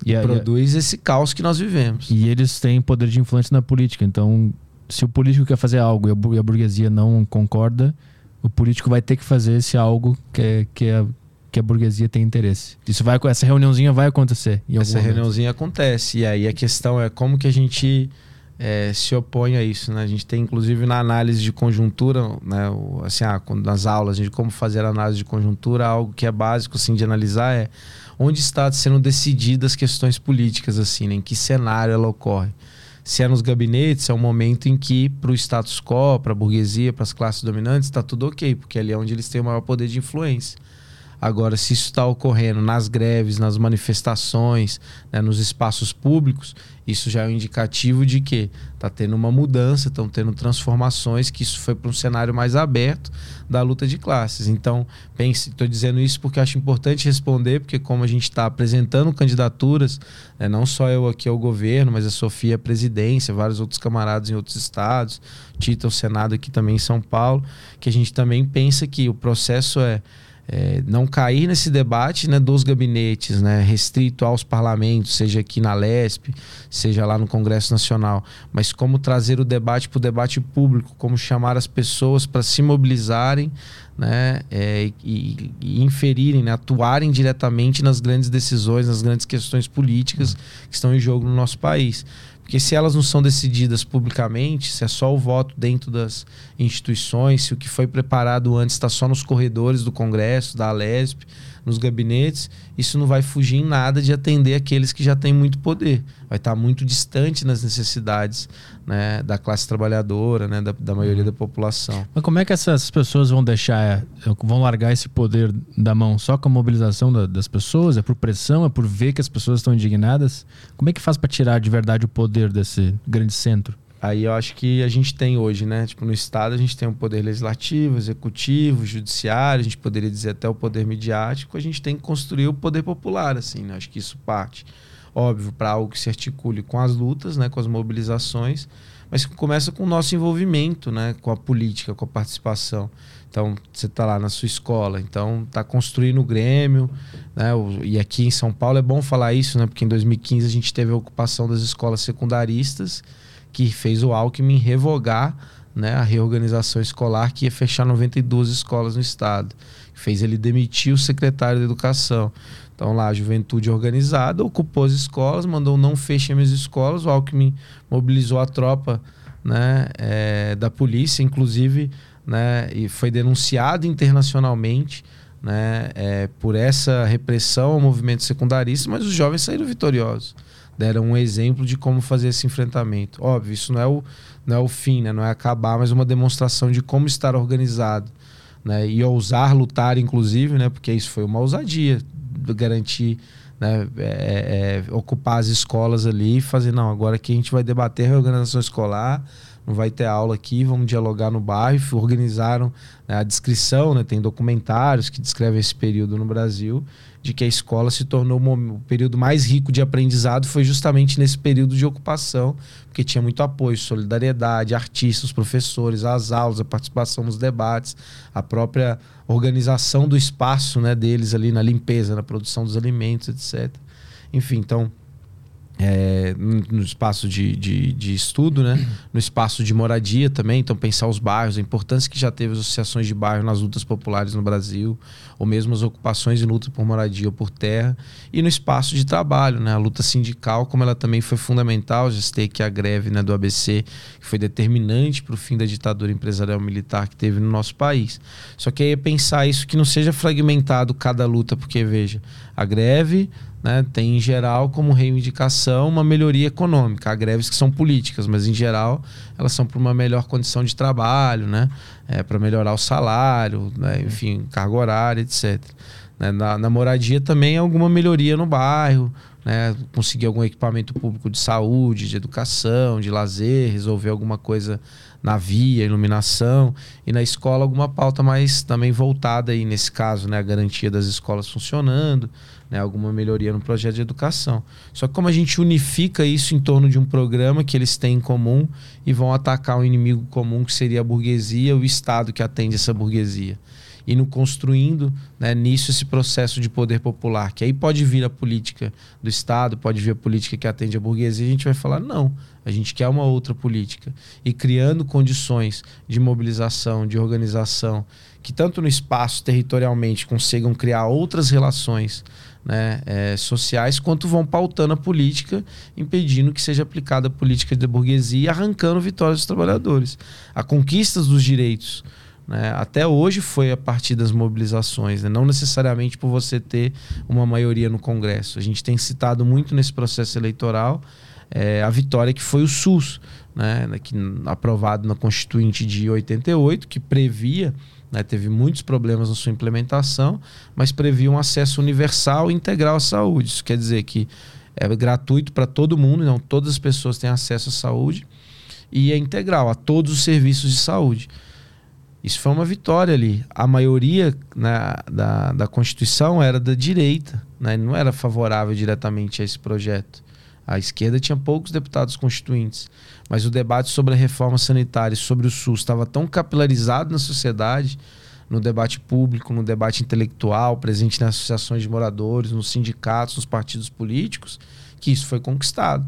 E, a, produz e a... esse caos que nós vivemos. E eles têm poder de influência na política, então se o político quer fazer algo e a burguesia não concorda, o político vai ter que fazer esse algo que, é, que, é, que a burguesia tem interesse. Isso vai, essa reuniãozinha vai acontecer. essa reuniãozinha acontece. E aí a questão é como que a gente é, se opõe a isso. Né? A gente tem, inclusive, na análise de conjuntura, né, assim, ah, nas aulas de como fazer análise de conjuntura, algo que é básico assim, de analisar é onde está sendo decididas questões políticas, assim, né? em que cenário ela ocorre se é nos gabinetes, é um momento em que, para o status quo, para a burguesia, para as classes dominantes, está tudo ok, porque ali é onde eles têm o maior poder de influência. Agora, se isso está ocorrendo nas greves, nas manifestações, né, nos espaços públicos, isso já é um indicativo de que está tendo uma mudança, estão tendo transformações, que isso foi para um cenário mais aberto da luta de classes. Então, pense, estou dizendo isso porque acho importante responder, porque como a gente está apresentando candidaturas, né, não só eu aqui ao governo, mas a Sofia à presidência, vários outros camaradas em outros estados, Tita ao Senado aqui também em São Paulo, que a gente também pensa que o processo é é, não cair nesse debate né, dos gabinetes, né, restrito aos parlamentos, seja aqui na LESP, seja lá no Congresso Nacional, mas como trazer o debate para o debate público, como chamar as pessoas para se mobilizarem né, é, e, e, inferirem, né, atuarem diretamente nas grandes decisões, nas grandes questões políticas que estão em jogo no nosso país. Porque se elas não são decididas publicamente, se é só o voto dentro das instituições, se o que foi preparado antes está só nos corredores do Congresso, da Alesp, nos gabinetes, isso não vai fugir em nada de atender aqueles que já têm muito poder. Vai estar muito distante nas necessidades né, da classe trabalhadora, né, da, da maioria uhum. da população. Mas como é que essas pessoas vão deixar, é, vão largar esse poder da mão só com a mobilização da, das pessoas? É por pressão? É por ver que as pessoas estão indignadas? Como é que faz para tirar de verdade o poder desse grande centro? Aí eu acho que a gente tem hoje, né? Tipo, no Estado a gente tem o poder legislativo, executivo, judiciário, a gente poderia dizer até o poder midiático, a gente tem que construir o poder popular, assim, né? Acho que isso parte, óbvio, para algo que se articule com as lutas, né? Com as mobilizações, mas que começa com o nosso envolvimento, né? Com a política, com a participação. Então, você está lá na sua escola, então está construindo o Grêmio, né? E aqui em São Paulo é bom falar isso, né? Porque em 2015 a gente teve a ocupação das escolas secundaristas, que fez o Alckmin revogar né, a reorganização escolar que ia fechar 92 escolas no estado. Fez ele demitir o secretário de Educação. Então lá a juventude organizada ocupou as escolas, mandou não fechem as escolas. O Alckmin mobilizou a tropa né, é, da polícia, inclusive, né, e foi denunciado internacionalmente né, é, por essa repressão ao movimento secundarista, mas os jovens saíram vitoriosos deram um exemplo de como fazer esse enfrentamento. Óbvio, isso não é o, não é o fim, né? não é acabar, mas uma demonstração de como estar organizado. Né? E ousar lutar, inclusive, né? porque isso foi uma ousadia, garantir, né? É, é, ocupar as escolas ali e fazer, não, agora aqui a gente vai debater a reorganização escolar, não vai ter aula aqui, vamos dialogar no bairro. Organizaram né, a descrição, né, tem documentários que descrevem esse período no Brasil, de que a escola se tornou o período mais rico de aprendizado foi justamente nesse período de ocupação, porque tinha muito apoio, solidariedade, artistas, professores, as aulas, a participação nos debates, a própria organização do espaço né, deles ali na limpeza, na produção dos alimentos, etc. Enfim, então é, no espaço de, de, de, estudo, né? no espaço de moradia também. Então, pensar os bairros, a importância que já teve as associações de bairro nas lutas populares no Brasil, ou mesmo as ocupações e luta por moradia ou por terra. E no espaço de trabalho, né? a luta sindical, como ela também foi fundamental. Já citei que a greve né, do ABC, que foi determinante para o fim da ditadura empresarial militar que teve no nosso país. Só que aí é pensar isso que não seja fragmentado cada luta, porque, veja, a greve né, tem em geral como reivindicação uma melhoria econômica. Há greves que são políticas, mas em geral elas são para uma melhor condição de trabalho, né, é, para melhorar o salário, né, enfim, carga horária, etc. Né, na, na, moradia também alguma melhoria no bairro, né, conseguir algum equipamento público de saúde, de educação, de lazer, resolver alguma coisa na via, iluminação, e na escola alguma pauta mais também voltada aí nesse caso, né, a garantia das escolas funcionando né, alguma melhoria no projeto de educação. Só que como a gente unifica isso em torno de um programa que eles têm em comum e vão atacar um inimigo comum que seria a burguesia, o Estado que atende essa burguesia. E no construindo né, nisso esse processo de poder popular, que aí pode vir a política do Estado, pode vir a política que atende a burguesia, a gente vai falar, não, a gente quer uma outra política. E criando condições de mobilização, de organização, que tanto no espaço territorialmente consigam criar outras relações né, é, sociais, quanto vão pautando a política, impedindo que seja aplicada a política da burguesia e arrancando vitórias dos trabalhadores. A conquista dos direitos. Né, até hoje foi a partir das mobilizações, né, não necessariamente por você ter uma maioria no Congresso. A gente tem citado muito nesse processo eleitoral é, a vitória que foi o SUS, né, que, aprovado na Constituinte de 88, que previa né? Teve muitos problemas na sua implementação, mas previa um acesso universal e integral à saúde. Isso quer dizer que é gratuito para todo mundo, não todas as pessoas têm acesso à saúde, e é integral a todos os serviços de saúde. Isso foi uma vitória ali. A maioria né, da, da Constituição era da direita, né? não era favorável diretamente a esse projeto. A esquerda tinha poucos deputados constituintes, mas o debate sobre a reforma sanitária e sobre o SUS estava tão capilarizado na sociedade, no debate público, no debate intelectual, presente nas associações de moradores, nos sindicatos, nos partidos políticos, que isso foi conquistado.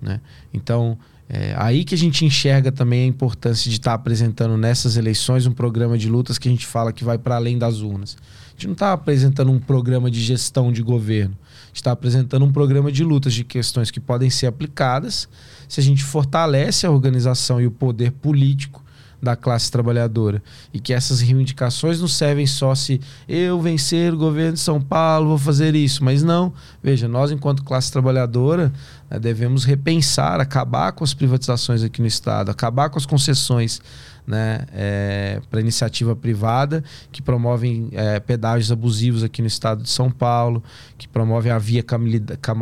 Né? Então, é aí que a gente enxerga também a importância de estar apresentando nessas eleições um programa de lutas que a gente fala que vai para além das urnas. A gente não está apresentando um programa de gestão de governo está apresentando um programa de lutas de questões que podem ser aplicadas se a gente fortalece a organização e o poder político da classe trabalhadora. E que essas reivindicações não servem só se eu vencer o governo de São Paulo, vou fazer isso. Mas não. Veja, nós, enquanto classe trabalhadora, né, devemos repensar, acabar com as privatizações aqui no Estado, acabar com as concessões né, é, para iniciativa privada, que promovem é, pedágios abusivos aqui no estado de São Paulo, que promovem a via,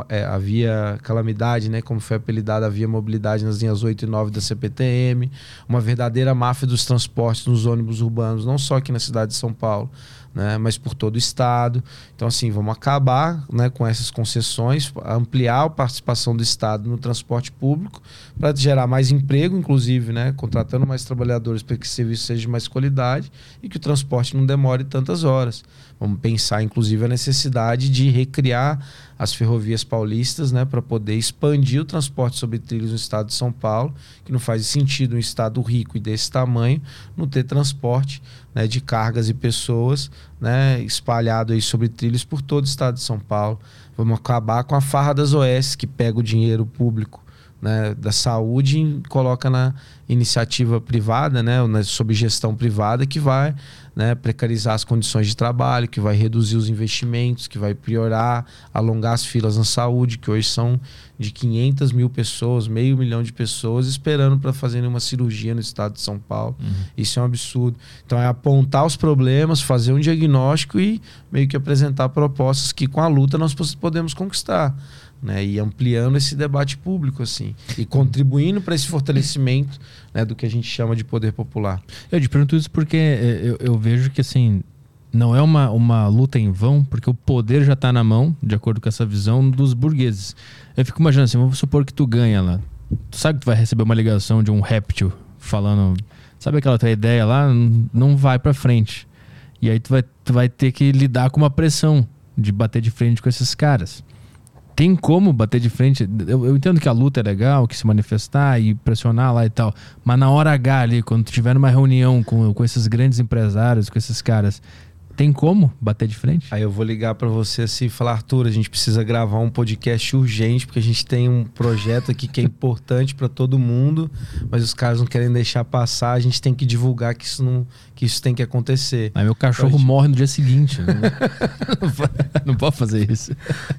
é, a via calamidade, né, como foi apelidada a via mobilidade nas linhas 8 e 9 da CPTM, uma verdadeira máfia dos transportes nos ônibus urbanos, não só aqui na cidade de São Paulo, né, mas por todo o estado. Então, assim, vamos acabar né, com essas concessões, ampliar a participação do Estado no transporte público para gerar mais emprego, inclusive, né, contratando mais trabalhadores para que o serviço seja de mais qualidade e que o transporte não demore tantas horas. Vamos pensar, inclusive, a necessidade de recriar as ferrovias paulistas né, para poder expandir o transporte sobre trilhos no estado de São Paulo, que não faz sentido um estado rico e desse tamanho não ter transporte né, de cargas e pessoas né, espalhado aí sobre trilhos por todo o estado de São Paulo. Vamos acabar com a farra das OS, que pega o dinheiro público né, da saúde e coloca na iniciativa privada, né, sob gestão privada, que vai né, precarizar as condições de trabalho, que vai reduzir os investimentos, que vai piorar, alongar as filas na saúde, que hoje são de 500 mil pessoas, meio milhão de pessoas esperando para fazerem uma cirurgia no estado de São Paulo. Uhum. Isso é um absurdo. Então é apontar os problemas, fazer um diagnóstico e meio que apresentar propostas que com a luta nós podemos conquistar. Né? E ampliando esse debate público, assim, e contribuindo para esse fortalecimento né, do que a gente chama de poder popular. Eu te pergunto isso porque é, eu, eu vejo que assim não é uma, uma luta em vão, porque o poder já está na mão, de acordo com essa visão dos burgueses. Eu fico imaginando assim, vamos supor que tu ganha lá. Tu sabe que tu vai receber uma ligação de um réptil falando, sabe aquela tua ideia lá, não vai para frente. E aí tu vai, tu vai ter que lidar com uma pressão de bater de frente com esses caras. Tem como bater de frente. Eu, eu entendo que a luta é legal, que se manifestar e pressionar lá e tal. Mas na hora H ali, quando tiver numa reunião com, com esses grandes empresários, com esses caras, tem como bater de frente? Aí eu vou ligar para você assim e falar, Arthur, a gente precisa gravar um podcast urgente, porque a gente tem um projeto aqui que é importante para todo mundo, mas os caras não querem deixar passar, a gente tem que divulgar que isso não que isso tem que acontecer. Aí meu cachorro então, gente... morre no dia seguinte. Né? não pode fazer isso.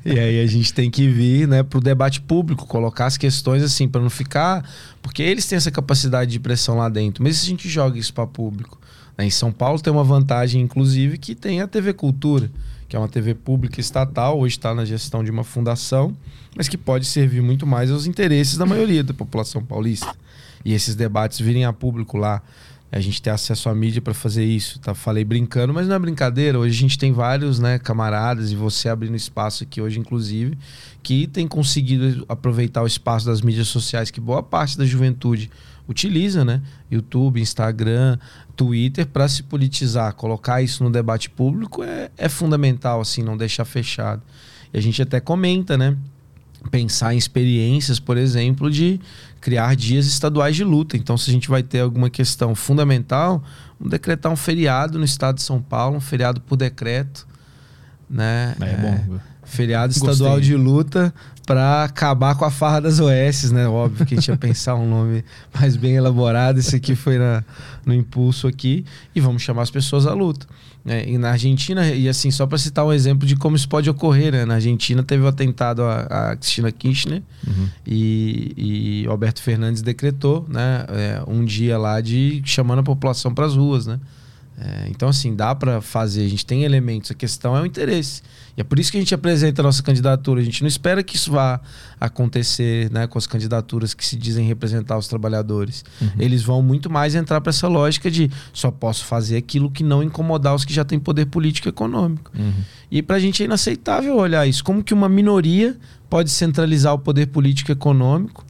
E aí a gente tem que vir, né, pro debate público, colocar as questões assim para não ficar, porque eles têm essa capacidade de pressão lá dentro, mas se a gente joga isso para público, em São Paulo tem uma vantagem, inclusive, que tem a TV Cultura, que é uma TV pública estatal, hoje está na gestão de uma fundação, mas que pode servir muito mais aos interesses da maioria da população paulista. E esses debates virem a público lá, a gente ter acesso à mídia para fazer isso. Tá? Falei brincando, mas não é brincadeira. Hoje a gente tem vários né, camaradas, e você abrindo espaço aqui hoje, inclusive, que tem conseguido aproveitar o espaço das mídias sociais que boa parte da juventude utiliza, né? YouTube, Instagram, Twitter para se politizar, colocar isso no debate público é, é fundamental, assim, não deixar fechado. E a gente até comenta, né? Pensar em experiências, por exemplo, de criar dias estaduais de luta. Então, se a gente vai ter alguma questão fundamental, vamos decretar um feriado no estado de São Paulo, um feriado por decreto, né? É, é bom. Feriado estadual Gostei. de luta para acabar com a farra das OS, né? Óbvio que a gente ia pensar um nome mais bem elaborado. Esse aqui foi na, no impulso aqui. E vamos chamar as pessoas à luta. É, e na Argentina, e assim, só para citar um exemplo de como isso pode ocorrer, né? Na Argentina teve o atentado a, a Cristina Kirchner uhum. e, e Alberto Fernandes decretou, né? É, um dia lá de chamando a população para as ruas, né? É, então, assim, dá para fazer, a gente tem elementos, a questão é o interesse. E é por isso que a gente apresenta a nossa candidatura. A gente não espera que isso vá acontecer né, com as candidaturas que se dizem representar os trabalhadores. Uhum. Eles vão muito mais entrar para essa lógica de só posso fazer aquilo que não incomodar os que já têm poder político e econômico. Uhum. E para a gente é inaceitável olhar isso. Como que uma minoria pode centralizar o poder político e econômico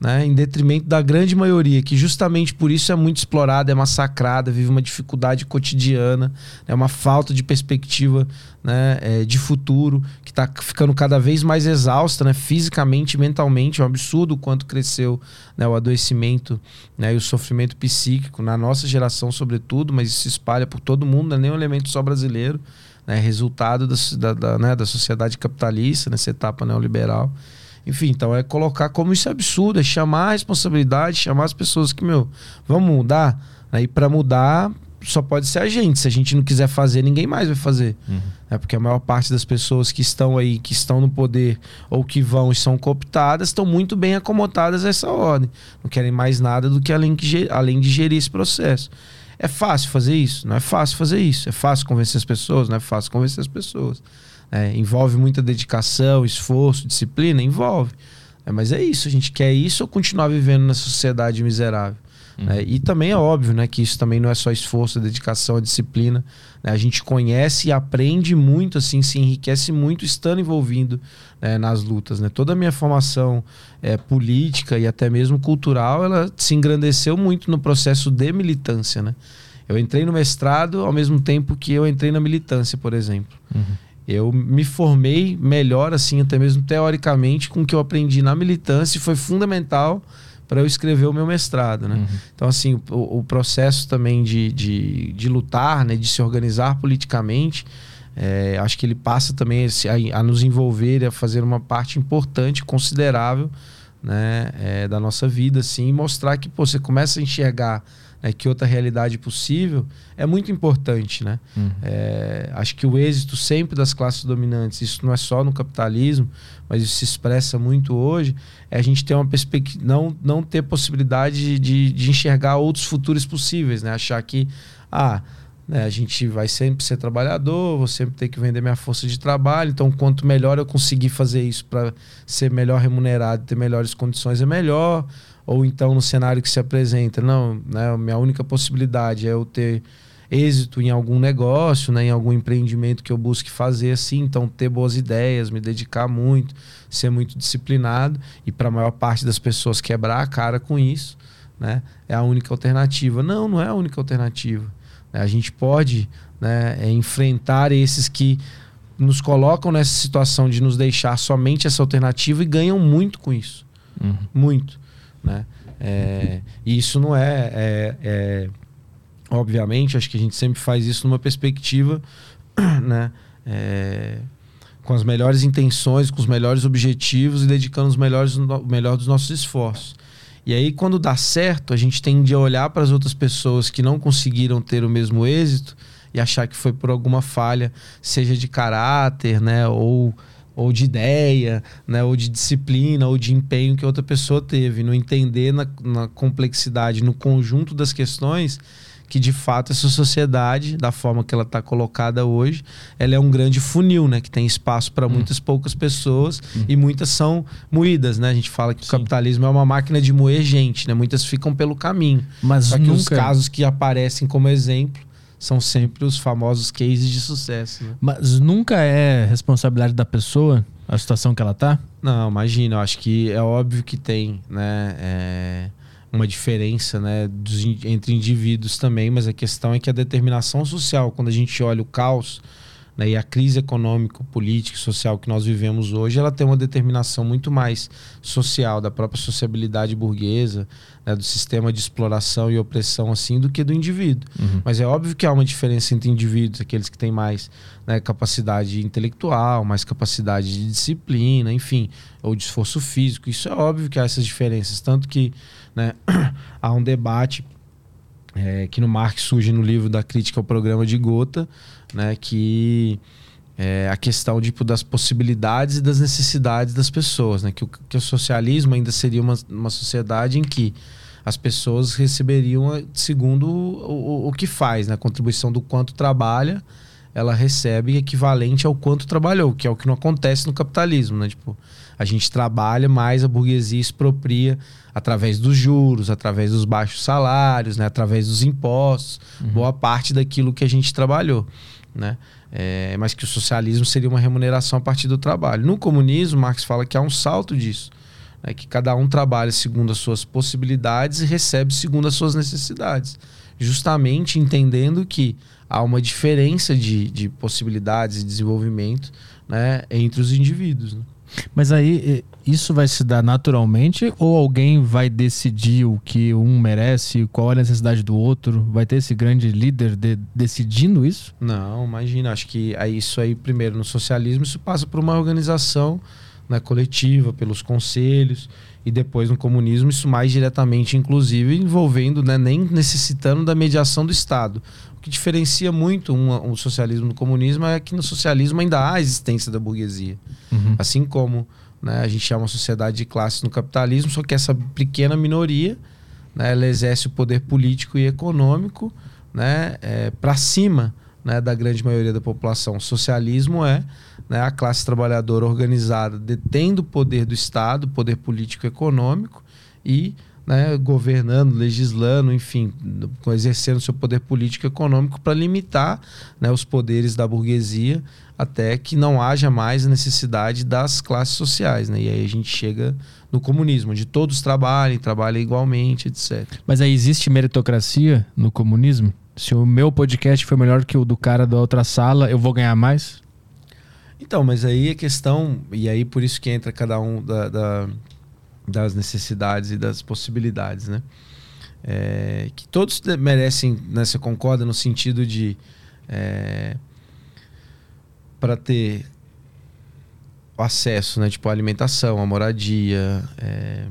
né, em detrimento da grande maioria, que justamente por isso é muito explorada, é massacrada, vive uma dificuldade cotidiana, é uma falta de perspectiva né, é, de futuro, que está ficando cada vez mais exausta né, fisicamente mentalmente. É um absurdo o quanto cresceu né, o adoecimento né, e o sofrimento psíquico, na nossa geração, sobretudo, mas isso se espalha por todo mundo, não é nem um elemento só brasileiro, né, resultado da, da, né, da sociedade capitalista, nessa etapa neoliberal. Enfim, então é colocar como isso é absurdo, é chamar a responsabilidade, chamar as pessoas que, meu, vamos mudar. Aí para mudar só pode ser a gente. Se a gente não quiser fazer, ninguém mais vai fazer. Uhum. É porque a maior parte das pessoas que estão aí, que estão no poder ou que vão e são cooptadas, estão muito bem acomodadas a essa ordem. Não querem mais nada do que além, que, além de gerir esse processo. É fácil fazer isso? Não é fácil fazer isso. É fácil convencer as pessoas? Não é fácil convencer as pessoas. É, envolve muita dedicação, esforço, disciplina? Envolve. É, mas é isso, a gente quer isso ou continuar vivendo na sociedade miserável? Uhum. Né? E também é óbvio né, que isso também não é só esforço, dedicação, disciplina. Né? A gente conhece e aprende muito, assim, se enriquece muito estando envolvido né, nas lutas. Né? Toda a minha formação é, política e até mesmo cultural, ela se engrandeceu muito no processo de militância. Né? Eu entrei no mestrado ao mesmo tempo que eu entrei na militância, por exemplo. Uhum eu me formei melhor, assim, até mesmo teoricamente, com o que eu aprendi na militância e foi fundamental para eu escrever o meu mestrado, né? Uhum. Então, assim, o, o, processo também de, de, de, lutar, né, de se organizar politicamente, é, acho que ele passa também a, a, nos envolver, a fazer uma parte importante, considerável, né, é, da nossa vida, assim, e mostrar que pô, você começa a enxergar né, que outra realidade possível, é muito importante. Né? Uhum. É, acho que o êxito sempre das classes dominantes, isso não é só no capitalismo, mas isso se expressa muito hoje, é a gente ter uma perspectiva, não, não ter possibilidade de, de enxergar outros futuros possíveis, né? achar que, ah, né, a gente vai sempre ser trabalhador, vou sempre ter que vender minha força de trabalho. Então, quanto melhor eu conseguir fazer isso para ser melhor remunerado, ter melhores condições, é melhor. Ou então, no cenário que se apresenta, não, né, minha única possibilidade é eu ter êxito em algum negócio, né, em algum empreendimento que eu busque fazer assim, então ter boas ideias, me dedicar muito, ser muito disciplinado e para a maior parte das pessoas quebrar a cara com isso, né, é a única alternativa. Não, não é a única alternativa. A gente pode né, é, enfrentar esses que nos colocam nessa situação de nos deixar somente essa alternativa e ganham muito com isso. Uhum. Muito. Né? É, e isso não é, é, é, Obviamente, acho que a gente sempre faz isso numa perspectiva. Né, é, com as melhores intenções, com os melhores objetivos e dedicando os melhores, o melhor dos nossos esforços. E aí, quando dá certo, a gente tende a olhar para as outras pessoas que não conseguiram ter o mesmo êxito e achar que foi por alguma falha, seja de caráter, né, ou, ou de ideia, né, ou de disciplina, ou de empenho que outra pessoa teve. Não entender na, na complexidade, no conjunto das questões que de fato essa sociedade, da forma que ela está colocada hoje, ela é um grande funil, né? Que tem espaço para hum. muitas poucas pessoas hum. e muitas são moídas, né? A gente fala que Sim. o capitalismo é uma máquina de moer gente, né? Muitas ficam pelo caminho. Mas Só que nunca... os casos que aparecem como exemplo são sempre os famosos cases de sucesso. Né? Mas nunca é responsabilidade da pessoa a situação que ela tá? Não, imagina. Eu acho que é óbvio que tem, né? É uma diferença né, dos, entre indivíduos também, mas a questão é que a determinação social, quando a gente olha o caos né, e a crise econômica, política e social que nós vivemos hoje, ela tem uma determinação muito mais social da própria sociabilidade burguesa, né, do sistema de exploração e opressão assim, do que do indivíduo. Uhum. Mas é óbvio que há uma diferença entre indivíduos, aqueles que têm mais né, capacidade intelectual, mais capacidade de disciplina, enfim, ou de esforço físico. Isso é óbvio que há essas diferenças, tanto que né? Há um debate é, que no Marx surge no livro da crítica ao programa de Gotha, né, que é a questão tipo, das possibilidades e das necessidades das pessoas, né, que, o, que o socialismo ainda seria uma, uma sociedade em que as pessoas receberiam segundo o, o, o que faz, né, a contribuição do quanto trabalha, ela recebe equivalente ao quanto trabalhou, que é o que não acontece no capitalismo, né? Tipo, a gente trabalha, mas a burguesia expropria através dos juros, através dos baixos salários, né, através dos impostos, uhum. boa parte daquilo que a gente trabalhou. Né? É, mas que o socialismo seria uma remuneração a partir do trabalho. No comunismo, Marx fala que há um salto disso. Né, que cada um trabalha segundo as suas possibilidades e recebe segundo as suas necessidades. Justamente entendendo que há uma diferença de, de possibilidades e desenvolvimento né, entre os indivíduos. Né? Mas aí isso vai se dar naturalmente ou alguém vai decidir o que um merece, qual é a necessidade do outro? Vai ter esse grande líder de, decidindo isso? Não, imagina. Acho que é isso aí, primeiro, no socialismo, isso passa por uma organização né, coletiva, pelos conselhos, e depois no comunismo, isso mais diretamente, inclusive, envolvendo, né, nem necessitando da mediação do Estado. O que diferencia muito um, um socialismo do comunismo é que no socialismo ainda há a existência da burguesia. Uhum. Assim como né? A gente é uma sociedade de classes no capitalismo, só que essa pequena minoria né, ela exerce o poder político e econômico né, é, para cima né, da grande maioria da população. O socialismo é né, a classe trabalhadora organizada detendo o poder do Estado, poder político e econômico, e né, governando, legislando, enfim, exercendo seu poder político e econômico para limitar né, os poderes da burguesia até que não haja mais a necessidade das classes sociais. Né? E aí a gente chega no comunismo, onde todos trabalhem, trabalhem igualmente, etc. Mas aí existe meritocracia no comunismo? Se o meu podcast foi melhor que o do cara da outra sala, eu vou ganhar mais? Então, mas aí a questão, e aí por isso que entra cada um da, da das necessidades e das possibilidades, né? É, que todos merecem, né, você concorda, no sentido de é, para ter acesso, né? Tipo, a alimentação, a moradia, é,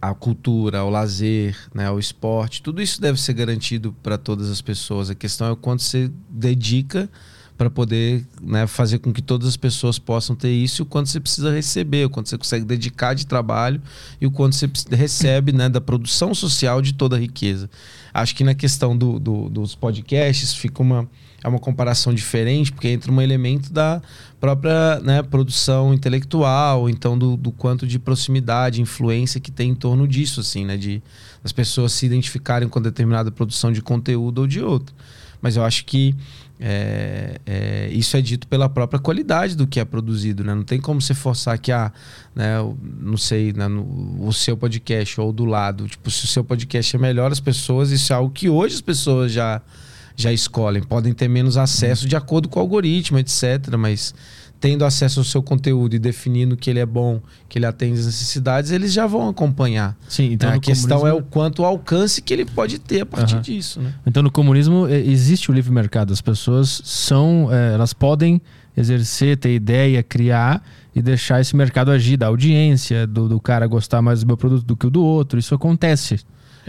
a cultura, ao lazer, né? ao esporte. Tudo isso deve ser garantido para todas as pessoas. A questão é o quanto você dedica para poder né, fazer com que todas as pessoas possam ter isso o quanto você precisa receber, o quanto você consegue dedicar de trabalho e o quanto você recebe né, da produção social de toda a riqueza. Acho que na questão do, do, dos podcasts fica uma, é uma comparação diferente, porque entra um elemento da própria né, produção intelectual, então do, do, quanto de proximidade, influência que tem em torno disso, assim, né? De as pessoas se identificarem com determinada produção de conteúdo ou de outra. Mas eu acho que é, é, isso é dito pela própria qualidade do que é produzido, né? Não tem como você forçar que, ah, né, não sei, né, no, o seu podcast ou do lado. Tipo, se o seu podcast é melhor, as pessoas, isso é algo que hoje as pessoas já, já escolhem. Podem ter menos acesso de acordo com o algoritmo, etc. Mas tendo acesso ao seu conteúdo e definindo que ele é bom, que ele atende as necessidades, eles já vão acompanhar. Sim, então né? a questão comunismo... é o quanto o alcance que ele pode ter a partir uhum. disso. Né? Então no comunismo existe o livre mercado, as pessoas são, é, elas podem exercer, ter ideia, criar e deixar esse mercado agir, da audiência, do, do cara gostar mais do meu produto do que o do outro. Isso acontece.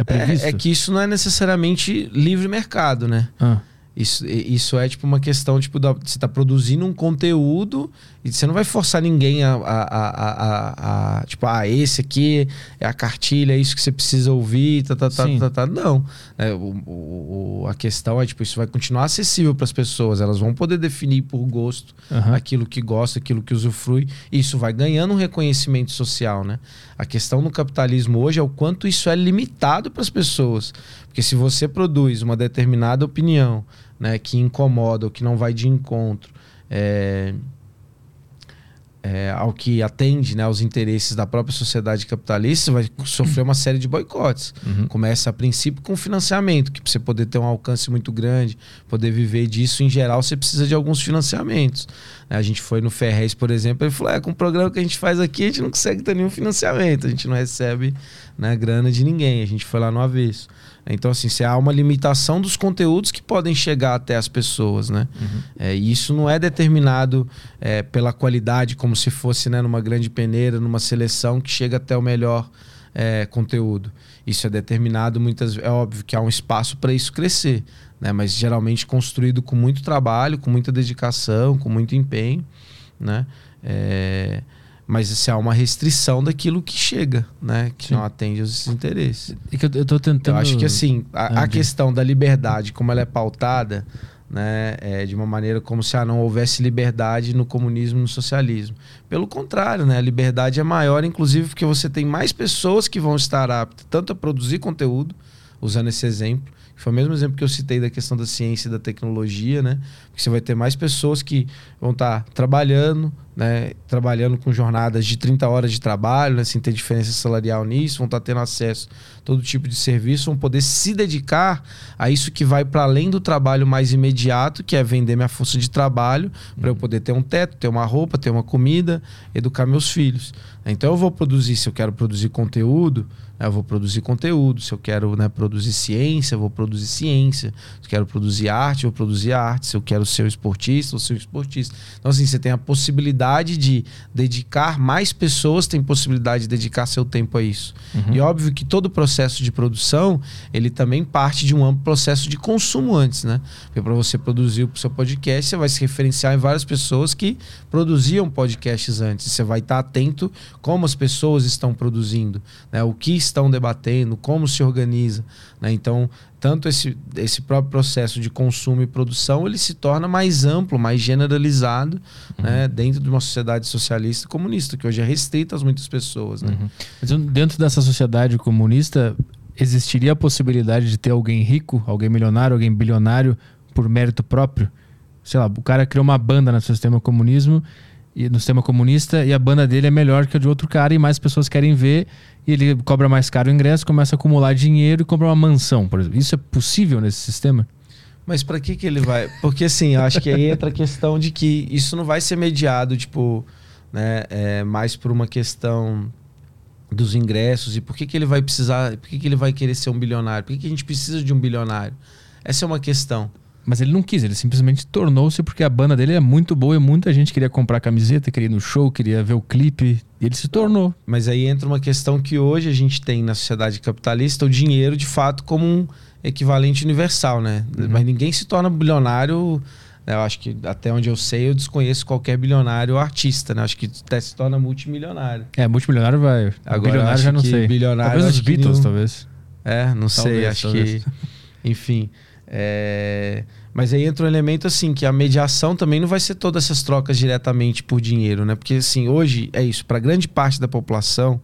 É, é, é que isso não é necessariamente livre mercado, né? Ah. Isso, isso é tipo uma questão tipo da, você está produzindo um conteúdo e você não vai forçar ninguém a, a, a, a, a, tipo ah esse aqui é a cartilha é isso que você precisa ouvir tá, tá, tá, tá, tá. não é, o, o, a questão é tipo isso vai continuar acessível para as pessoas elas vão poder definir por gosto uhum. aquilo que gosta aquilo que usufrui e isso vai ganhando um reconhecimento social né a questão no capitalismo hoje é o quanto isso é limitado para as pessoas porque se você produz uma determinada opinião né, que incomoda ou que não vai de encontro é, é, ao que atende né, aos interesses da própria sociedade capitalista, vai sofrer uma série de boicotes. Uhum. Começa a princípio com financiamento, que para você poder ter um alcance muito grande, poder viver disso, em geral, você precisa de alguns financiamentos. Né, a gente foi no Ferrez, por exemplo, ele falou: é, com o programa que a gente faz aqui, a gente não consegue ter nenhum financiamento, a gente não recebe né, grana de ninguém, a gente foi lá no avesso. Então, assim, se há uma limitação dos conteúdos que podem chegar até as pessoas, né? Uhum. É, e isso não é determinado é, pela qualidade, como se fosse né, numa grande peneira, numa seleção que chega até o melhor é, conteúdo. Isso é determinado muitas É óbvio que há um espaço para isso crescer, né? Mas geralmente construído com muito trabalho, com muita dedicação, com muito empenho, né? É mas se há uma restrição daquilo que chega, né? Que Sim. não atende aos interesses. E que eu, eu tô tentando. Eu acho que assim, a, a questão da liberdade, como ela é pautada, né? É de uma maneira como se ah, não houvesse liberdade no comunismo e no socialismo. Pelo contrário, né? A liberdade é maior, inclusive, porque você tem mais pessoas que vão estar aptas tanto a produzir conteúdo, usando esse exemplo, foi o mesmo exemplo que eu citei da questão da ciência e da tecnologia, né? Porque você vai ter mais pessoas que vão estar trabalhando, né, trabalhando com jornadas de 30 horas de trabalho, né, sem ter diferença salarial nisso, vão estar tendo acesso a todo tipo de serviço, vão poder se dedicar a isso que vai para além do trabalho mais imediato, que é vender minha força de trabalho, para eu uhum. poder ter um teto, ter uma roupa, ter uma comida, educar meus filhos. Então eu vou produzir, se eu quero produzir conteúdo, eu vou produzir conteúdo. Se eu quero né, produzir ciência, eu vou produzir ciência. Se eu quero produzir arte, eu vou produzir arte. Se eu quero ser um esportista, eu vou ser esportista. Então, assim, você tem a possibilidade de dedicar, mais pessoas têm possibilidade de dedicar seu tempo a isso. Uhum. E óbvio que todo processo de produção, ele também parte de um amplo processo de consumo antes, né? Porque para você produzir o seu podcast, você vai se referenciar em várias pessoas que produziam podcasts antes. Você vai estar atento como as pessoas estão produzindo, né? o que estão debatendo, como se organiza. Né? Então, tanto esse, esse próprio processo de consumo e produção ele se torna mais amplo, mais generalizado uhum. né? dentro de uma sociedade socialista e comunista, que hoje é restrita às muitas pessoas. Né? Uhum. Mas dentro dessa sociedade comunista, existiria a possibilidade de ter alguém rico, alguém milionário, alguém bilionário por mérito próprio? Sei lá, o cara criou uma banda no sistema comunismo no sistema comunista e a banda dele é melhor que a de outro cara e mais pessoas querem ver e ele cobra mais caro o ingresso, começa a acumular dinheiro e compra uma mansão, por exemplo. Isso é possível nesse sistema? Mas para que que ele vai? Porque assim, eu acho que aí entra a questão de que isso não vai ser mediado, tipo, né, é, mais por uma questão dos ingressos e por que que ele vai precisar, por que que ele vai querer ser um bilionário? Por que que a gente precisa de um bilionário? Essa é uma questão. Mas ele não quis, ele simplesmente tornou-se porque a banda dele é muito boa e muita gente queria comprar camiseta, queria ir no show, queria ver o clipe. E ele se tornou. Mas aí entra uma questão que hoje a gente tem na sociedade capitalista o dinheiro de fato como um equivalente universal, né? Uhum. Mas ninguém se torna bilionário né? Eu acho que até onde eu sei, eu desconheço qualquer bilionário ou artista, né? Eu acho que até se torna multimilionário. É, multimilionário vai. Agora, bilionário já não que sei. bilionário, talvez os Beatles, não- talvez. É, não sei, Talvez, acho talvez. que. Enfim. é, Mas aí entra um elemento assim, que a mediação também não vai ser todas essas trocas diretamente por dinheiro, né? Porque assim, hoje é isso, para grande parte da população,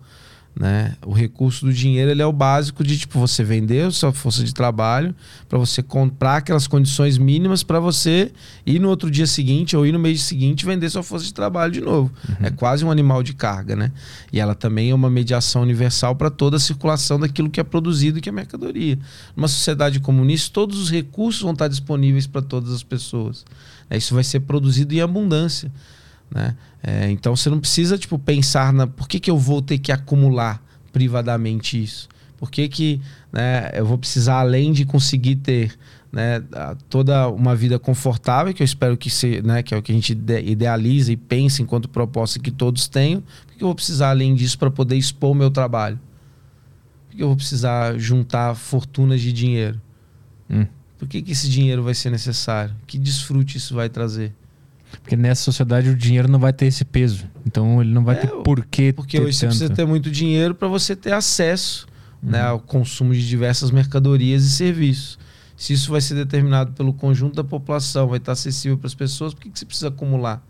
né, o recurso do dinheiro ele é o básico de tipo você vender a sua força de trabalho para você comprar aquelas condições mínimas para você ir no outro dia seguinte ou ir no mês seguinte vender sua força de trabalho de novo. É quase um animal de carga, né? E ela também é uma mediação universal para toda a circulação daquilo que é produzido e que é mercadoria. Numa sociedade comunista, todos os recursos vão estar disponíveis para todas as pessoas. né? Isso vai ser produzido em abundância. Né? É, então você não precisa tipo, pensar na por que, que eu vou ter que acumular privadamente isso. Por que, que né, eu vou precisar, além de conseguir ter né, toda uma vida confortável, que eu espero que, se, né, que é o que a gente ide- idealiza e pensa enquanto proposta que todos tenham, por que que eu vou precisar, além disso, para poder expor o meu trabalho? Por que que eu vou precisar juntar fortunas de dinheiro? Hum. Por que, que esse dinheiro vai ser necessário? Que desfrute isso vai trazer? Porque nessa sociedade o dinheiro não vai ter esse peso. Então ele não vai É, ter porquê Porque hoje você tanto. precisa ter muito dinheiro para você ter acesso né, Uhum. ao consumo de diversas mercadorias e serviços. Se isso vai ser determinado pelo conjunto da população, vai estar acessível para as pessoas, por que, que você precisa acumular?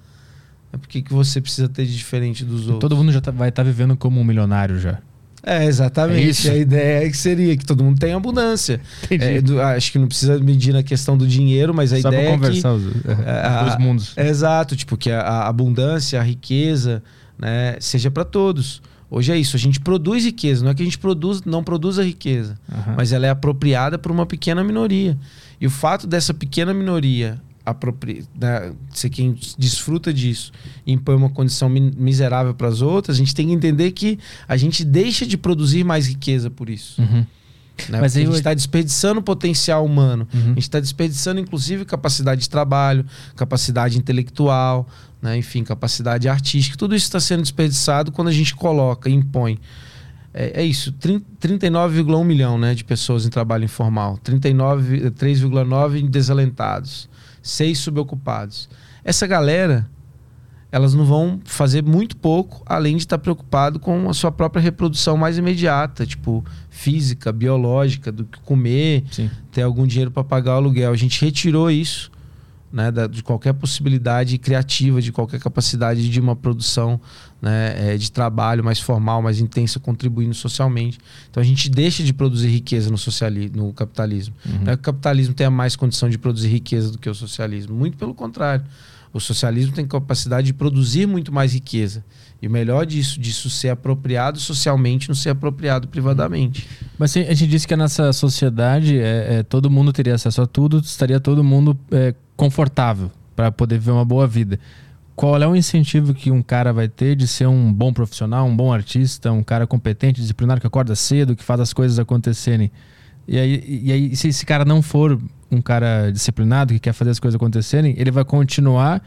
É por que, que você precisa ter de diferente dos outros? Todo mundo já tá- vai estar vivendo como um milionário já. É, exatamente. É isso. A ideia é que seria que todo mundo tenha abundância. É, do- acho que não precisa medir na questão do dinheiro, mas a Só pra ideia é que os, é, os dois a- mundos. É, Exato, tipo, que a, a abundância, a riqueza, né, seja para todos. Hoje é isso, a gente produz riqueza, não é que a gente produz, não produz a riqueza, Aham. mas ela é apropriada por uma pequena minoria. E o fato dessa pequena minoria apropri... né, ser quem desfruta disso e impõe uma condição mi- miserável para as outras, a gente tem que entender que a gente deixa de produzir mais riqueza por isso. Uhum. Né? Mas aí a gente está desperdiçando potencial humano. Uhum. A gente está desperdiçando, inclusive, capacidade de trabalho, capacidade intelectual, né? enfim, capacidade artística. Tudo isso está sendo desperdiçado quando a gente coloca, impõe. É, é isso, trin- 39,1 milhão né, de pessoas em trabalho informal, 39, 3,9 desalentados, 6 subocupados. Essa galera, elas não vão fazer muito pouco, além de estar preocupado com a sua própria reprodução mais imediata, tipo física, biológica, do que comer, Sim. ter algum dinheiro para pagar o aluguel. A gente retirou isso né, da- de qualquer possibilidade criativa, de qualquer capacidade de uma produção né, eh, de trabalho mais formal, mais intensa, contribuindo socialmente. Então a gente deixa de produzir riqueza no, socialismo, no capitalismo. Uhum. Não é que o capitalismo tenha mais condição de produzir riqueza do que o socialismo. Muito pelo contrário. O socialismo tem capacidade de produzir muito mais riqueza. E o melhor disso, disso ser apropriado socialmente, não ser apropriado privadamente. Mas a gente disse que a nossa sociedade, é, é, todo mundo teria acesso a tudo, estaria todo mundo é, confortável para poder viver uma boa vida. Qual é o incentivo que um cara vai ter de ser um bom profissional, um bom artista, um cara competente, disciplinar, que acorda cedo, que faz as coisas acontecerem? E aí, e aí, se esse cara não for um cara disciplinado, que quer fazer as coisas acontecerem, ele vai continuar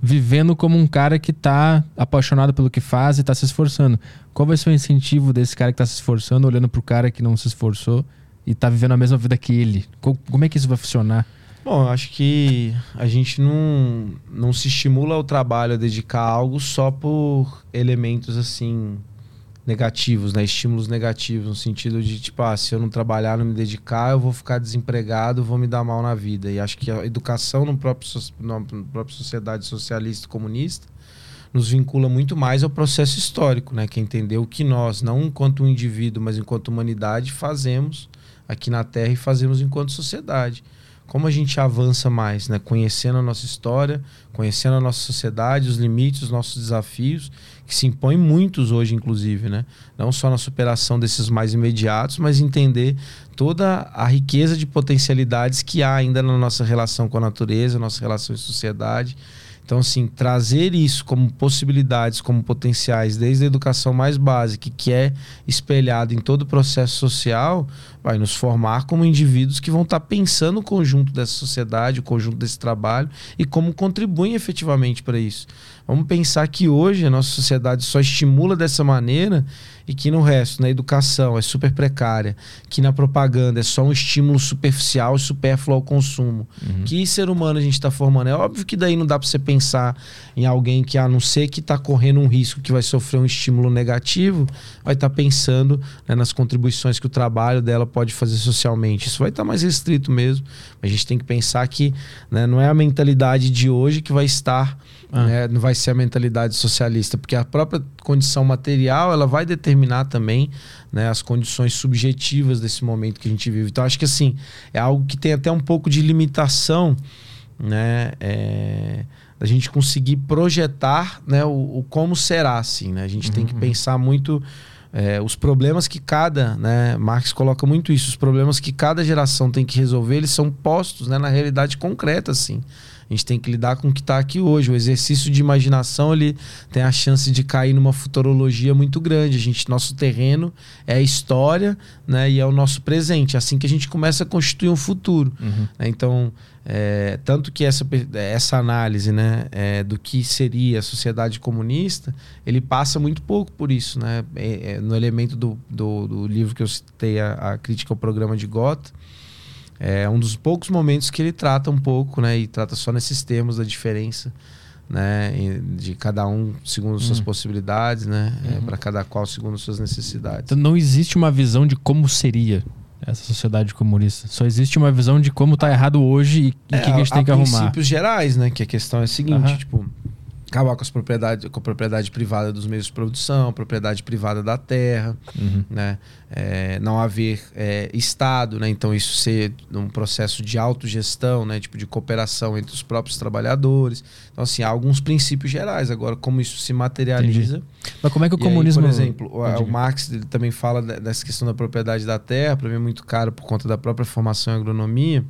vivendo como um cara que tá apaixonado pelo que faz e tá se esforçando. Qual vai ser o incentivo desse cara que tá se esforçando, olhando pro cara que não se esforçou e tá vivendo a mesma vida que ele? Co- Como é que isso vai funcionar? Bom, acho que a gente não, não se estimula ao trabalho a dedicar algo só por elementos assim negativos, né? Estímulos negativos, no sentido de tipo, ah, se eu não trabalhar, não me dedicar, eu vou ficar desempregado, vou me dar mal na vida. E acho que a educação no próprio, na própria sociedade socialista comunista nos vincula muito mais ao processo histórico, né? Que é entender o que nós, não enquanto um indivíduo, mas enquanto humanidade, fazemos aqui na Terra e fazemos enquanto sociedade como a gente avança mais, né? Conhecendo a nossa história, conhecendo a nossa sociedade, os limites, os nossos desafios, que se impõem muitos hoje, inclusive, né? Não só na superação desses mais imediatos, mas entender toda a riqueza de potencialidades que há ainda na nossa relação com a natureza, nossa relação em sociedade. Então, assim, trazer isso como possibilidades, como potenciais, desde a educação mais básica, que é espelhado em todo o processo social, vai nos formar como indivíduos que vão estar pensando o conjunto dessa sociedade, o conjunto desse trabalho e como contribuem efetivamente para isso. Vamos pensar que hoje a nossa sociedade só estimula dessa maneira e que no resto, na educação, é super precária, que na propaganda é só um estímulo superficial e supérfluo ao consumo. Uhum. Que ser humano a gente está formando? É óbvio que daí não dá para você pensar em alguém que, a não ser que está correndo um risco que vai sofrer um estímulo negativo, vai estar tá pensando né, nas contribuições que o trabalho dela pode fazer socialmente. Isso vai estar tá mais restrito mesmo. A gente tem que pensar que né, não é a mentalidade de hoje que vai estar ah. Né? Não vai ser a mentalidade socialista, porque a própria condição material ela vai determinar também né, as condições subjetivas desse momento que a gente vive. Então, acho que assim, é algo que tem até um pouco de limitação, né? É, da gente conseguir projetar né, o, o, como será, assim, né? A gente uhum. tem que uhum. pensar muito é, os problemas que cada, né, Marx coloca muito isso, os problemas que cada geração tem que resolver, eles são postos né, na realidade concreta, assim. A gente tem que lidar com o que está aqui hoje. O exercício de imaginação ele tem a chance de cair numa futurologia muito grande. A gente, nosso terreno é a história, né, e é o nosso presente. É assim que a gente começa a constituir um futuro. Uhum. Né? Então, é, tanto que essa, essa análise né, é, do que seria a sociedade comunista, ele passa muito pouco por isso. Né? É, é no elemento do, do, do, livro que eu citei, a, a crítica ao programa de Gotha, é um dos poucos momentos que ele trata um pouco, né? E trata só nesses termos da diferença, né? De cada um segundo suas hum. possibilidades, né? É, uhum. É, Para cada qual segundo suas necessidades. Então não existe uma visão de como seria essa sociedade comunista. Só existe uma visão de como está errado hoje e o é, que, a gente tem que arrumar. princípios gerais, né? Que a questão é a seguinte, uhum. tipo acabar com as propriedades com a propriedade privada dos meios de produção propriedade privada da terra uhum. né? É, não haver é, estado né? Então isso ser um processo de autogestão né? Tipo de cooperação entre os próprios trabalhadores. Então assim há alguns princípios gerais agora como isso se materializa. Entendi. mas como é que o comunismo aí, por exemplo o, o Marx também fala dessa questão da propriedade da terra para mim é muito caro por conta da própria formação em agronomia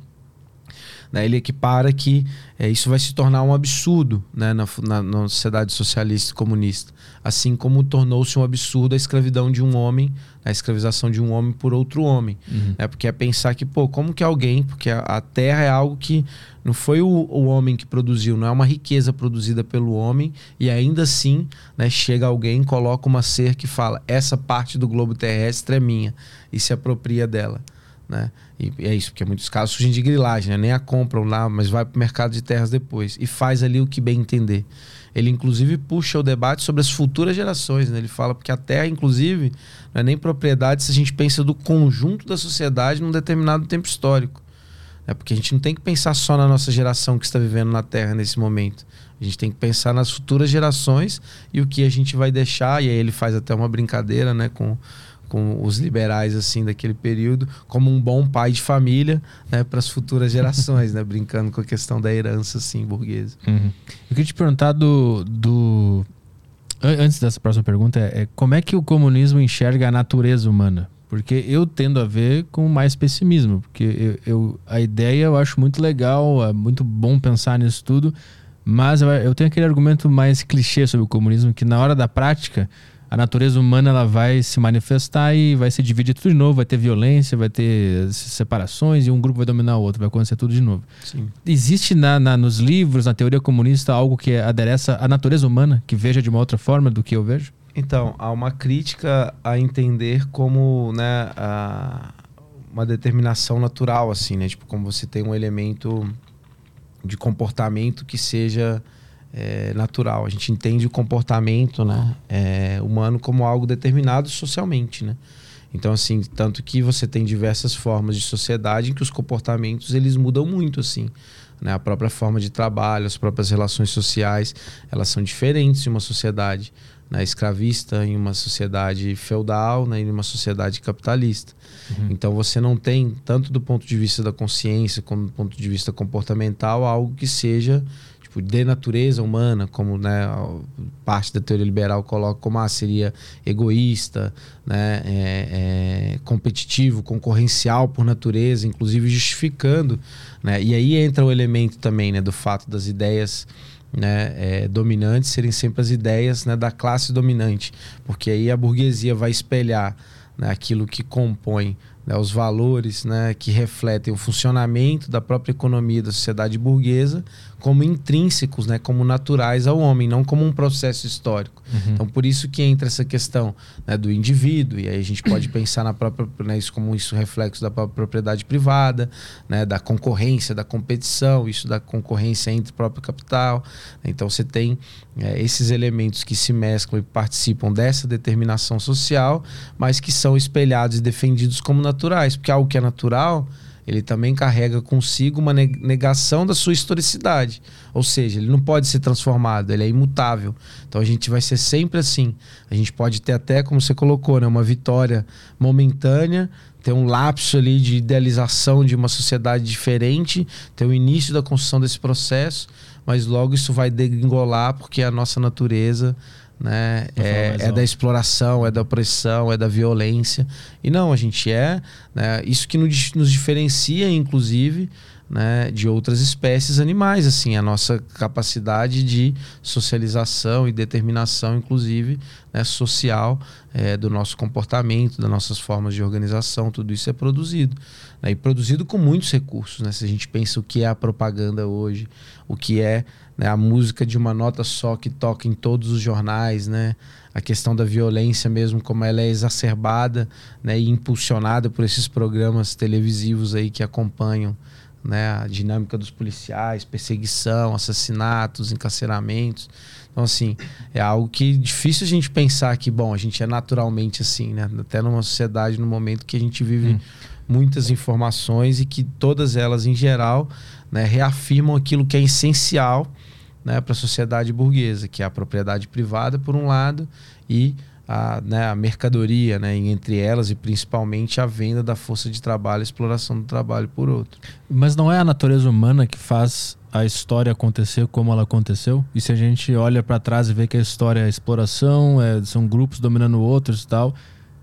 né? Ele equipara que é, isso vai se tornar um absurdo né? na, na, na sociedade socialista e comunista. Assim como tornou-se um absurdo a escravidão de um homem, a escravização de um homem por outro homem. Uhum. Né? Porque é pensar que, pô, como que alguém, porque a, a terra é algo que não foi o, o, homem que produziu, não é uma riqueza produzida pelo homem, e ainda assim né, chega alguém, coloca uma ser que fala: essa parte do globo terrestre é minha, e se apropria dela. Né? E é isso, porque muitos casos surgem de grilagem, né? nem a compram lá, mas vai para o mercado de terras depois e faz ali o que bem entender. Ele, inclusive, puxa o debate sobre as futuras gerações. Né? Ele fala porque a terra, inclusive, não é nem propriedade se a gente pensa do conjunto da sociedade num determinado tempo histórico. É porque a gente não tem que pensar só na nossa geração que está vivendo na Terra nesse momento. A gente tem que pensar nas futuras gerações e o que a gente vai deixar. E aí ele faz até uma brincadeira né, com com os liberais assim daquele período como um bom pai de família né, para as futuras gerações, né, brincando com a questão da herança assim burguesa. Uhum. Eu queria te perguntar do, do antes dessa próxima pergunta é, é, como é que o comunismo enxerga a natureza humana? Porque eu tendo a ver com mais pessimismo, porque eu, eu a ideia eu acho muito legal, é muito bom pensar nisso tudo, mas eu, eu tenho aquele argumento mais clichê sobre o comunismo que na hora da prática a natureza humana ela vai se manifestar e vai se dividir tudo de novo, vai ter violência, vai ter separações e um grupo vai dominar o outro, vai acontecer tudo de novo. Sim. Existe na, na, nos livros, na teoria comunista, algo que adereça à natureza humana, que veja de uma outra forma do que eu vejo? Então, há uma crítica a entender como né, a, uma determinação natural, assim, né? Tipo, como você tem um elemento de comportamento que seja é, natural. A gente entende o comportamento né, é, humano como algo determinado socialmente. Né? Então, assim, tanto que você tem diversas formas de sociedade em que os comportamentos eles mudam muito, assim. Né? A própria forma de trabalho, as próprias relações sociais, elas são diferentes em uma sociedade né? escravista, em uma sociedade feudal, né? em uma sociedade capitalista. Uhum. Então, você não tem, tanto do ponto de vista da consciência como do ponto de vista comportamental, algo que seja tipo, de natureza humana, como né, parte da teoria liberal coloca como ah, seria egoísta, né, é, é, competitivo, concorrencial por natureza, inclusive justificando. Né, e aí entra o elemento também né, do fato das ideias né, é, dominantes serem sempre as ideias né, da classe dominante, porque aí a burguesia vai espelhar né, aquilo que compõe né, os valores né, que refletem o funcionamento da própria economia da sociedade burguesa como intrínsecos, né, como naturais ao homem, não como um processo histórico. Uhum. Então, por isso que entra essa questão né, do indivíduo, e aí a gente pode pensar na própria, né, isso como isso reflexo da própria propriedade privada, né, da concorrência, da competição, isso da concorrência entre o próprio capital. Então, você tem é, esses elementos que se mesclam e participam dessa determinação social, mas que são espelhados e defendidos como naturais, porque algo que é natural ele também carrega consigo uma negação da sua historicidade. Ou seja, ele não pode ser transformado, ele é imutável. Então a gente vai ser sempre assim. A gente pode ter até, como você colocou, né, uma vitória momentânea, ter um lapso ali de idealização de uma sociedade diferente, ter o início da construção desse processo, mas logo isso vai degringolar porque a nossa natureza né? É, é da exploração, é da opressão, é da violência. E não, a gente é. Né? Isso que nos, nos diferencia, inclusive, né, de outras espécies animais, assim, a nossa capacidade de socialização e determinação, inclusive, né, social é, do nosso comportamento, das nossas formas de organização, tudo isso é produzido. Né, e produzido com muitos recursos. Né, se a gente pensa o que é a propaganda hoje, o que é né, a música de uma nota só que toca em todos os jornais, né? A questão da violência mesmo, como ela é exacerbada né, e impulsionada por esses programas televisivos aí que acompanham né, a dinâmica dos policiais, perseguição, assassinatos, encarceramentos. Então, assim, é algo que é difícil a gente pensar que, bom, a gente é naturalmente assim, né? Até numa sociedade, no momento que a gente vive hum. muitas informações e que todas elas, em geral, né, reafirmam aquilo que é essencial né, para a sociedade burguesa, que é a propriedade privada, por um lado, e a, né, a mercadoria, né, entre elas, e principalmente a venda da força de trabalho, a exploração do trabalho por outro. Mas não é a natureza humana que faz a história acontecer como ela aconteceu? E se a gente olha para trás e vê que a história é exploração, é, são grupos dominando outros e tal,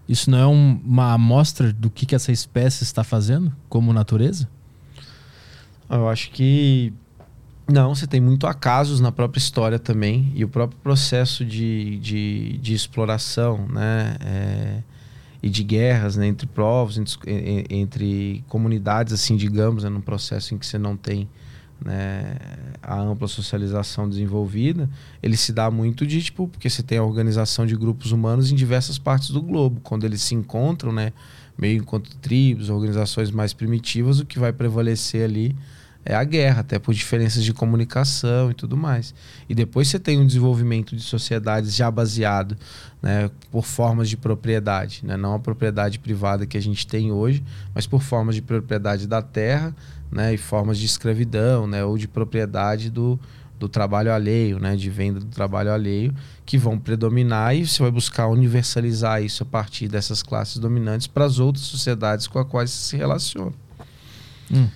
isso não é um, uma amostra do que, que essa espécie está fazendo como natureza? Eu acho que não, você tem muito acasos na própria história também e o próprio processo de, de, de exploração, né? É, e de guerras né? entre povos, entre, entre, comunidades, assim, digamos, né? num processo em que você não tem né? a ampla socialização desenvolvida, ele se dá muito de, tipo, porque você tem a organização de grupos humanos em diversas partes do globo. Quando eles se encontram, né? meio enquanto tribos, organizações mais primitivas, o que vai prevalecer ali é a guerra, até por diferenças de comunicação e tudo mais. E depois você tem um desenvolvimento de sociedades já baseado né, por formas de propriedade, né, não a propriedade privada que a gente tem hoje, mas por formas de propriedade da terra né, e formas de escravidão né, ou de propriedade do, do trabalho alheio, né, de venda do trabalho alheio, que vão predominar e você vai buscar universalizar isso a partir dessas classes dominantes para as outras sociedades com as quais se relaciona. Hum.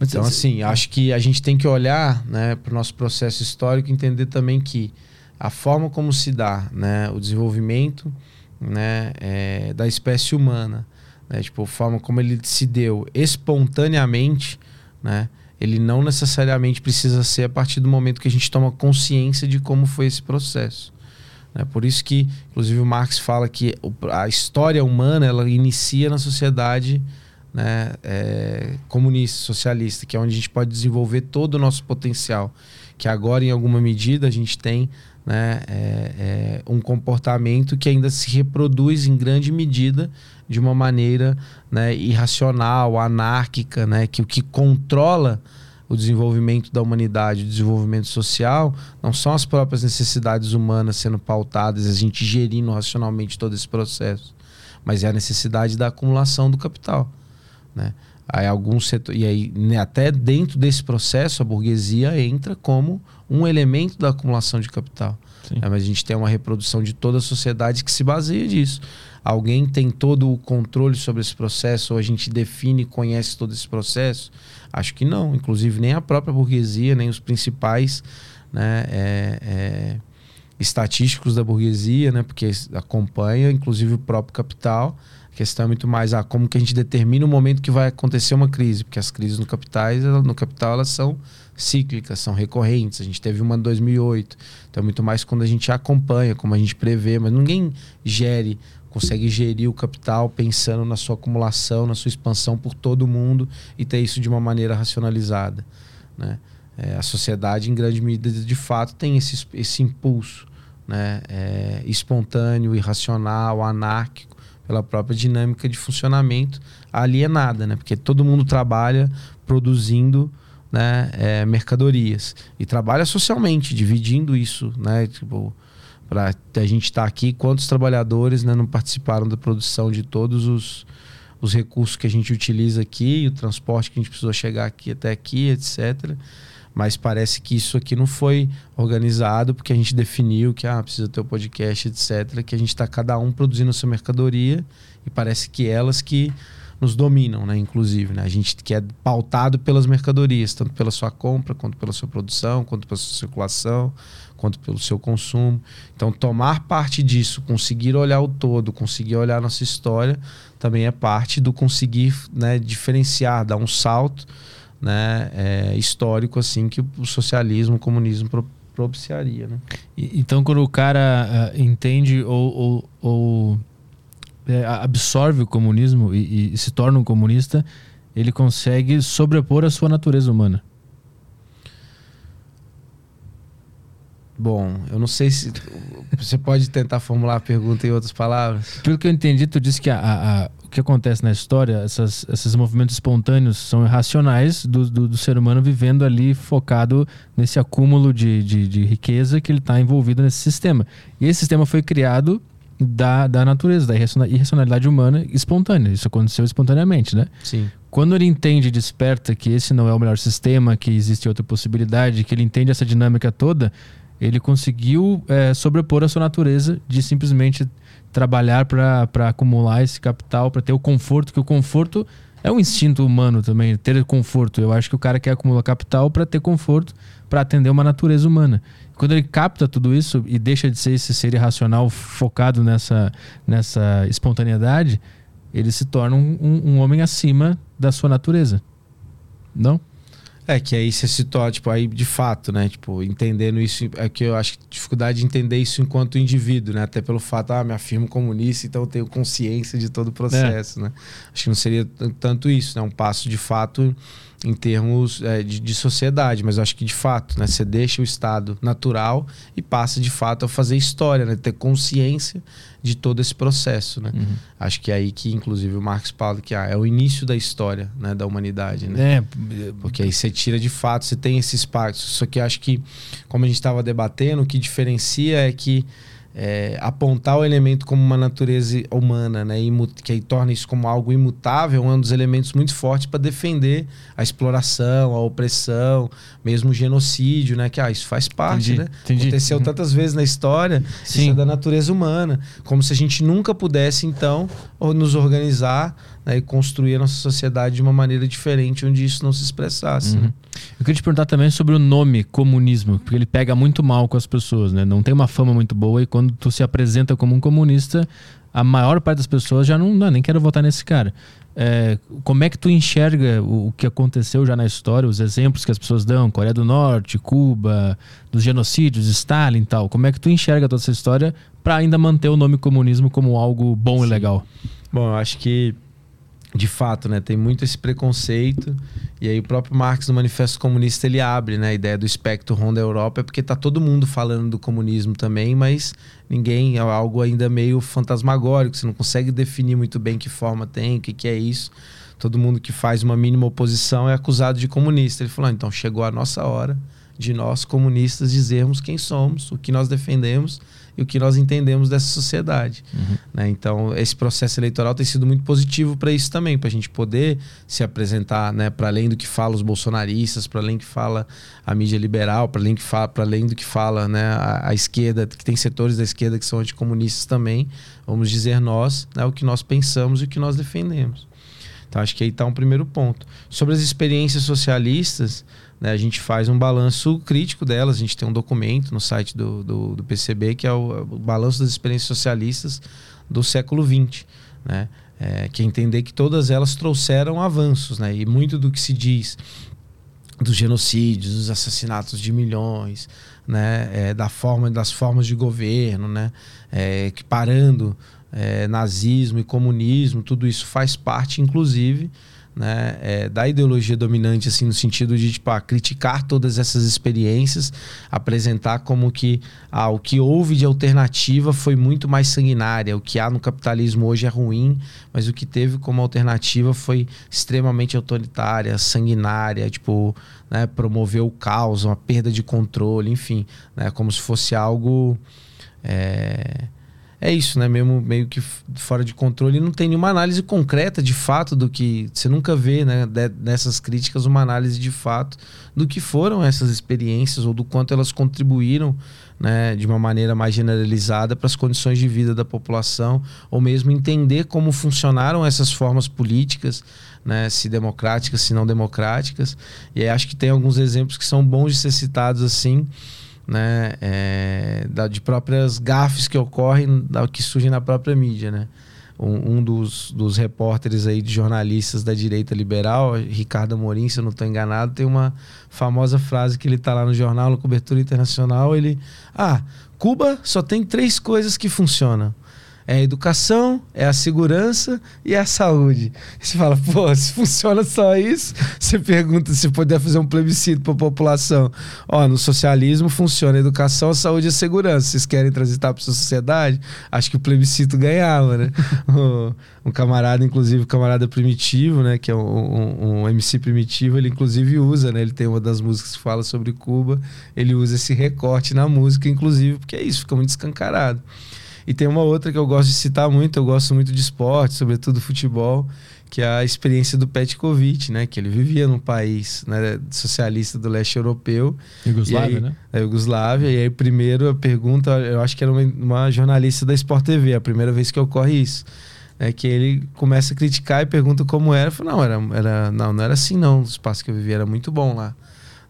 Então, assim, acho que a gente tem que olhar né, para o nosso processo histórico e entender também que a forma como se dá né, o desenvolvimento né, é, da espécie humana, né, tipo, a forma como ele se deu espontaneamente, né, ele não necessariamente precisa ser a partir do momento que a gente toma consciência de como foi esse processo. Né? Por isso que, inclusive, o Marx fala que a história humana ela inicia na sociedade né, é, comunista, socialista, que é onde a gente pode desenvolver todo o nosso potencial. Que agora, em alguma medida, a gente tem né, é, é, um comportamento que ainda se reproduz em grande medida de uma maneira né, irracional, anárquica, né, que o que controla o desenvolvimento da humanidade, o desenvolvimento social, não são as próprias necessidades humanas sendo pautadas, a gente gerindo racionalmente todo esse processo, mas é a necessidade da acumulação do capital. Né? Aí algum setor, e aí né, até dentro desse processo a burguesia entra como um elemento da acumulação de capital. Né? Mas a gente tem uma reprodução de toda a sociedade que se baseia disso. Alguém tem todo o controle sobre esse processo, ou a gente define e conhece todo esse processo? Acho que não. Inclusive, nem a própria burguesia, nem os principais né, é, é, estatísticos da burguesia, né, porque acompanha, inclusive, o próprio capital a questão é muito mais ah, como que a gente determina o momento que vai acontecer uma crise, porque as crises no capitais, no capital elas são cíclicas, são recorrentes. A gente teve uma em 2008. Então é muito mais quando a gente acompanha, como a gente prevê, mas ninguém gere, consegue gerir o capital pensando na sua acumulação, na sua expansão por todo mundo e ter isso de uma maneira racionalizada, né? é, a sociedade, em grande medida, de fato, tem esse, esse impulso né, é, espontâneo, irracional, anárquico, pela própria dinâmica de funcionamento alienada, né? Porque todo mundo trabalha produzindo né, é, mercadorias e trabalha socialmente, dividindo isso, né? Tipo, para a gente estar tá aqui, quantos trabalhadores né, não participaram da produção de todos os, os recursos que a gente utiliza aqui, o transporte que a gente precisou chegar aqui até aqui, etc. Mas parece que isso aqui não foi organizado porque a gente definiu que ah, precisa ter o um podcast, etc. Que a gente está cada um produzindo a sua mercadoria e parece que elas que nos dominam, né? Inclusive, né? A gente que é pautado pelas mercadorias, tanto pela sua compra, quanto pela sua produção, quanto pela sua circulação, quanto pelo seu consumo. Então, tomar parte disso, conseguir olhar o todo, conseguir olhar a nossa história, também é parte do conseguir né, diferenciar, dar um salto né, é, histórico assim que o socialismo, o comunismo pro, propiciaria. Né? Então, quando o cara uh, entende ou, ou, ou é, absorve o comunismo e, e se torna um comunista, ele consegue sobrepor a sua natureza humana. Bom, eu não sei se. Você pode tentar formular a pergunta em outras palavras? Pelo que eu entendi, tu disse que a, a, a, que acontece na história, essas, esses movimentos espontâneos são irracionais do, do, do ser humano vivendo ali focado nesse acúmulo de, de, de riqueza que ele está envolvido nesse sistema. E esse sistema foi criado da, da natureza, da irracionalidade humana espontânea. Isso aconteceu espontaneamente, né? Sim. Quando ele entende e desperta que esse não é o melhor sistema, que existe outra possibilidade, que ele entende essa dinâmica toda, ele conseguiu é, sobrepor a sua natureza de simplesmente trabalhar para acumular esse capital, para ter o conforto, que o conforto é um instinto humano também, ter conforto. Eu acho que o cara quer acumular capital para ter conforto, para atender uma natureza humana. Quando ele capta tudo isso e deixa de ser esse ser irracional focado nessa, nessa espontaneidade, ele se torna um, um, um homem acima da sua natureza. Não? É, que aí você citou, tipo, aí de fato, né? Tipo, entendendo isso, é que eu acho que dificuldade de entender isso enquanto indivíduo, né? Até pelo fato, ah, me afirmo comunista, então eu tenho consciência de todo o processo, é. né? Acho que não seria tanto isso, né? Um passo de fato em termos é, de, de, sociedade, mas eu acho que de fato, né, você deixa o estado natural e passa de fato a fazer história, né, ter consciência de todo esse processo, né? Uhum. Acho que é aí que, inclusive, o Marx fala que ah, é o início da história, né, da humanidade, né? É, porque aí você tira de fato, você tem esse espaço. Só que acho que, como a gente estava debatendo, o que diferencia é que é, apontar o elemento como uma natureza humana, né, que aí torna isso como algo imutável, é um dos elementos muito fortes para defender a exploração, a opressão, mesmo o genocídio, né, que ah, isso faz parte, entendi, né? Entendi. Aconteceu uhum. tantas vezes na história, Sim. isso é da natureza humana, como se a gente nunca pudesse então nos organizar né, e construir a nossa sociedade de uma maneira diferente, onde isso não se expressasse. Uhum. Né? Eu queria te perguntar também sobre o nome comunismo, porque ele pega muito mal com as pessoas, né? Não tem uma fama muito boa e quando tu se apresenta como um comunista, a maior parte das pessoas já não, não nem quero votar nesse cara. É, como é que tu enxerga o, o, que aconteceu já na história, os exemplos que as pessoas dão, Coreia do Norte, Cuba, dos genocídios, Stalin e tal? Como é que tu enxerga toda essa história para ainda manter o nome comunismo como algo bom Sim. e legal? Bom, eu acho que de fato, né, tem muito esse preconceito. E aí o próprio Marx no Manifesto Comunista ele abre, né, a ideia do espectro Ronda Europa, é porque tá todo mundo falando do comunismo também, mas ninguém é algo ainda meio fantasmagórico, você não consegue definir muito bem que forma tem, o que que é isso. Todo mundo que faz uma mínima oposição é acusado de comunista. Ele falou: ah, "Então chegou a nossa hora de nós comunistas dizermos quem somos, o que nós defendemos e o que nós entendemos dessa sociedade. Uhum. Né? Então, esse processo eleitoral tem sido muito positivo para isso também, para a gente poder se apresentar né, para além do que fala os bolsonaristas, para além do que fala a mídia liberal, para além, que fala, além do que fala né, a, a, esquerda, que tem setores da esquerda que são anticomunistas também, vamos dizer nós, né, o que nós pensamos e o que nós defendemos. Então, acho que aí está um primeiro ponto. Sobre as experiências socialistas, né, a gente faz um balanço crítico delas. A gente tem um documento no site do, do, do PCB que é o, o, balanço das experiências socialistas do século XX. Né? É, que é entender que todas elas trouxeram avanços. Né? E muito do que se diz dos genocídios, dos assassinatos de milhões, né, é, da forma, das formas de governo, né, é, parando é, nazismo e comunismo, tudo isso faz parte, inclusive, né, é, da ideologia dominante, assim, no sentido de tipo, ah, criticar todas essas experiências, apresentar como que ah, o que houve de alternativa foi muito mais sanguinária, o que há no capitalismo hoje é ruim, mas o que teve como alternativa foi extremamente autoritária, sanguinária, tipo, né, promoveu o caos, uma perda de controle, enfim, né, como se fosse algo. É é isso, né? Mesmo meio que fora de controle, não tem nenhuma análise concreta de fato do que você nunca vê, né? nessas críticas uma análise de fato do que foram essas experiências ou do quanto elas contribuíram, né? De uma maneira mais generalizada para as condições de vida da população, ou mesmo entender como funcionaram essas formas políticas, né? Se democráticas, se não democráticas. E acho que tem alguns exemplos que são bons de ser citados assim né, é, de próprias gafes que ocorrem, que surgem na própria mídia, né? Um, um, dos, dos repórteres aí de jornalistas da direita liberal, Ricardo Amorim, se eu não estou enganado, tem uma famosa frase que ele está lá no jornal, na cobertura internacional, ele... Ah, Cuba só tem três coisas que funcionam é a educação, é a segurança e é a saúde. você fala, pô, se funciona só isso, você pergunta se puder fazer um plebiscito para a população. Ó, no socialismo funciona a educação, a saúde e a segurança. Vocês querem transitar para a sociedade? Acho que o plebiscito ganhava, né? um camarada, inclusive, um camarada primitivo, né? Que é um, um, um, MC primitivo, ele inclusive usa, né? Ele tem uma das músicas que fala sobre Cuba, ele usa esse recorte na música, inclusive, porque é isso, fica muito escancarado. E tem uma outra que eu gosto de citar muito, eu gosto muito de esporte, sobretudo futebol, que é a experiência do Petkovic, né? Que ele vivia num país né, socialista do leste europeu. Iugoslávia, aí, né? A Iugoslávia. E aí, primeiro, a pergunta, eu acho que era uma, uma jornalista da Sport TV, a primeira vez que ocorre isso. É que ele começa a criticar e pergunta como era. Eu falo, não, era, era, não, não era assim não. O espaço que eu vivia era muito bom lá.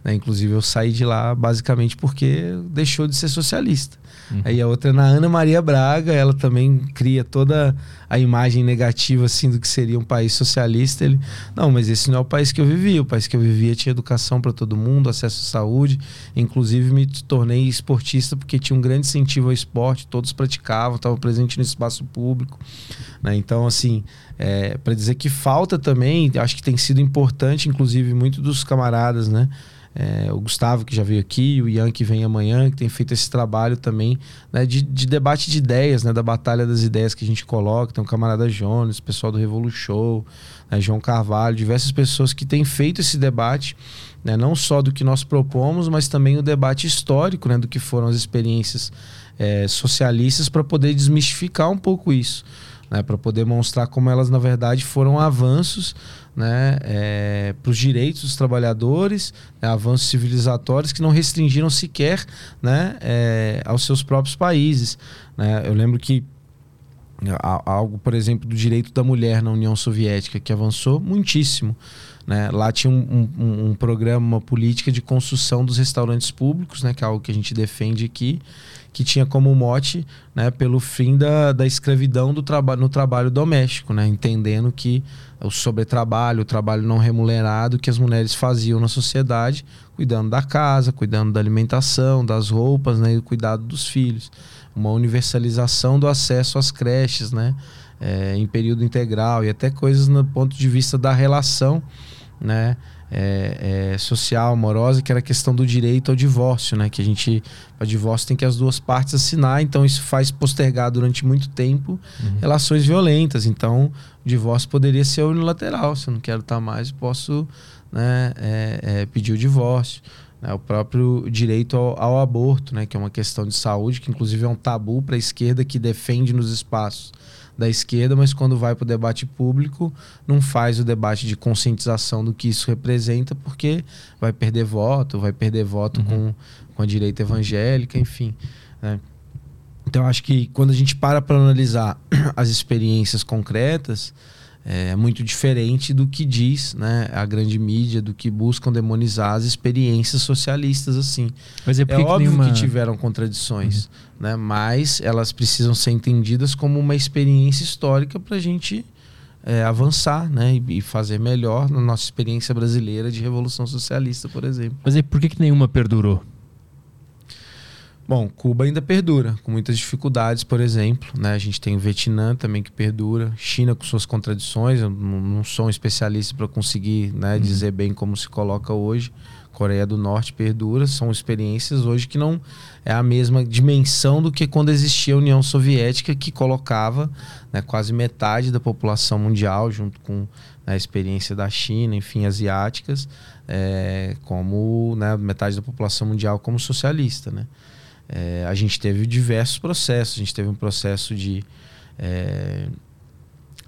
Né? Inclusive, eu saí de lá basicamente porque deixou de ser socialista. Uhum. Aí a outra é na Ana Maria Braga, ela também cria toda a imagem negativa assim do que seria um país socialista. Ele, não, mas esse não é o país que eu vivia. O país que eu vivia tinha educação para todo mundo, acesso à saúde. Inclusive me tornei esportista porque tinha um grande incentivo ao esporte, todos praticavam, estavam presentes no espaço público. Né? Então, assim, é, para dizer que falta também, acho que tem sido importante, inclusive, muito dos camaradas, né? É, o Gustavo, que já veio aqui, o Ian, que vem amanhã, que tem feito esse trabalho também né, de, de, debate de ideias, né, da batalha das ideias que a gente coloca. Tem o camarada Jones, pessoal do Revolu Show, né, João Carvalho, diversas pessoas que têm feito esse debate, né, não só do que nós propomos, mas também o debate histórico né, do que foram as experiências é, socialistas para poder desmistificar um pouco isso. Né, para poder mostrar como elas, na verdade, foram avanços né, é, para os direitos dos trabalhadores, né, avanços civilizatórios que não restringiram sequer né, é, aos seus próprios países. Né? Eu lembro que algo, por exemplo, do direito da mulher na União Soviética, que avançou muitíssimo. Né? Lá tinha um, um, um, programa, uma política de construção dos restaurantes públicos, né? que é algo que a gente defende aqui, que tinha como mote né, pelo fim da, da escravidão do traba no trabalho doméstico, né? entendendo que o sobretrabalho, o trabalho não remunerado que as mulheres faziam na sociedade, cuidando da casa, cuidando da alimentação, das roupas né, e o cuidado dos filhos. Uma universalização do acesso às creches né, é, em período integral e até coisas no ponto de vista da relação né, é, é, social, amorosa, que era a questão do direito ao divórcio, né? Que a gente, para divórcio, tem que as duas partes assinar, então isso faz postergar durante muito tempo uhum. relações violentas. Então, o divórcio poderia ser unilateral. Se eu não quero estar mais, posso né, é, é, pedir o divórcio. Né? O próprio direito ao, ao, aborto, né? Que é uma questão de saúde, que inclusive é um tabu para a esquerda que defende nos espaços da esquerda, mas quando vai para o debate público, não faz o debate de conscientização do que isso representa, porque vai perder voto, vai perder voto uhum. com, com a direita evangélica, enfim. Né? Então, acho que quando a gente para para analisar as experiências concretas, é muito diferente do que diz né, a grande mídia, do que buscam demonizar as experiências socialistas assim. Mas é, é óbvio que, nenhuma... que, tiveram contradições, uhum. né, mas elas precisam ser entendidas como uma experiência histórica para a gente é, avançar né, e, e, fazer melhor na nossa experiência brasileira de revolução socialista, por exemplo. Mas e por que, que nenhuma perdurou? Bom, Cuba ainda perdura, com muitas dificuldades, por exemplo. Né? A gente tem o Vietnã também que perdura, China com suas contradições. Eu não sou um especialista para conseguir né, uhum. dizer bem como se coloca hoje. Coreia do Norte perdura, são experiências hoje que não é a mesma dimensão do que quando existia a União Soviética, que colocava né, quase metade da população mundial, junto com né, a experiência da China, enfim, asiáticas, é, como né, metade da população mundial como socialista. Né? É, a gente teve diversos processos, a gente teve um processo de, é,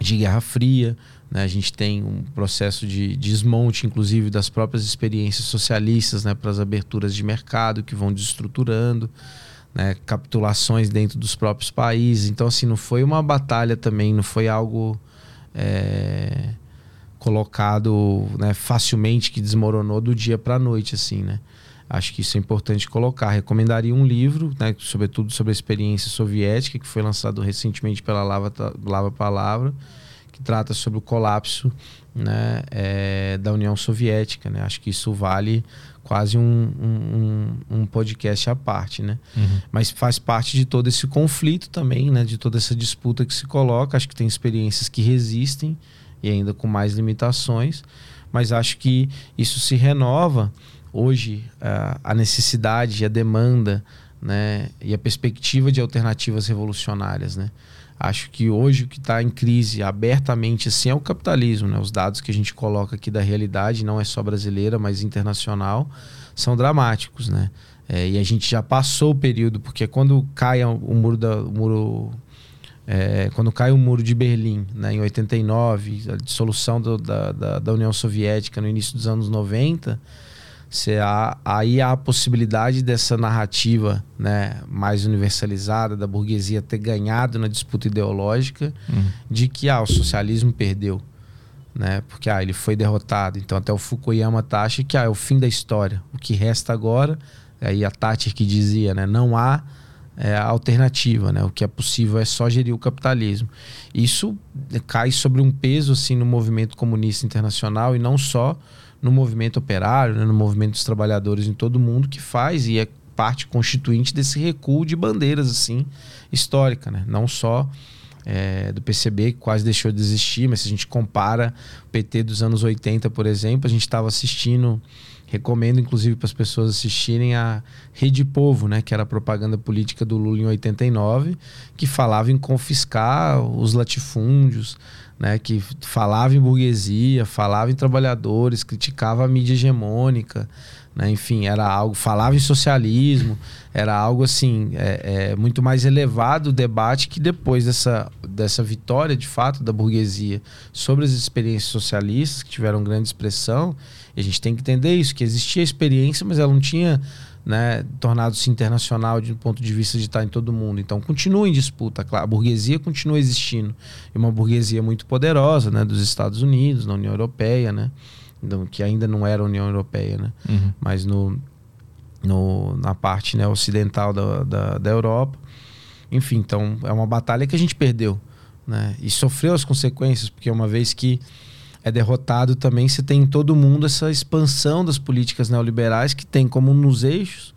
de Guerra Fria, né? A gente tem um processo de desmonte, inclusive, das próprias experiências socialistas né? para as aberturas de mercado que vão desestruturando, né? capitulações dentro dos próprios países. Então, assim, não foi uma batalha também, não foi algo é, colocado né, facilmente que desmoronou do dia para a noite, assim, né? Acho que isso é importante colocar. Recomendaria um livro, né, sobretudo sobre a experiência soviética, que foi lançado recentemente pela Lava, Lava Palavra que trata sobre o colapso né, é, da União Soviética. Né? Acho que isso vale quase um, um, um podcast à parte, né? Uhum. Mas faz parte de todo esse conflito também, né? De toda essa disputa que se coloca. Acho que tem experiências que resistem e ainda com mais limitações, mas acho que isso se renova hoje a necessidade, a demanda, né? E a perspectiva de alternativas revolucionárias, né? Acho que hoje o que está em crise abertamente assim é o capitalismo. Né? Os dados que a gente coloca aqui da realidade, não é só brasileira, mas internacional, são dramáticos. Né? É, e a gente já passou o período, porque quando cai o muro da. O muro, é, quando cai o muro de Berlim, né, em 89, a dissolução do, da, da, da União Soviética no início dos anos 90 se há, aí há a possibilidade dessa narrativa né, mais universalizada da burguesia ter ganhado na disputa ideológica uhum. de que ah, o socialismo perdeu. Né? Porque ah, ele foi derrotado. Então até o Fukuyama tá, acha que ah, é o fim da história. O que resta agora, aí a Thatcher que dizia, né, não há é, alternativa, né? O que é possível é só gerir o capitalismo. Isso cai sobre um peso assim no movimento comunista internacional e não só no movimento operário, né, no movimento dos trabalhadores em todo o mundo que faz e é parte constituinte desse recuo de bandeiras assim histórica, né? Não só é, do PCB que quase deixou de existir, mas se a gente compara o PT dos anos 80, por exemplo, a gente estava assistindo recomendo inclusive para as pessoas assistirem a Rede Povo, né, que era a propaganda política do Lula em 89, que falava em confiscar os latifúndios, né, que falava em burguesia, falava em trabalhadores, criticava a mídia hegemônica, né, enfim, era algo, falava em socialismo, era algo assim, é, é, muito mais elevado o debate que depois dessa, dessa vitória de fato da burguesia sobre as experiências socialistas, que tiveram grande expressão, e a gente tem que entender isso, que existia experiência, mas ela não tinha né, tornado-se internacional de um ponto de vista de estar em todo mundo. Então, continua em disputa, claro. A burguesia continua existindo. E uma burguesia muito poderosa, né, dos Estados Unidos, da União Europeia, né, então, que ainda não era União Europeia, né, uhum. mas no, no, na parte né, ocidental da, da, da Europa. Enfim, então, é uma batalha que a gente perdeu. Né, e sofreu as consequências, porque uma vez que é derrotado também, você tem em todo mundo essa expansão das políticas neoliberais que tem como nos eixos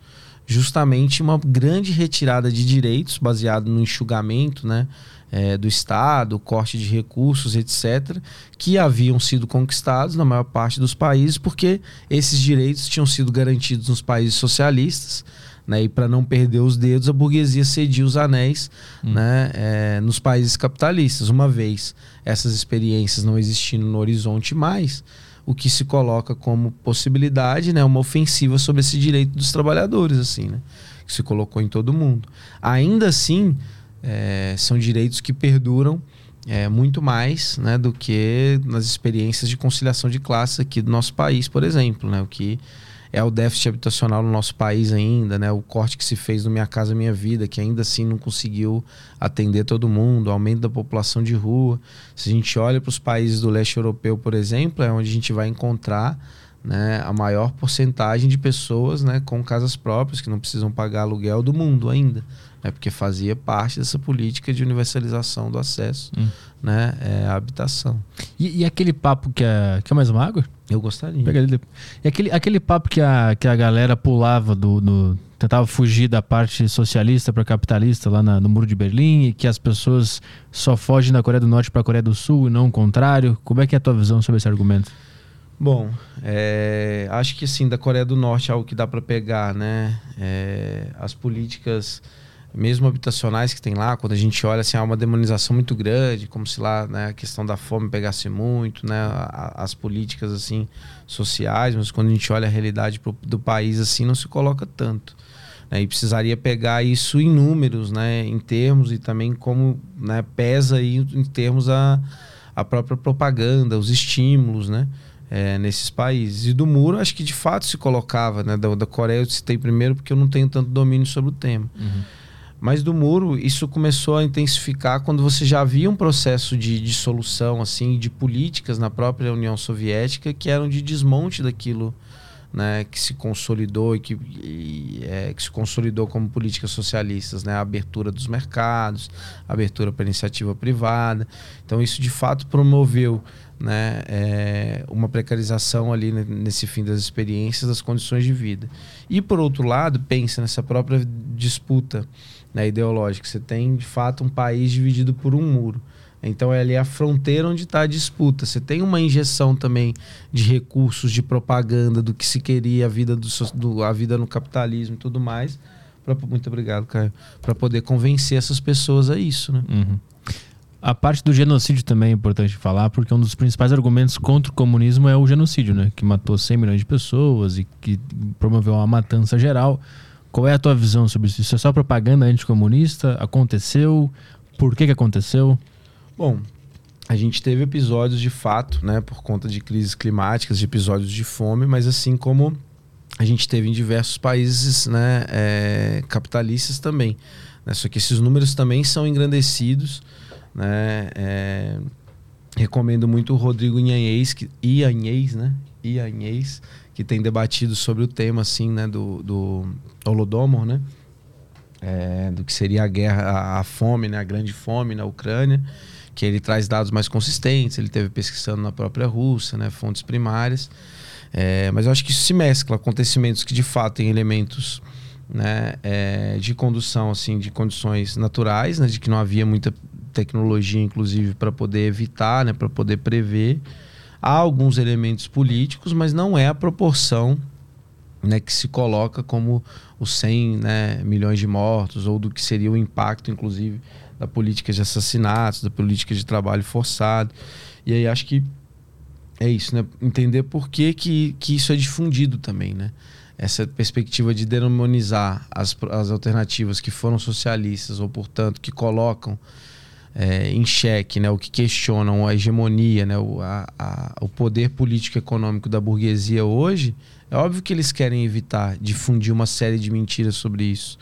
justamente uma grande retirada de direitos baseado no enxugamento né, é, do Estado, corte de recursos, etc., que haviam sido conquistados na maior parte dos países, porque esses direitos tinham sido garantidos nos países socialistas né? E para não perder os dedos, a burguesia cedia os anéis hum. né? É, nos países capitalistas. Uma vez essas experiências não existindo no horizonte mais, o que se coloca como possibilidade, né, uma ofensiva sobre esse direito dos trabalhadores, assim, né, que se colocou em todo mundo. Ainda assim, é, são direitos que perduram é, muito mais, né, do que nas experiências de conciliação de classes aqui do nosso país, por exemplo, né, o que é o déficit habitacional no nosso país ainda, né? O corte que se fez no Minha Casa Minha Vida, que ainda assim não conseguiu atender todo mundo, o aumento da população de rua. Se a gente olha para os países do leste europeu, por exemplo, é onde a gente vai encontrar né, a maior porcentagem de pessoas né, com casas próprias que não precisam pagar aluguel do mundo ainda. Né, porque fazia parte dessa política de universalização do acesso hum. né, é, à habitação. E, e, aquele papo que é. Quer mais uma água? Eu gostaria. Pega ele E aquele, aquele papo que a, que a galera pulava do, do tentava fugir da parte socialista para capitalista lá na, no Muro de Berlim e que as pessoas só fogem da Coreia do Norte para a Coreia do Sul e não o contrário. Como é que é a tua visão sobre esse argumento? Bom, é, acho que assim da Coreia do Norte é algo que dá para pegar, né? É, as políticas mesmo habitacionais que tem lá, quando a gente olha assim, há uma demonização muito grande, como se lá né, a questão da fome pegasse muito, né, as políticas assim sociais, mas quando a gente olha a realidade do país assim, não se coloca tanto. Né, e precisaria pegar isso em números, né, em termos e também como né, pesa aí em termos a, a própria propaganda, os estímulos, né? É, nesses países. E do muro, acho que de fato se colocava, né? Da, da Coreia eu citei primeiro porque eu não tenho tanto domínio sobre o tema. Uhum. Mas do muro, isso começou a intensificar quando você já havia um processo de dissolução, assim, de políticas na própria União Soviética que eram de desmonte daquilo né, que se consolidou e que, e, é, que se consolidou como políticas socialistas, né, a abertura dos mercados, a abertura para iniciativa privada. Então isso de fato promoveu né, é, uma precarização ali nesse fim das experiências, das condições de vida. E por outro lado, pensa nessa própria disputa né, ideológica. Você tem de fato um país dividido por um muro. Então é ali a fronteira onde está a disputa. Você tem uma injeção também de recursos, de propaganda do que se queria a vida do, do a vida no capitalismo e tudo mais. Pra, muito obrigado, Caio. Para poder convencer essas pessoas a isso, né? Uhum. A parte do genocídio também é importante falar, porque um dos principais argumentos contra o comunismo é o genocídio, né? Que matou 100 milhões de pessoas e que promoveu uma matança geral. Qual é a tua visão sobre isso? Isso é só propaganda anticomunista? Aconteceu? Por que, que aconteceu? Bom, a gente teve episódios de fato, né, por conta de crises climáticas, de episódios de fome, mas assim como a gente teve em diversos países né, é, capitalistas também. Né? Só que esses números também são engrandecidos. Né? É, recomendo muito o Rodrigo Inhanhês, que, né? Ianhês, que tem debatido sobre o tema assim, né, do, do Holodomor, né? É, do que seria a guerra, a, a fome, né, a grande fome na Ucrânia que ele traz dados mais consistentes, ele teve pesquisando na própria Rússia, né, fontes primárias. É, mas eu acho que isso se mescla, acontecimentos que de fato têm elementos né, é, de condução, assim, de condições naturais, né, de que não havia muita tecnologia, inclusive, para poder evitar, né, para poder prever. Há alguns elementos políticos, mas não é a proporção né, que se coloca como os 100 né, milhões de mortos ou do que seria o impacto, inclusive, da política de assassinatos, da política de trabalho forçado. E aí acho que é isso, né? Entender por que, que, que isso é difundido também, né? Essa perspectiva de demonizar as, as alternativas que foram socialistas ou, portanto, que colocam é, em xeque, né, o que questionam a hegemonia, né, o, a, a, o poder político econômico da burguesia hoje, é óbvio que eles querem evitar difundir uma série de mentiras sobre isso,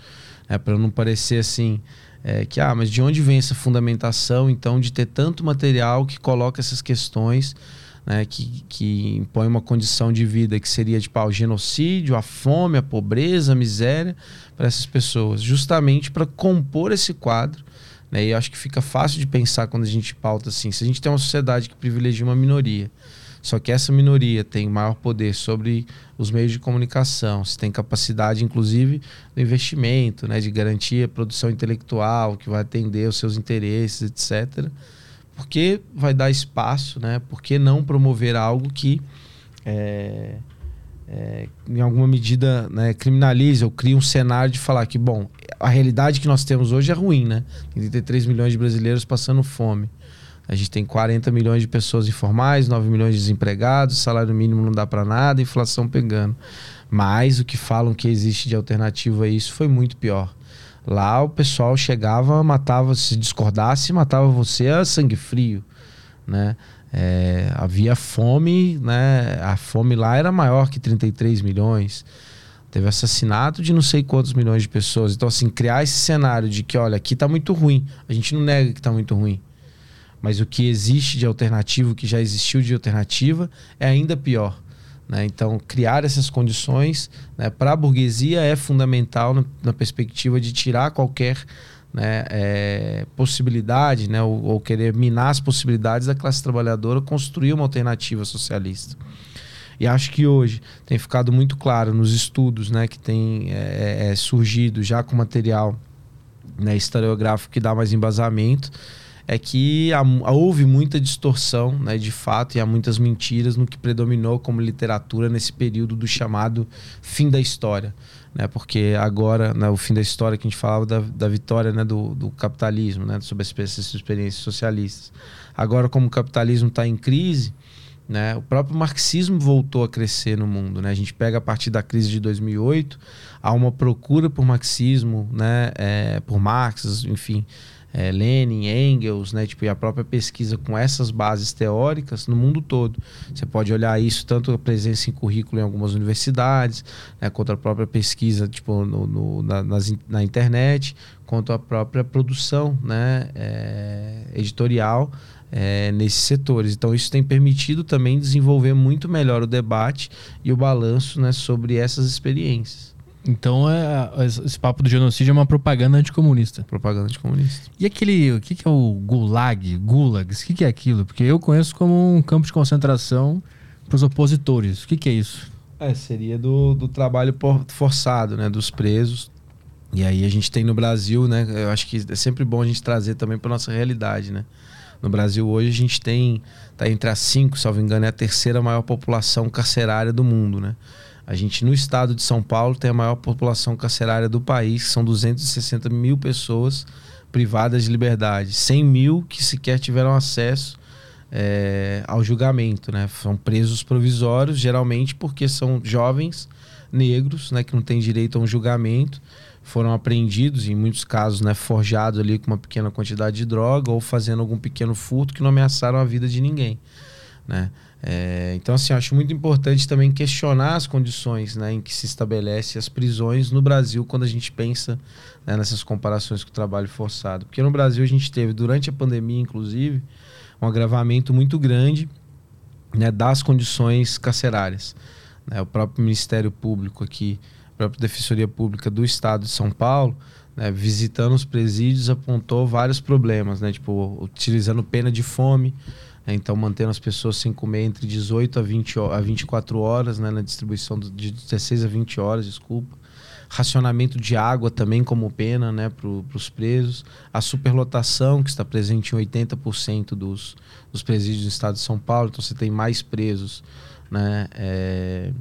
né, para não parecer assim é, que, ah, mas de onde vem essa fundamentação, então, de ter tanto material que coloca essas questões, né, que, que impõe uma condição de vida que seria tipo ah, o genocídio, a fome, a pobreza, a miséria para essas pessoas, justamente para compor esse quadro. Né, e eu acho que fica fácil de pensar quando a gente pauta assim: se a gente tem uma sociedade que privilegia uma minoria, só que essa minoria tem maior poder sobre os meios de comunicação, se tem capacidade, inclusive, do investimento, né, de garantir a produção intelectual, que vai atender os seus interesses, etc. Por que vai dar espaço, né? Por que não promover algo que, é, é, em alguma medida, né, criminalize ou cria um cenário de falar que, bom, a realidade que nós temos hoje é ruim, né? Tem 33 milhões de brasileiros passando fome. A gente tem 40 milhões de pessoas informais, 9 milhões de desempregados, salário mínimo não dá para nada, inflação pegando. Mas o que falam que existe de alternativa a isso foi muito pior. Lá o pessoal chegava, matava, se discordasse, matava você a sangue frio, né? É, havia fome, né? A fome lá era maior que 33 milhões. Teve assassinato de não sei quantos milhões de pessoas. Então, assim, criar esse cenário de que, olha, aqui tá muito ruim. A gente não nega que tá muito ruim mas o que existe de alternativo, que já existiu de alternativa, é ainda pior. Né? Então, criar essas condições né, para a burguesia é fundamental na, na, perspectiva de tirar qualquer né, é, possibilidade né, ou, ou, querer minar as possibilidades da classe trabalhadora construir uma alternativa socialista. E acho que hoje tem ficado muito claro nos estudos né, que tem é, é, surgido já com material né, historiográfico que dá mais embasamento é que há, houve muita distorção, né, de fato, e há muitas mentiras no que predominou como literatura nesse período do chamado fim da história. Né, porque agora, né, o fim da história que a gente falava da, da vitória né, do, do capitalismo, né, sobre essas experiências socialistas. Agora, como o capitalismo está em crise, né, o próprio marxismo voltou a crescer no mundo. Né? A gente pega a partir da crise de 2008, há uma procura por marxismo, né, é, por Marx, enfim, é, Lenin, Engels, né, tipo, e a própria pesquisa com essas bases teóricas no mundo todo. Você pode olhar isso tanto a presença em currículo em algumas universidades, né, quanto a própria pesquisa tipo, no, no na, nas, na internet, quanto a própria produção né, é, editorial é, nesses setores. Então, isso tem permitido também desenvolver muito melhor o debate e o balanço né, sobre essas experiências. Então, é, esse papo do genocídio é uma propaganda anticomunista. Propaganda anticomunista. E aquele, o que, que é o gulag, gulags? O que, que é aquilo? Porque eu conheço como um campo de concentração para os opositores. O que, que é isso? É, seria do, do trabalho forçado, né, dos presos. E aí a gente tem no Brasil, né, eu acho que é sempre bom a gente trazer também para nossa realidade, né. No Brasil hoje a gente tem, tá entre as cinco, salvo engano, é a terceira maior população carcerária do mundo, né. A gente, no estado de São Paulo, tem a maior população carcerária do país, que são 260 mil pessoas privadas de liberdade. 100 mil que sequer tiveram acesso é, ao julgamento. Né? São presos provisórios, geralmente porque são jovens negros né, que não têm direito a um julgamento. Foram apreendidos, em muitos casos, né, forjados ali com uma pequena quantidade de droga ou fazendo algum pequeno furto que não ameaçaram a vida de ninguém. Né? É, então, assim, acho muito importante também questionar as condições né, em que se estabelece as prisões no Brasil quando a gente pensa né, nessas comparações com o trabalho forçado. Porque no Brasil a gente teve, durante a pandemia, inclusive, um agravamento muito grande né, das condições carcerárias. Né, o próprio Ministério Público aqui, a própria Defensoria Pública do Estado de São Paulo, né, visitando os presídios, apontou vários problemas, né, tipo, utilizando pena de fome, né? Então, mantendo as pessoas sem comer entre 18 a, 20, a 24 horas, né? na distribuição de 16 a 20 horas, desculpa. Racionamento de água também como pena né? para os presos. A superlotação, que está presente em 80% dos, dos presídios do estado de São Paulo. Então, você tem mais presos né? É,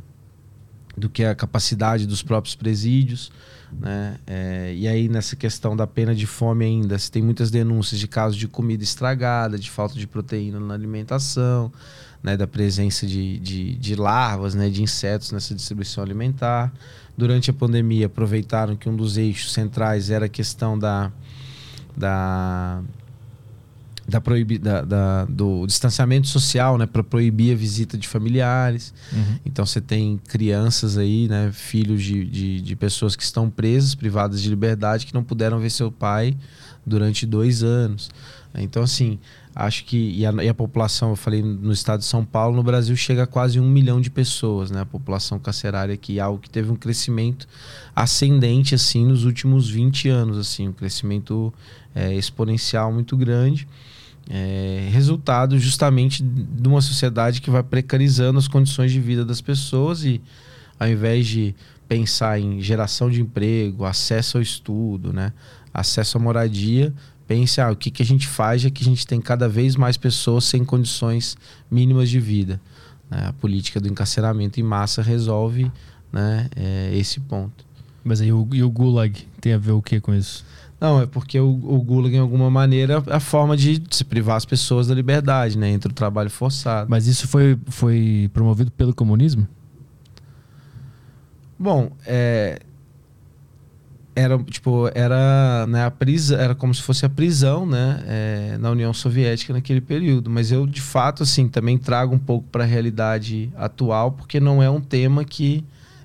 do que a capacidade dos próprios presídios. Né? É, e aí, nessa questão da pena de fome ainda, se tem muitas denúncias de casos de comida estragada, de falta de proteína na alimentação, né? da presença de, de, de larvas, né? de insetos nessa distribuição alimentar. Durante a pandemia, aproveitaram que um dos eixos centrais era a questão da, da da, proibi da, da, do distanciamento social, né, para proibir a visita de familiares. Uhum. Então você tem crianças aí, né, filhos de, de, de, pessoas que estão presas, privadas de liberdade, que não puderam ver seu pai durante dois anos. Então, assim, acho que. E a, e a população, eu falei no estado de São Paulo, no Brasil chega a quase um milhão de pessoas, né? A população carcerária aqui, algo que teve um crescimento ascendente, assim, nos últimos 20 anos, assim, um crescimento é, exponencial muito grande é, resultado justamente de uma sociedade que vai precarizando as condições de vida das pessoas e ao invés de pensar em geração de emprego, acesso ao estudo, né, acesso à moradia, pense ah, o que, que a gente faz é que a gente tem cada vez mais pessoas sem condições mínimas de vida. Né? A política do encarceramento em massa resolve né, é, esse ponto. Mas aí o, e o Gulag tem a ver o que com isso? Não, é porque o, o Gulag, em alguma maneira, é a forma de se privar as pessoas da liberdade, né? Entre o trabalho forçado. Mas isso foi, foi promovido pelo comunismo? Bom, é, era tipo era né, a prisão era como se fosse a prisão né é, na União Soviética naquele período mas eu de fato assim também trago um pouco para a realidade atual porque não é um tema que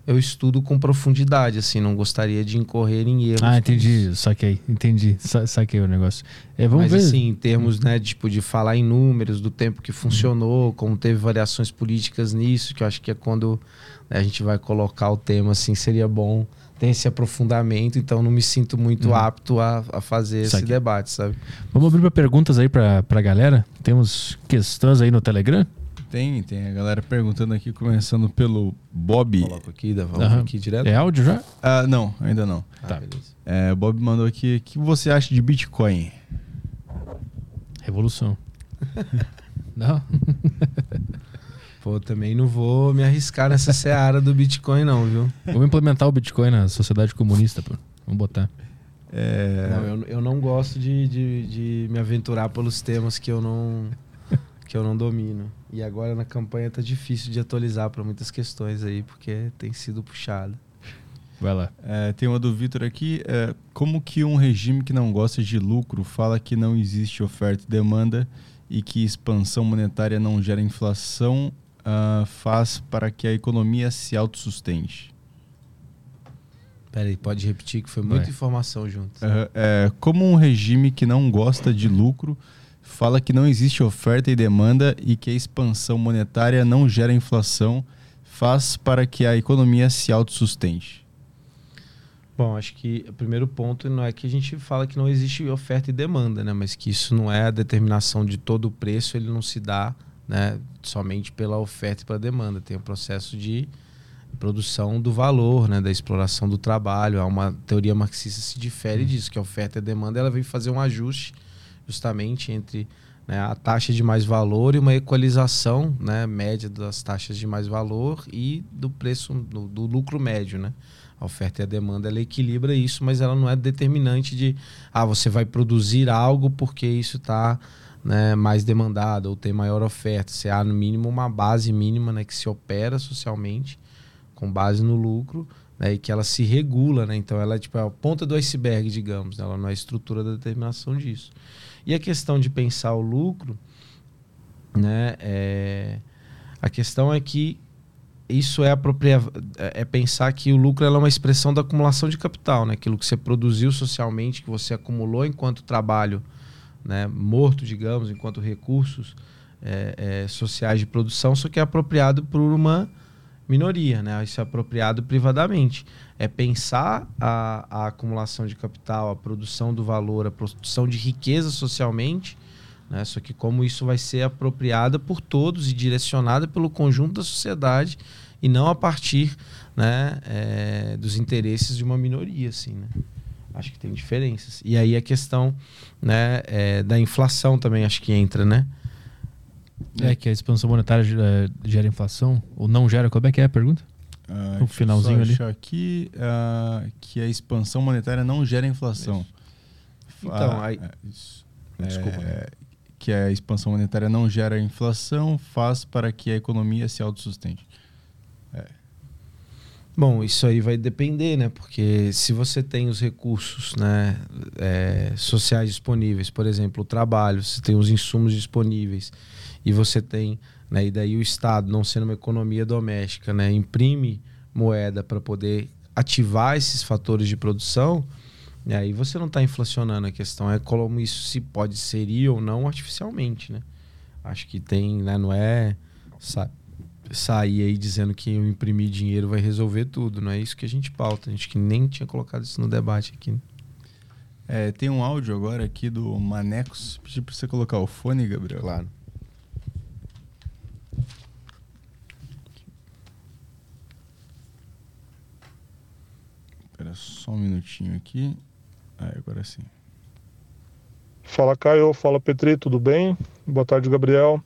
eu estudo com profundidade, assim, não gostaria de incorrer em erros. Ah, entendi, saquei, entendi, sa saquei o negócio. É, vamos Mas ver. assim, em termos, né, tipo, de falar em números, do tempo que funcionou, como teve variações políticas nisso, que eu acho que é quando né, a gente vai colocar o tema, assim, seria bom ter esse aprofundamento, então não me sinto muito Uhum. apto a, a fazer esse debate, sabe? Vamos abrir para perguntas aí pra, pra galera. Temos questões aí no Telegram? Tem, tem a galera perguntando aqui, começando pelo Bob. Coloco aqui, dá, vamos Aham. aqui direto. É áudio já? Ah, não, ainda não. Ah, tá. beleza. É, o Bob mandou aqui, o que você acha de Bitcoin? Revolução. Não? Pô, também não vou me arriscar nessa seara do Bitcoin, não, viu? Vamos implementar o Bitcoin na sociedade comunista, pô. Vamos botar. É, Não, eu, eu não gosto de, de, de me aventurar pelos temas que eu não que eu não domino. E agora na campanha tá difícil de atualizar para muitas questões aí, porque tem sido puxado. Vai lá. é, tem uma do Vitor aqui. é, como que um regime que não gosta de lucro fala que não existe oferta e demanda e que expansão monetária não gera inflação ah, faz para que a economia se autossustente? Pera aí, pode repetir que foi muita Vai. informação junto. Aham, é, como um regime que não gosta de lucro fala que não existe oferta e demanda e que a expansão monetária não gera inflação faz para que a economia se autossustente? Bom, acho que o primeiro ponto não é que a gente fala que não existe oferta e demanda, né? Mas que isso não é a determinação de todo o preço, ele não se dá né, somente pela oferta e pela demanda. Tem o processo de produção do valor, né, da exploração do trabalho. Há uma teoria marxista que se difere disso, que a oferta e a demanda ela vem fazer um ajuste justamente entre né, a taxa de mais valor e uma equalização né, média das taxas de mais valor e do preço do, do lucro médio, né? A oferta e a demanda ela equilibra isso, mas ela não é determinante de ah, você vai produzir algo porque isso está né, mais demandado ou tem maior oferta. Você há no mínimo uma base mínima né, que se opera socialmente com base no lucro né, e que ela se regula, né? Então ela é tipo a ponta do iceberg, digamos, né? ela não é a estrutura da determinação disso. E a questão de pensar o lucro, né? É, a questão é que isso é apropria é pensar que o lucro é uma expressão da acumulação de capital, né? Aquilo que você produziu socialmente, que você acumulou enquanto trabalho, né? Morto, digamos, enquanto recursos é, é, sociais de produção, só que é apropriado por uma minoria, né? Isso é apropriado privadamente. É pensar a, a acumulação de capital, a produção do valor, a produção de riqueza socialmente, né? Só que como isso vai ser apropriada por todos e direcionada pelo conjunto da sociedade e não a partir né, é, dos interesses de uma minoria, assim, né? Acho que tem diferenças. E aí a questão né, é, da inflação também acho que entra, né? É que a expansão monetária eh, gera inflação ou não gera? Como é que é a pergunta? Ah, No deixa eu finalzinho ali. aqui ah, que a expansão monetária não gera inflação. Então, Ah, aí- é, isso. Desculpa. É, que a expansão monetária não gera inflação, faz para que a economia se autossustente. Bom, isso aí vai depender, né? Porque se você tem os recursos né, é, sociais disponíveis, por exemplo, o trabalho, você tem os insumos disponíveis e você tem, né, e daí o Estado, não sendo uma economia doméstica, né, imprime moeda para poder ativar esses fatores de produção, e aí você não está inflacionando. A questão é como isso se pode serir ou não artificialmente, né? Acho que tem, né, não é sa- sair aí dizendo que eu imprimir dinheiro vai resolver tudo. Não é isso que a gente pauta. A gente que nem tinha colocado isso no debate aqui. né? É, tem um áudio agora aqui do Manecos. Pedi para você colocar o fone, Gabriel. Claro. Espera só um minutinho aqui. Aí, agora sim. Fala Caio, fala Petri, tudo bem? Boa tarde, Gabriel.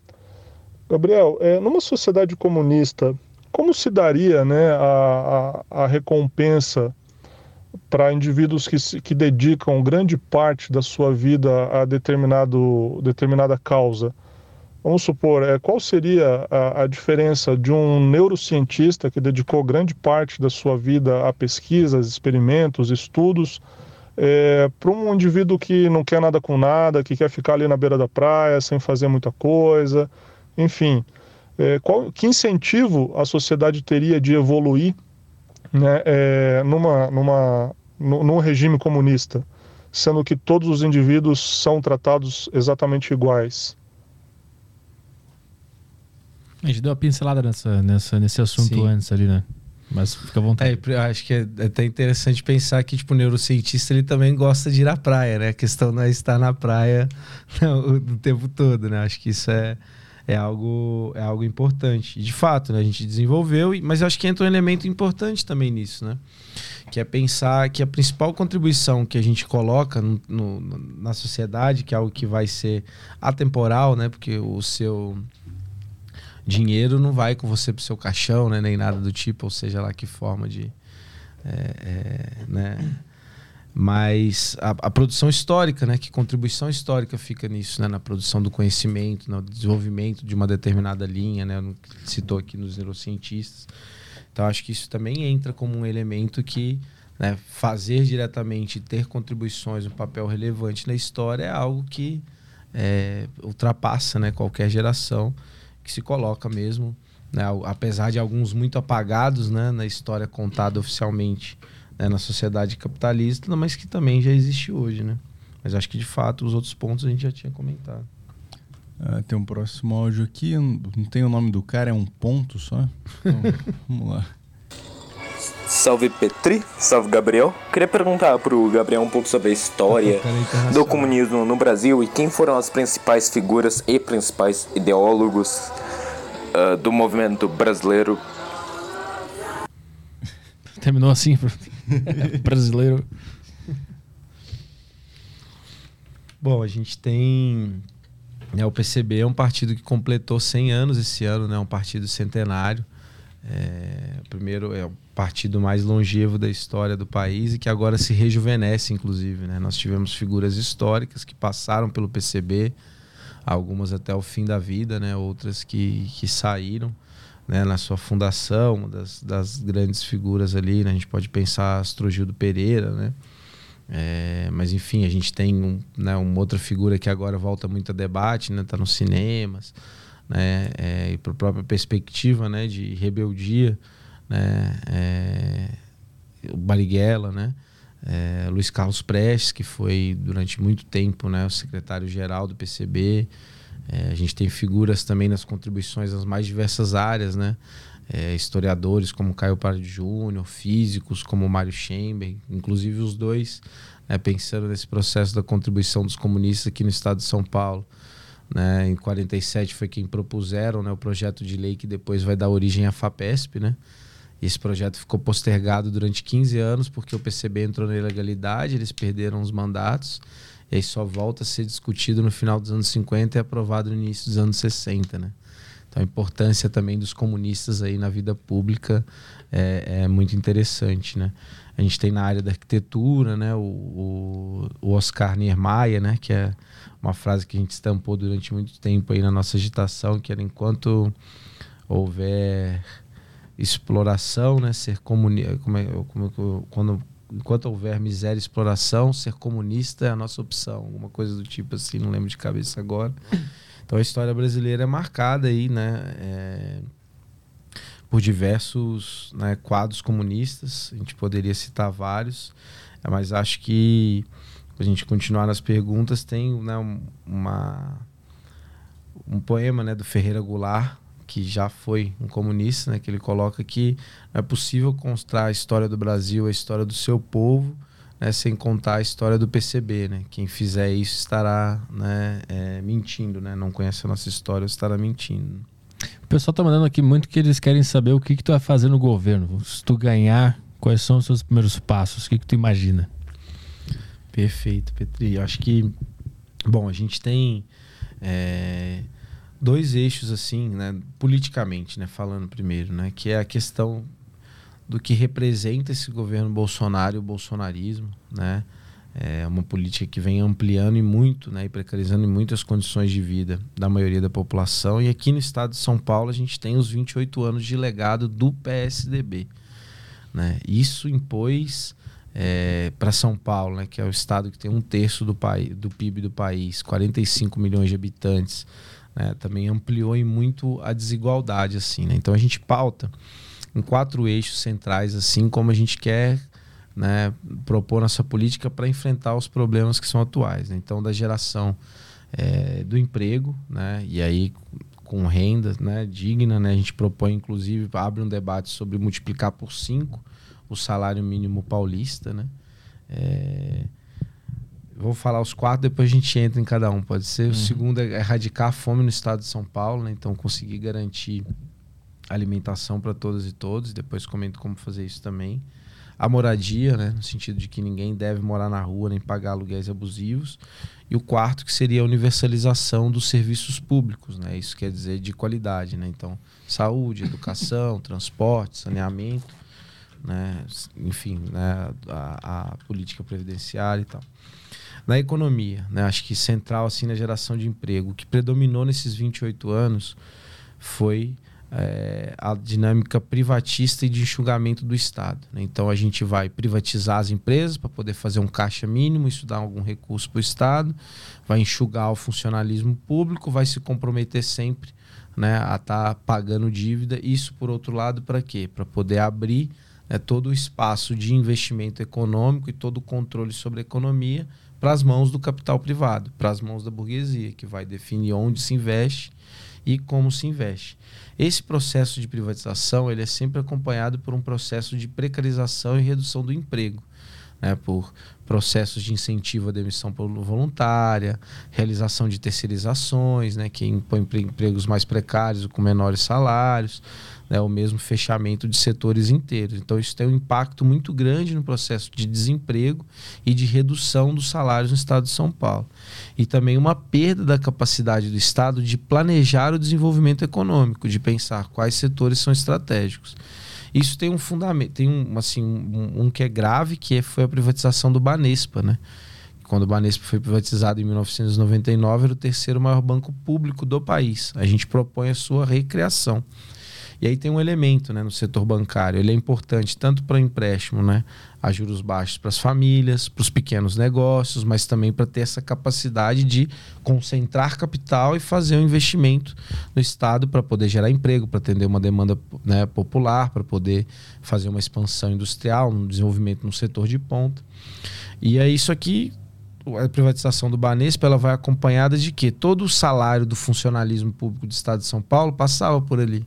Gabriel, é, numa sociedade comunista, como se daria né, a, a, a recompensa para indivíduos que, que dedicam grande parte da sua vida a determinado, determinada causa? Vamos supor, é, qual seria a, a diferença de um neurocientista que dedicou grande parte da sua vida a pesquisas, experimentos, estudos, é, para um indivíduo que não quer nada com nada, que quer ficar ali na beira da praia sem fazer muita coisa, enfim, é, qual, que incentivo a sociedade teria de evoluir né, é, numa, numa, num regime comunista, sendo que todos os indivíduos são tratados exatamente iguais? A gente deu uma pincelada nessa, nessa, nesse assunto Sim. antes ali, né? Mas fica à vontade. É, acho que é até interessante pensar que, tipo, o neurocientista ele também gosta de ir à praia, né? A questão não é estar na praia o, o tempo todo, né? Acho que isso é, é, algo, é algo importante. E de fato, né? A gente desenvolveu, mas eu acho que entra um elemento importante também nisso, né? Que é pensar que a principal contribuição que a gente coloca no, no, na sociedade, que é algo que vai ser atemporal, né? Porque o seu dinheiro não vai com você pro seu caixão, né? Nem nada do tipo, ou seja lá que forma de. É, é, né? Mas a, a, produção histórica, né? Que contribuição histórica fica nisso, né? Na produção do conhecimento, no desenvolvimento de uma determinada linha, né? Citou aqui nos neurocientistas. Então acho que isso também entra como um elemento que né, fazer diretamente ter contribuições, um papel relevante na história é algo que é, ultrapassa né, qualquer geração que se coloca mesmo, né, apesar de alguns muito apagados né, na história contada oficialmente né, na sociedade capitalista, mas que também já existe hoje. Né? Mas acho que de fato os outros pontos a gente já tinha comentado. Ah, tem um próximo áudio aqui, não tem o nome do cara, é um ponto só. Então, vamos lá. Salve Petri, salve Gabriel. Queria perguntar pro Gabriel um pouco sobre a história do comunismo no Brasil e quem foram as principais figuras e principais ideólogos uh, do movimento brasileiro. Terminou assim, brasileiro. Bom, a gente tem né, o PCB é um partido que completou 100 anos esse ano, né, um partido centenário. É, primeiro é o partido mais longevo da história do país e que agora se rejuvenesce, inclusive. Né? Nós tivemos figuras históricas que passaram pelo PCB, algumas até o fim da vida, né? outras que, que saíram né? na sua fundação, uma das, das grandes figuras ali. Né? A gente pode pensar Astrogildo Pereira, né? É, mas enfim, a gente tem um, né, uma outra figura que agora volta muito a debate, está né? Tá nos cinemas né, é, e para a própria perspectiva né, de rebeldia, né, é, o Bariguela, né, é, Luiz Carlos Prestes, que foi durante muito tempo né, o secretário-geral do PCB. É, a gente tem figuras também nas contribuições nas mais diversas áreas, né? É, historiadores como Caio Pardo Júnior, físicos como Mário Schember, inclusive os dois, né, pensando nesse processo da contribuição dos comunistas aqui no estado de São Paulo. Né? Em 47 foi quem propuseram né, o projeto de lei que depois vai dar origem à FAPESP. Né? Esse projeto ficou postergado durante 15 anos porque o PCB entrou na ilegalidade, eles perderam os mandatos. E aí só volta a ser discutido no final dos anos 50 e aprovado no início dos anos 60. Né? Então a importância também dos comunistas aí na vida pública é, é muito interessante. Né? A gente tem na área da arquitetura né, o, o, o Oscar Niemeyer, né, que é uma frase que a gente estampou durante muito tempo aí na nossa agitação, que era enquanto houver exploração, né, ser comunista, como é, como é, quando enquanto houver miséria e exploração, ser comunista é a nossa opção, alguma coisa do tipo assim, não lembro de cabeça agora. Então a história brasileira é marcada aí, né, é, por diversos né, quadros comunistas. A gente poderia citar vários, mas acho que a gente continuar nas perguntas, tem né, uma, um poema né, do Ferreira Goulart, que já foi um comunista, né, que ele coloca que não é possível contar a história do Brasil, a história do seu povo, né, sem contar a história do PCB. Né? Quem fizer isso estará né, é, mentindo, né? não conhece a nossa história, estará mentindo. O pessoal está mandando aqui muito que eles querem saber o que, que tu vai fazer no governo. Se tu ganhar, quais são os seus primeiros passos? O que, que tu imagina? Perfeito, Petri. Eu acho que, bom, a gente tem é, dois eixos, assim, né, politicamente, né, falando primeiro, né, que é a questão do que representa esse governo Bolsonaro e o bolsonarismo, né, é uma política que vem ampliando e muito, né, e precarizando em muitas condições de vida da maioria da população. E aqui no estado de São Paulo a gente tem os 28 anos de legado do PSDB. Né? Isso impôs é, para São Paulo, né, que é o estado que tem um terço do, do PIB do país, 45 milhões de habitantes, né, também ampliou em muito a desigualdade. assim né? Então a gente pauta em quatro eixos centrais, assim como a gente quer né, propor nossa política para enfrentar os problemas que são atuais. Né? Então, da geração é, do emprego, né, e aí com renda né, digna, né, a gente propõe, inclusive, abre um debate sobre multiplicar por cinco o salário mínimo paulista. Né? É, vou falar os quatro, depois a gente entra em cada um, pode ser. Uhum. O segundo é erradicar a fome no estado de São Paulo, né? então conseguir garantir alimentação para todas e todos. Depois comento como fazer isso também a moradia, né, no sentido de que ninguém deve morar na rua nem pagar aluguéis abusivos. E o quarto, que seria a universalização dos serviços públicos, né? Isso quer dizer de qualidade, né? Então, saúde, educação, transporte, saneamento, né? Enfim, né? A, a, política previdenciária e tal. Na economia, né? Acho que central, assim, na geração de emprego. O que predominou nesses 28 anos foi é, a dinâmica privatista e de enxugamento do Estado. Né? Então a gente vai privatizar as empresas para poder fazer um caixa mínimo, isso dá algum recurso para o Estado, vai enxugar o funcionalismo público, vai se comprometer sempre né, a estar tá pagando dívida. Isso, por outro lado, para quê? Para poder abrir né, todo o espaço de investimento econômico e todo o controle sobre a economia para as mãos do capital privado, para as mãos da burguesia, que vai definir onde se investe e como se investe. Esse processo de privatização ele é sempre acompanhado por um processo de precarização e redução do emprego, né, por processos de incentivo à demissão voluntária, realização de terceirizações, né, que impõe empregos mais precários com menores salários, né, o mesmo fechamento de setores inteiros. Então, isso tem um impacto muito grande no processo de desemprego e de redução dos salários no estado de São Paulo. E também uma perda da capacidade do Estado de planejar o desenvolvimento econômico, de pensar quais setores são estratégicos. Isso tem um fundamento, tem um, assim, um, um que é grave, que é, foi a privatização do Banespa, né? quando o Banespa foi privatizado em 1999, era o terceiro maior banco público do país. A gente propõe a sua recriação. E aí tem um elemento né, no setor bancário, ele é importante tanto para empréstimo, né, a juros baixos para as famílias, para os pequenos negócios, mas também para ter essa capacidade de concentrar capital e fazer um investimento no Estado para poder gerar emprego, para atender uma demanda né, popular, para poder fazer uma expansão industrial, um desenvolvimento no setor de ponta. E é isso aqui a privatização do Banespa ela vai acompanhada de que todo o salário do funcionalismo público do Estado de São Paulo passava por ali.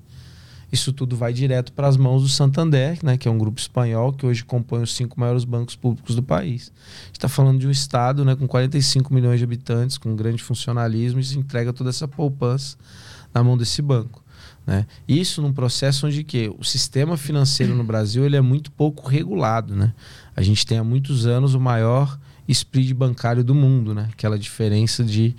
Isso tudo vai direto para as mãos do Santander, né, que é um grupo espanhol que hoje compõe os cinco maiores bancos públicos do país. A gente está falando de um estado né, com 45 milhões de habitantes, com grande funcionalismo, e se entrega toda essa poupança na mão desse banco. Né? Isso num processo onde que o sistema financeiro no Brasil ele é muito pouco regulado. Né? A gente tem há muitos anos o maior spread bancário do mundo, né? aquela diferença de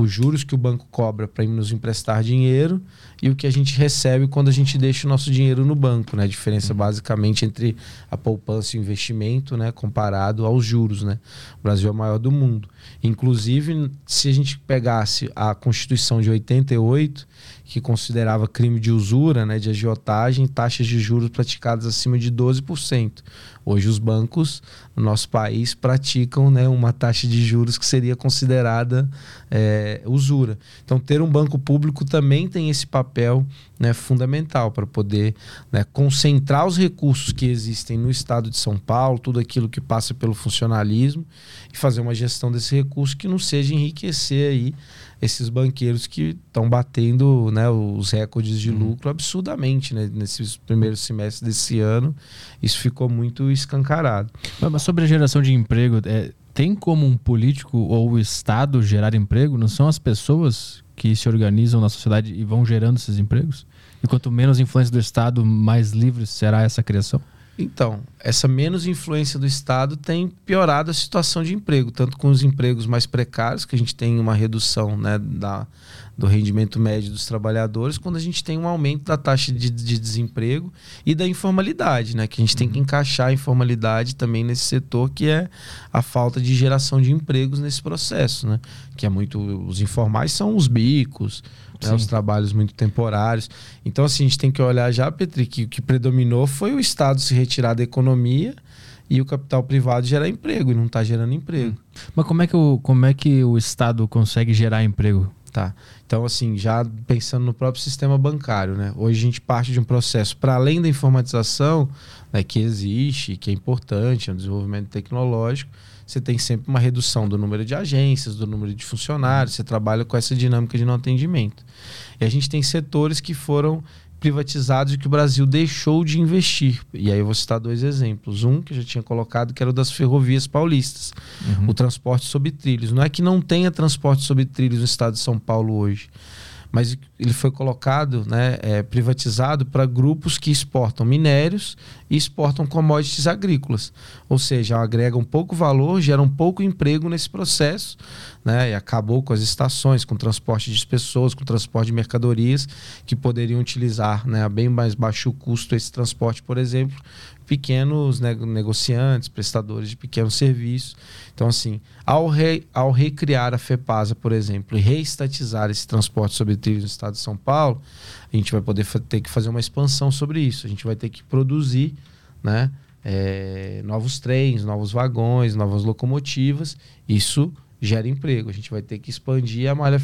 os juros que o banco cobra para nos emprestar dinheiro e o que a gente recebe quando a gente deixa o nosso dinheiro no banco, né? A diferença uhum. basicamente entre a poupança e o investimento, né, comparado aos juros, né? O Brasil é o maior do mundo. Inclusive, se a gente pegasse a Constituição de 88, que considerava crime de usura, né, de agiotagem, taxas de juros praticadas acima de 12%. Hoje os bancos no nosso país praticam né, uma taxa de juros que seria considerada é, usura. Então, ter um banco público também tem esse papel né, fundamental para poder né, concentrar os recursos que existem no estado de São Paulo, tudo aquilo que passa pelo funcionalismo, e fazer uma gestão desse recurso que não seja enriquecer aí esses banqueiros que estão batendo né, os recordes de uhum. lucro absurdamente né, nesses primeiros semestres desse ano. Isso ficou muito escancarado. Mas sobre a geração de emprego, é, tem como um político ou o Estado gerar emprego? Não são as pessoas que se organizam na sociedade e vão gerando esses empregos? E quanto menos influência do Estado, mais livre será essa criação? Então, essa menos influência do Estado tem piorado a situação de emprego, tanto com os empregos mais precários, que a gente tem uma redução né, da, do rendimento médio dos trabalhadores, quando a gente tem um aumento da taxa de, de desemprego e da informalidade, né, que a gente tem que uhum. encaixar a informalidade também nesse setor, que é a falta de geração de empregos nesse processo, né, que é muito. Os informais são os bicos, né, os trabalhos muito temporários. Então, assim, a gente tem que olhar já, Petri, que o que predominou foi o Estado se retirar da economia e o capital privado gerar emprego e não está gerando emprego. Mas como é, que o, como é que o Estado consegue gerar emprego? Tá. Então, assim, já pensando no próprio sistema bancário, né? Hoje a gente parte de um processo para além da informatização, né, que existe, que é importante, é um desenvolvimento tecnológico. Você tem sempre uma redução do número de agências, do número de funcionários, você trabalha com essa dinâmica de não atendimento. E a gente tem setores que foram privatizados e que o Brasil deixou de investir. E aí eu vou citar dois exemplos. Um que eu já tinha colocado, que era o das ferrovias paulistas, uhum. o transporte sobre trilhos. Não é que não tenha transporte sobre trilhos no estado de São Paulo hoje mas ele foi colocado, né, é, privatizado para grupos que exportam minérios e exportam commodities agrícolas. Ou seja, agregam pouco valor, geram pouco emprego nesse processo, né, e acabou com as estações, com transporte de pessoas, com transporte de mercadorias, que poderiam utilizar né, a bem mais baixo custo esse transporte, por exemplo, pequenos negociantes, prestadores de pequenos serviços. Então, assim, ao, re, ao recriar a FEPASA, por exemplo, e reestatizar esse transporte sobre trilhos no estado de São Paulo, a gente vai poder ter que fazer uma expansão sobre isso. A gente vai ter que produzir né, é, novos trens, novos vagões, novas locomotivas. Isso gera emprego. A gente vai ter que expandir a malha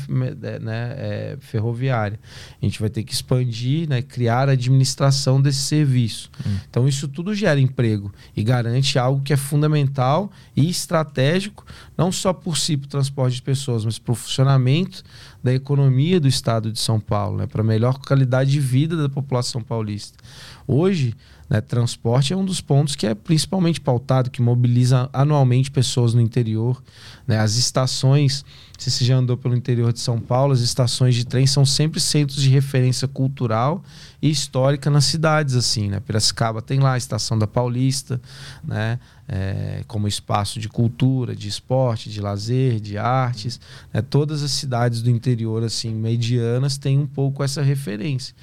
né, é, ferroviária. A gente vai ter que expandir, né, criar a administração desse serviço. Hum. Então, isso tudo gera emprego e garante algo que é fundamental e estratégico, não só por si, para o transporte de pessoas, mas para o funcionamento da economia do estado de São Paulo, né, para a melhor qualidade de vida da população paulista. Hoje, né, transporte é um dos pontos que é principalmente pautado, que mobiliza anualmente pessoas no interior. Né? As estações, se você já andou pelo interior de São Paulo, as estações de trem são sempre centros de referência cultural e histórica nas cidades. assim né? Piracicaba tem lá a Estação da Paulista, né? É, como espaço de cultura, de esporte, de lazer, de artes. Né? Todas as cidades do interior assim medianas têm um pouco essa referência.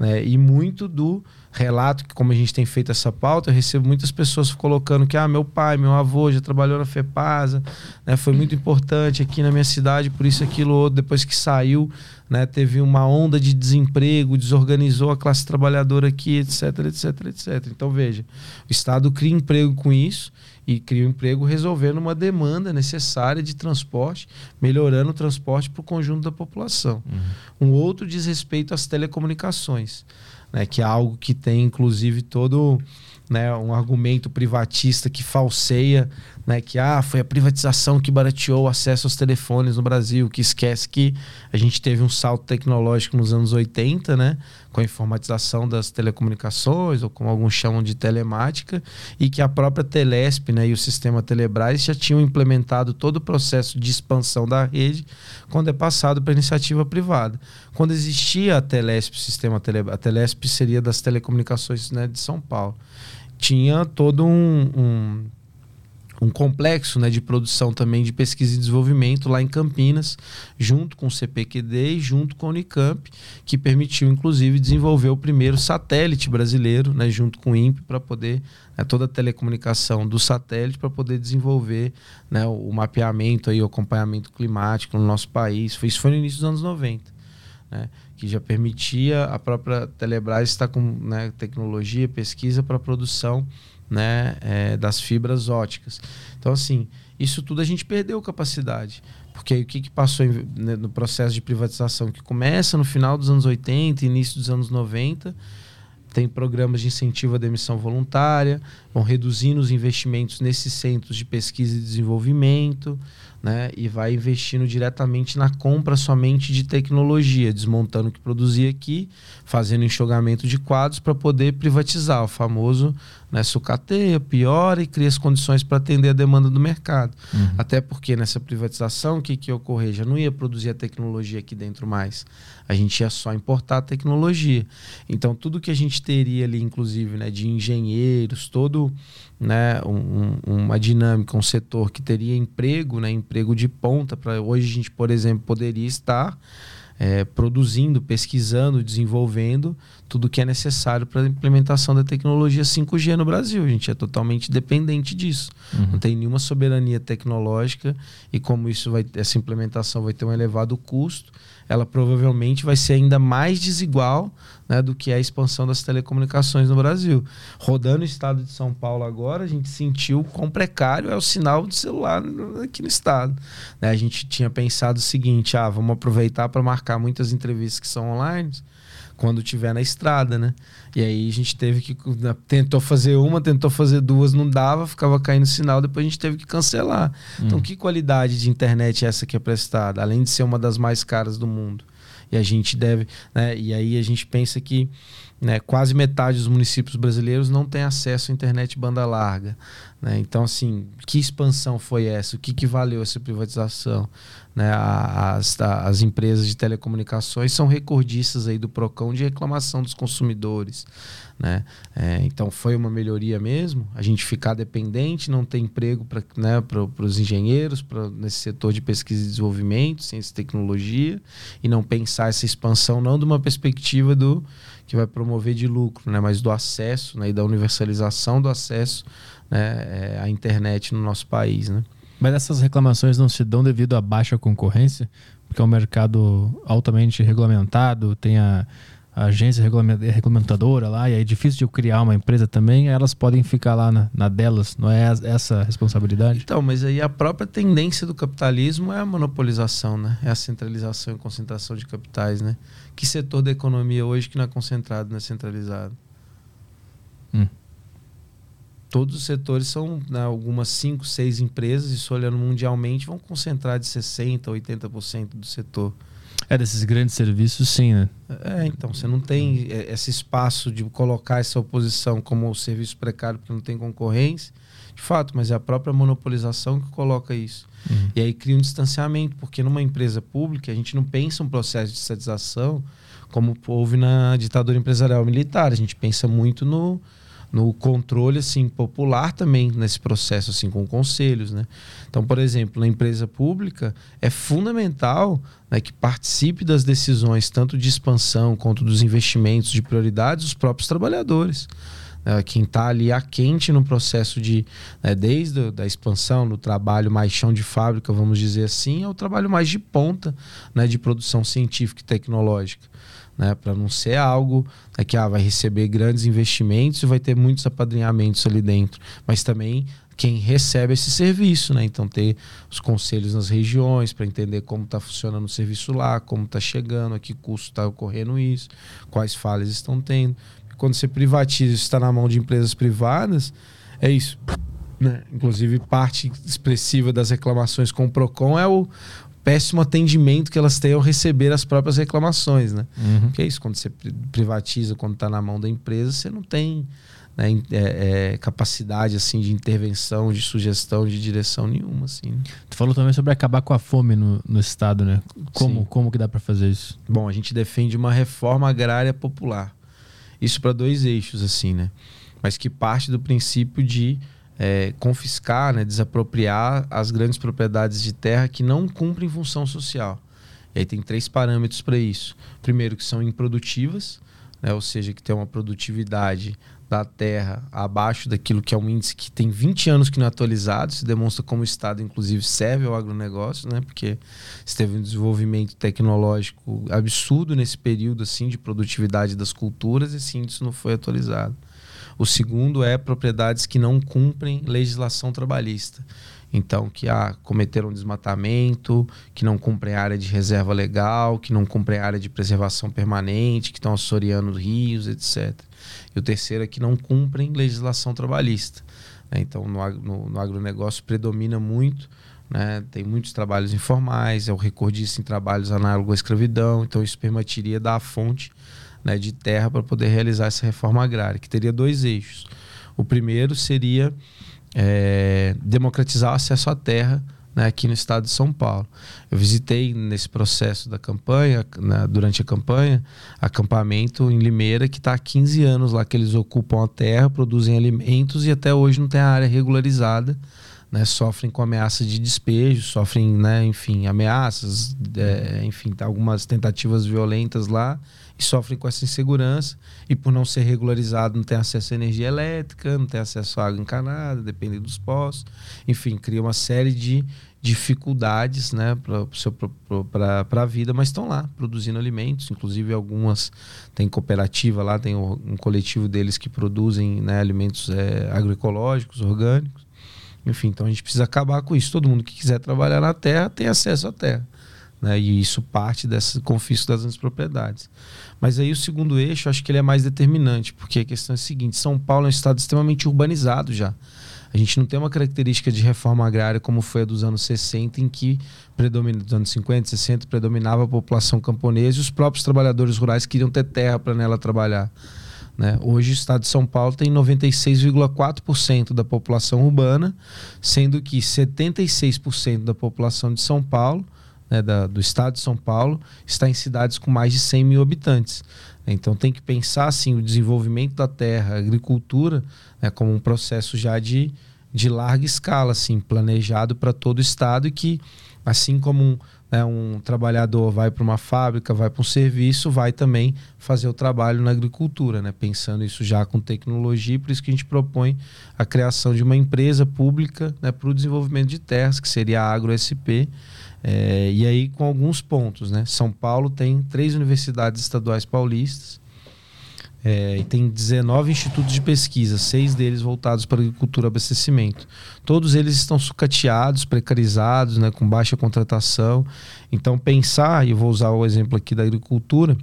Né? E muito do relato que, como a gente tem feito essa pauta, eu recebo muitas pessoas colocando que ah, meu pai, meu avô já trabalhou na FEPASA, né, foi muito importante aqui na minha cidade, por isso aquilo outro, depois que saiu, né, teve uma onda de desemprego, desorganizou a classe trabalhadora aqui, etc, etc, etc. Então veja, o Estado cria emprego com isso e cria um emprego resolvendo uma demanda necessária de transporte, melhorando o transporte para o conjunto da população. Uhum. Um outro diz respeito às telecomunicações né, que é algo que tem inclusive todo né, um argumento privatista que falseia né, que ah, foi a privatização que barateou o acesso aos telefones no Brasil, que esquece que a gente teve um salto tecnológico nos anos 80, né, com a informatização das telecomunicações, ou como alguns chamam de telemática, e que a própria Telesp né, e o sistema Telebrás já tinham implementado todo o processo de expansão da rede quando é passado para iniciativa privada. Quando existia a Telesp, o sistema Tele, a Telesp seria das telecomunicações né, de São Paulo, tinha todo um, um um complexo né, de produção também de pesquisa e desenvolvimento lá em Campinas, junto com o CPQD e junto com a Unicamp, que permitiu, inclusive, desenvolver o primeiro satélite brasileiro, né, junto com o INPE, para poder, né, toda a telecomunicação do satélite, para poder desenvolver né, o, mapeamento, e o acompanhamento climático no nosso país. Isso foi no início dos anos 90. Né, que já permitia a própria Telebrás estar com né, tecnologia, pesquisa para produção né, é, das fibras óticas. Então, assim, isso tudo a gente perdeu capacidade. Porque aí o que, que passou né, no processo de privatização? Que começa no final dos anos 80, início dos anos 90, tem programas de incentivo à demissão voluntária, vão reduzindo os investimentos nesses centros de pesquisa e desenvolvimento, né? E vai investindo diretamente na compra somente de tecnologia, desmontando o que produzia aqui, fazendo enxugamento de quadros para poder privatizar, o famoso né, sucateia, piora e cria as condições para atender a demanda do mercado. Uhum. Até porque nessa privatização, o que, que ia ocorrer? Já não ia produzir a tecnologia aqui dentro mais. A gente ia só importar a tecnologia. Então, tudo que a gente teria ali, inclusive, né, de engenheiros, todo né, um, uma dinâmica, um setor que teria emprego, né, emprego de ponta, para hoje a gente, por exemplo, poderia estar é, produzindo, pesquisando, desenvolvendo tudo que é necessário para a implementação da tecnologia 5G no Brasil. A gente é totalmente dependente disso. Uhum. Não tem nenhuma soberania tecnológica e como isso vai, essa implementação vai ter um elevado custo, ela provavelmente vai ser ainda mais desigual né, do que é a expansão das telecomunicações no Brasil. Rodando o estado de São Paulo agora, a gente sentiu quão precário é o sinal de celular aqui no estado. Né, a gente tinha pensado o seguinte: ah, vamos aproveitar para marcar muitas entrevistas que são online quando tiver na estrada, né? E aí a gente teve que tentou fazer uma, tentou fazer duas, não dava, ficava caindo sinal, depois a gente teve que cancelar. Hum. Então, que qualidade de internet é essa que é prestada, além de ser uma das mais caras do mundo? E a gente deve, né? E aí a gente pensa que né, quase metade dos municípios brasileiros não tem acesso à internet banda larga. Né? Então, assim, que expansão foi essa? O que, que valeu essa privatização? Né? As, as empresas de telecomunicações são recordistas aí do PROCON de reclamação dos consumidores. Né? É, então foi uma melhoria mesmo. A gente ficar dependente, não ter emprego para né, os engenheiros, pra, nesse setor de pesquisa e desenvolvimento, ciência e tecnologia, e não pensar essa expansão não de uma perspectiva do que vai promover de lucro, né, mas do acesso né, e da universalização do acesso né, é, à internet no nosso país. Né? Mas essas reclamações não se dão devido à baixa concorrência, porque é um mercado altamente regulamentado, tem a, a agência regulamentadora lá, e é difícil de criar uma empresa também, elas podem ficar lá na, na delas, não é essa a responsabilidade? Então, mas aí a própria tendência do capitalismo é a monopolização, né? É a centralização e concentração de capitais, né? Que setor da economia hoje que não é concentrado, não é centralizado? Hum todos os setores são né, algumas 5, 6 empresas, isso olhando mundialmente, vão concentrar de 60% a 80% do setor. É, desses grandes serviços, sim, né? É, então, você não tem é, esse espaço de colocar essa oposição como o serviço precário porque não tem concorrência, de fato, mas é a própria monopolização que coloca isso. Uhum. E aí cria um distanciamento, porque numa empresa pública a gente não pensa um processo de estatização como houve na ditadura empresarial militar, a gente pensa muito no, no controle assim popular também nesse processo assim com conselhos, né? Então, por exemplo, na empresa pública é fundamental né, que participe das decisões tanto de expansão quanto dos investimentos de prioridades os próprios trabalhadores. Né? Quem está ali a quente no processo de, né, desde a da expansão, do trabalho mais chão de fábrica, vamos dizer assim, ao trabalho mais de ponta né, de produção científica e tecnológica né? Para não ser algo né, que ah, vai receber grandes investimentos e vai ter muitos apadrinhamentos ali dentro, mas também quem recebe esse serviço, né? Então ter os conselhos nas regiões para entender como está funcionando o serviço lá, como está chegando, a que custo está ocorrendo isso, quais falhas estão tendo. Quando você privatiza, está na mão de empresas privadas, é isso. Né? Inclusive, parte expressiva das reclamações com o PROCON é o, péssimo atendimento que elas têm ao receber as próprias reclamações, né? Uhum. Que é isso, quando você privatiza, quando está na mão da empresa, você não tem né, é, é, capacidade assim de intervenção, de sugestão, de direção nenhuma, assim. Né? Tu falou também sobre acabar com a fome no, no estado, né? Como, como que dá para fazer isso? Bom, a gente defende uma reforma agrária popular. Isso para dois eixos, assim, né? Mas que parte do princípio de é, confiscar, né, desapropriar as grandes propriedades de terra que não cumprem função social. E aí tem três parâmetros para isso. Primeiro, que são improdutivas, né, ou seja, que tem uma produtividade da terra abaixo daquilo que é um índice que tem 20 anos que não é atualizado. Isso demonstra como o Estado, inclusive, serve ao agronegócio, né, porque teve um desenvolvimento tecnológico absurdo nesse período assim de produtividade das culturas e esse índice não foi atualizado. O segundo é propriedades que não cumprem legislação trabalhista. Então, que ah, cometeram desmatamento, que não cumprem área de reserva legal, que não cumprem área de preservação permanente, que estão assoreando rios, etc. E o terceiro é que não cumprem legislação trabalhista. Né? Então, no, no, no agronegócio predomina muito né? Tem muitos trabalhos informais, é o recordista em trabalhos análogos à escravidão, então isso permitiria dar a fonte né, de terra para poder realizar essa reforma agrária, que teria dois eixos. O primeiro seria é, democratizar o acesso à terra né, aqui no estado de São Paulo. Eu visitei nesse processo da campanha, né, durante a campanha, acampamento em Limeira, que está há 15 anos lá que eles ocupam a terra, produzem alimentos e até hoje não tem a área regularizada. Né, sofrem com ameaça de despejo, sofrem, né, enfim, ameaças, é, enfim, algumas tentativas violentas lá e sofrem com essa insegurança e por não ser regularizado não tem acesso à energia elétrica, não tem acesso à água encanada, depende dos postos, enfim, cria uma série de, dificuldades né, para a vida, mas estão lá produzindo alimentos. Inclusive, algumas tem cooperativa lá, tem um coletivo deles que produzem né, alimentos é, agroecológicos, orgânicos. Enfim, então a gente precisa acabar com isso. Todo mundo que quiser trabalhar na terra tem acesso à terra. Né? E isso parte desse confisco das grandes propriedades. Mas aí o segundo eixo, acho que ele é mais determinante, porque a questão é a seguinte: São Paulo é um estado extremamente urbanizado já. A gente não tem uma característica de reforma agrária como foi a dos anos 60, em que dos anos 50, 60, predominava a população camponesa e os próprios trabalhadores rurais queriam ter terra para nela trabalhar. Né? Hoje o estado de São Paulo tem 96,4% da população urbana, sendo que 76% da população de São Paulo, né, da, do estado de São Paulo, está em cidades com mais de 100 mil habitantes. Então tem que pensar assim, o desenvolvimento da terra, a agricultura, né, como um processo já de, de larga escala, assim, planejado para todo o estado e que, assim como né, um trabalhador vai para uma fábrica, vai para um serviço, vai também fazer o trabalho na agricultura, né, pensando isso já com tecnologia, por isso que a gente propõe a criação de uma empresa pública né, para o desenvolvimento de terras, que seria a AgroSP, é, e aí com alguns pontos, né? São Paulo tem três universidades estaduais paulistas, é, e tem 19 institutos de pesquisa, seis deles voltados para agricultura e abastecimento. Todos eles estão sucateados, precarizados, né, com baixa contratação. Então, pensar, e vou usar o exemplo aqui da agricultura,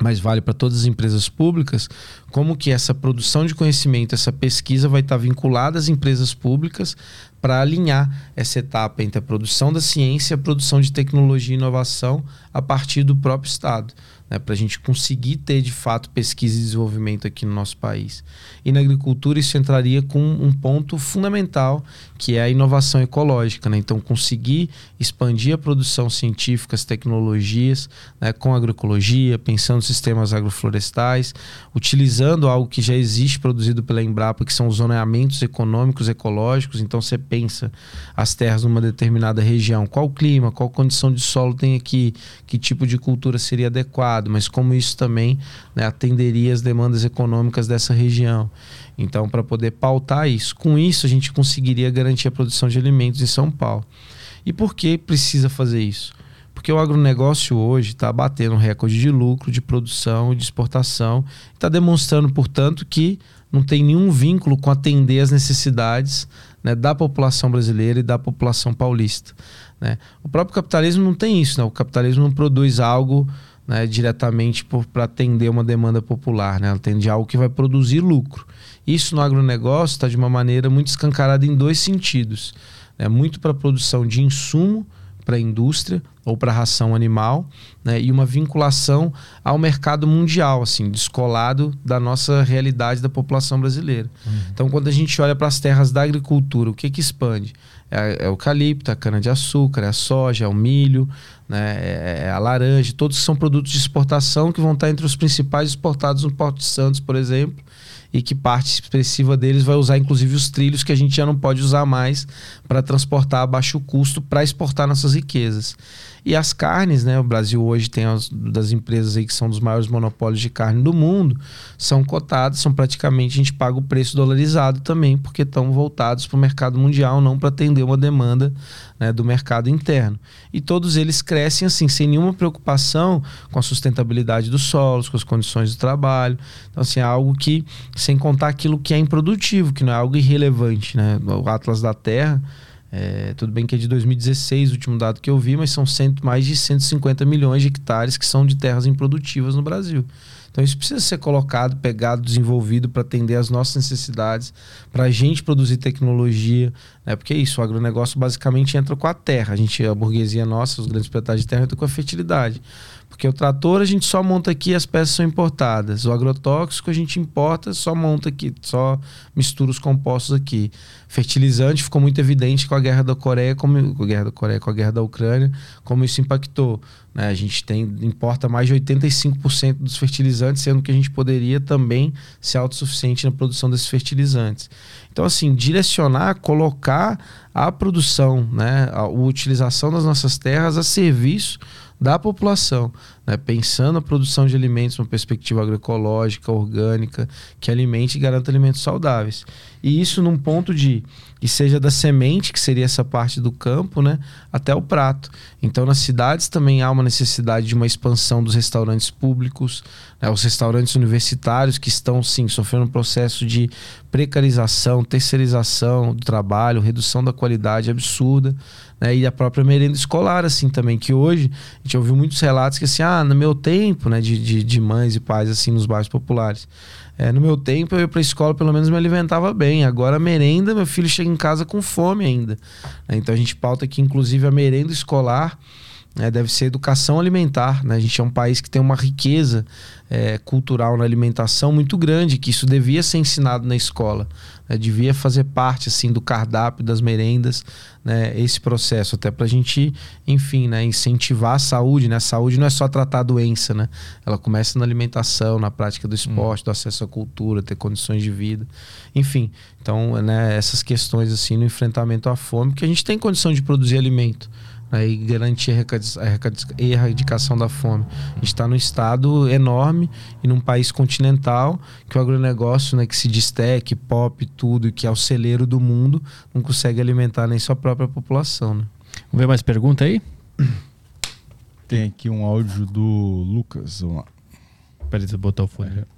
mas vale para todas as empresas públicas, como que essa produção de conhecimento, essa pesquisa vai estar vinculada às empresas públicas para alinhar essa etapa entre a produção da ciência e a produção de tecnologia e inovação a partir do próprio Estado né, para a gente conseguir ter de fato pesquisa e desenvolvimento aqui no nosso país. E na agricultura isso entraria com um ponto fundamental, que é a inovação ecológica. Né? Então, conseguir expandir a produção científica, as tecnologias, né, com agroecologia, pensando em sistemas agroflorestais, utilizando algo que já existe produzido pela Embrapa, que são os zoneamentos econômicos ecológicos. Então, você pensa as terras numa determinada região, qual clima, qual condição de solo tem aqui, que tipo de cultura seria adequada mas como isso também né, atenderia as demandas econômicas dessa região. Então, para poder pautar isso, com isso a gente conseguiria garantir a produção de alimentos em São Paulo. E por que precisa fazer isso? Porque o agronegócio hoje está batendo um recorde de lucro, de produção e de exportação, está demonstrando, portanto, que não tem nenhum vínculo com atender as necessidades né, da população brasileira e da população paulista. Né? O próprio capitalismo não tem isso, né? o capitalismo não produz algo né, diretamente para atender uma demanda popular, né? ela atende algo que vai produzir lucro. Isso no agronegócio está de uma maneira muito escancarada em dois sentidos. Né? Muito para a produção de insumo para a indústria ou para a ração animal, né? e uma vinculação ao mercado mundial, assim, descolado da nossa realidade da população brasileira. Uhum. Então, quando a gente olha para as terras da agricultura, o que, que expande? É, é o eucalipto, a cana-de-açúcar, é a soja, é o milho, né? É, é a laranja, todos são produtos de exportação que vão estar entre os principais exportados no Porto de Santos, por exemplo, e que parte expressiva deles vai usar inclusive os trilhos que a gente já não pode usar mais para transportar a baixo custo para exportar nossas riquezas. E as carnes, né? O Brasil hoje tem as das empresas aí que são dos maiores monopólios de carne do mundo, são cotadas, são praticamente a gente paga o preço dolarizado também, porque estão voltados para o mercado mundial, não para atender uma demanda né, do mercado interno. E todos eles crescem assim, sem nenhuma preocupação com a sustentabilidade dos solos, com as condições do trabalho. Então, assim, é algo que, sem contar aquilo que é improdutivo, que não é algo irrelevante, né? O Atlas da Terra é, tudo bem que é de 2016, o último dado que eu vi, mas são cento, mais de 150 milhões de hectares que são de terras improdutivas no Brasil. Então isso precisa ser colocado, pegado, desenvolvido para atender às nossas necessidades, para a gente produzir tecnologia, né? Porque é isso, o agronegócio basicamente entra com a terra. A gente, a burguesia nossa, os grandes proprietários de terra, entra com a fertilidade. Porque o trator a gente só monta aqui as peças são importadas. O agrotóxico a gente importa, só monta aqui, só mistura os compostos aqui. Fertilizante ficou muito evidente com a guerra da Coreia, como com a guerra da Coreia, com a guerra da Ucrânia, como isso impactou. Né? A gente tem importa mais de 85% dos fertilizantes, sendo que a gente poderia também ser autossuficiente na produção desses fertilizantes. Então, assim, direcionar, colocar a produção, né, a, a utilização das nossas terras a serviço da população, né? pensando a produção de alimentos uma perspectiva agroecológica, orgânica, que alimente e garanta alimentos saudáveis. E isso num ponto de que seja da semente, que seria essa parte do campo, né, até o prato. Então, nas cidades também há uma necessidade de uma expansão dos restaurantes públicos, né, os restaurantes universitários que estão, sim, sofrendo um processo de precarização, terceirização do trabalho, redução da qualidade absurda. Né, e a própria merenda escolar, assim, também, que hoje a gente ouviu muitos relatos que, assim, ah, no meu tempo, né, de, de, de mães e pais, assim, nos bairros populares, é, no meu tempo, eu ia para a escola, pelo menos me alimentava bem. Agora, a merenda, meu filho chega em casa com fome ainda. Né? Então, a gente pauta aqui, inclusive, a merenda escolar né? deve ser educação alimentar. Né? A gente é um país que tem uma riqueza é, cultural na alimentação muito grande, que isso devia ser ensinado na escola. Né? Devia fazer parte assim do cardápio das merendas, né? esse processo, até para a gente, enfim, né? incentivar a saúde. Né? A saúde não é só tratar a doença, né? ela começa na alimentação, na prática do esporte, hum. do acesso à cultura, ter condições de vida. Enfim, então né, essas questões assim no enfrentamento à fome, que a gente tem condição de produzir alimento né, e garantir a erradicação da fome. A gente está num estado enorme e num país continental que o agronegócio, né, que se destaque, pop, tudo, que é o celeiro do mundo, não consegue alimentar nem sua própria população. Né? Vamos ver mais pergunta aí? Tem aqui um áudio do Lucas. Vamos lá. Peraí, você botar o fone. É.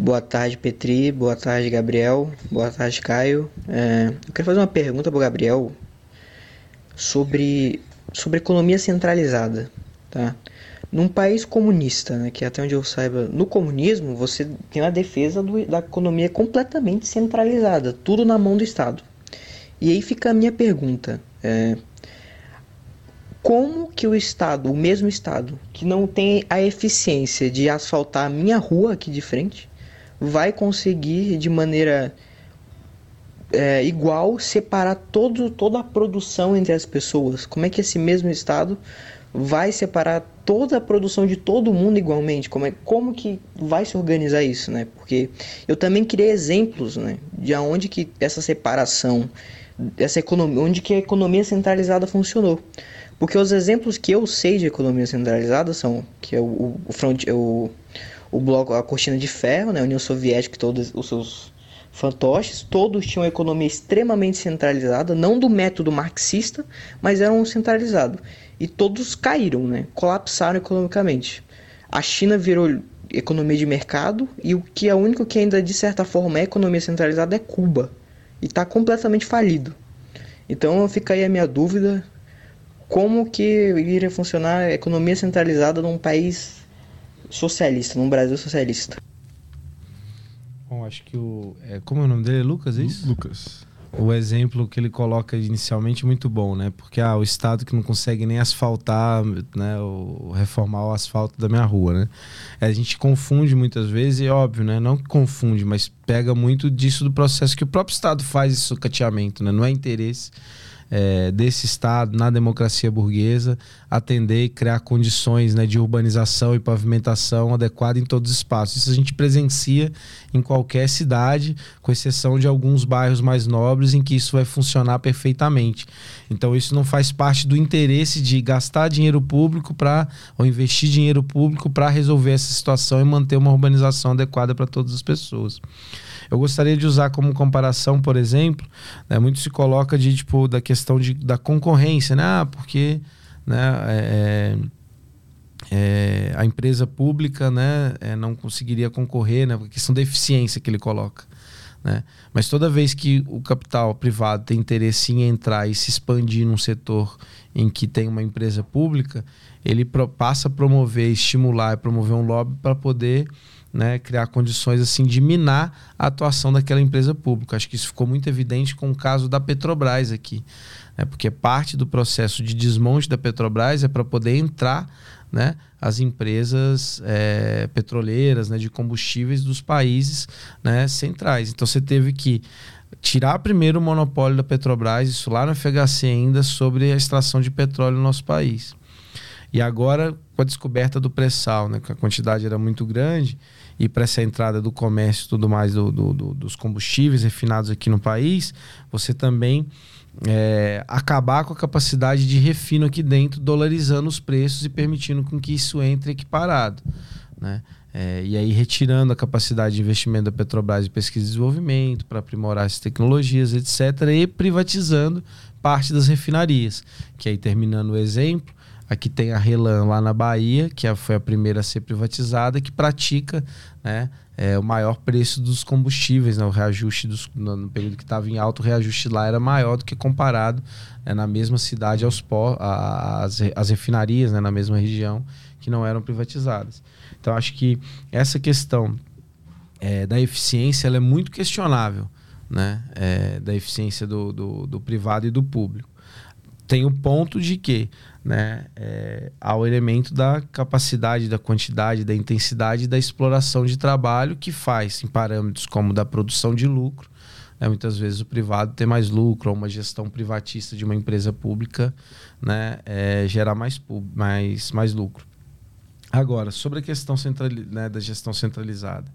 Boa tarde, Petri. Boa tarde, Gabriel. Boa tarde, Caio. É, eu quero fazer uma pergunta para o Gabriel sobre, sobre economia centralizada. Tá? Num país comunista, né, que até onde eu saiba, no comunismo você tem a defesa do, da economia completamente centralizada, tudo na mão do Estado. E aí fica a minha pergunta: é, como que o Estado, o mesmo Estado, que não tem a eficiência de asfaltar a minha rua aqui de frente, vai conseguir de maneira é, igual separar todo, toda a produção entre as pessoas? Como é que esse mesmo Estado vai separar toda a produção de todo mundo igualmente? Como, é, como que vai se organizar isso, né? Porque eu também criei exemplos, né? De onde que essa separação, essa economia, onde que a economia centralizada funcionou. Porque os exemplos que eu sei de economia centralizada são que é o, o, front, o o bloco, a cortina de ferro, né, a União Soviética e todos os seus fantoches, todos tinham uma economia extremamente centralizada, não do método marxista, mas eram centralizados. E todos caíram, né, colapsaram economicamente. A China virou economia de mercado e o que é o único que ainda de certa forma é economia centralizada é Cuba e está completamente falido. Então fica aí a minha dúvida como que iria funcionar a economia centralizada num país socialista, num Brasil socialista. Bom, acho que o. É, como é o nome dele? Lucas, é isso? Lucas. O exemplo que ele coloca inicialmente é muito bom, né? Porque ah, o Estado que não consegue nem asfaltar, né? O, reformar o asfalto da minha rua, né? É, a gente confunde muitas vezes, e é óbvio, né? Não que confunde, mas pega muito disso do processo que o próprio Estado faz esse sucateamento, né? Não é interesse é, desse Estado na democracia burguesa atender e criar condições né, de urbanização e pavimentação adequada em todos os espaços. Isso a gente presencia em qualquer cidade, com exceção de alguns bairros mais nobres em que isso vai funcionar perfeitamente. Então isso não faz parte do interesse de gastar dinheiro público para ou investir dinheiro público para resolver essa situação e manter uma urbanização adequada para todas as pessoas. Eu gostaria de usar como comparação, por exemplo, né, muito se coloca de tipo da questão de, da concorrência, né? Ah, porque né, é, é, é a empresa pública né, é, não conseguiria concorrer, né, a questão da eficiência que ele coloca. Né? Mas toda vez que o capital privado tem interesse em entrar e se expandir num setor em que tem uma empresa pública, ele passa a promover, estimular e promover um lobby para poder né, criar condições assim de minar a atuação daquela empresa pública. Acho que isso ficou muito evidente com o caso da Petrobras aqui, né, porque parte do processo de desmonte da Petrobras é para poder entrar né, as empresas é, petroleiras né, de combustíveis dos países né, centrais. Então você teve que tirar primeiro o monopólio da Petrobras, isso lá no FHC ainda, sobre a extração de petróleo no nosso país. E agora, com a descoberta do pré-sal, né, que a quantidade era muito grande, e para essa entrada do comércio e tudo mais do, do, do, dos combustíveis refinados aqui no país, você também é, acabar com a capacidade de refino aqui dentro, dolarizando os preços e permitindo com que isso entre equiparado. Né? É, e aí retirando a capacidade de investimento da Petrobras em pesquisa e desenvolvimento para aprimorar as tecnologias, etc., e privatizando parte das refinarias. Que aí, terminando o exemplo, aqui tem a Relan lá na Bahia, que foi a primeira a ser privatizada, que pratica né, é, o maior preço dos combustíveis, né, o reajuste dos, no, período que estava em alto, o reajuste lá era maior do que comparado né, na mesma cidade aos pó, as, as refinarias né, na mesma região que não eram privatizadas. Então acho que essa questão é, da eficiência ela é muito questionável, né, é, da eficiência do, do, do privado e do público. Tem o ponto de que né, é, ao elemento da capacidade, da quantidade, da intensidade da exploração de trabalho que faz em parâmetros como da produção de lucro. Né, muitas vezes o privado ter mais lucro, ou uma gestão privatista de uma empresa pública né, é, gerar mais, mais, mais lucro. Agora, sobre a questão né, da gestão centralizada.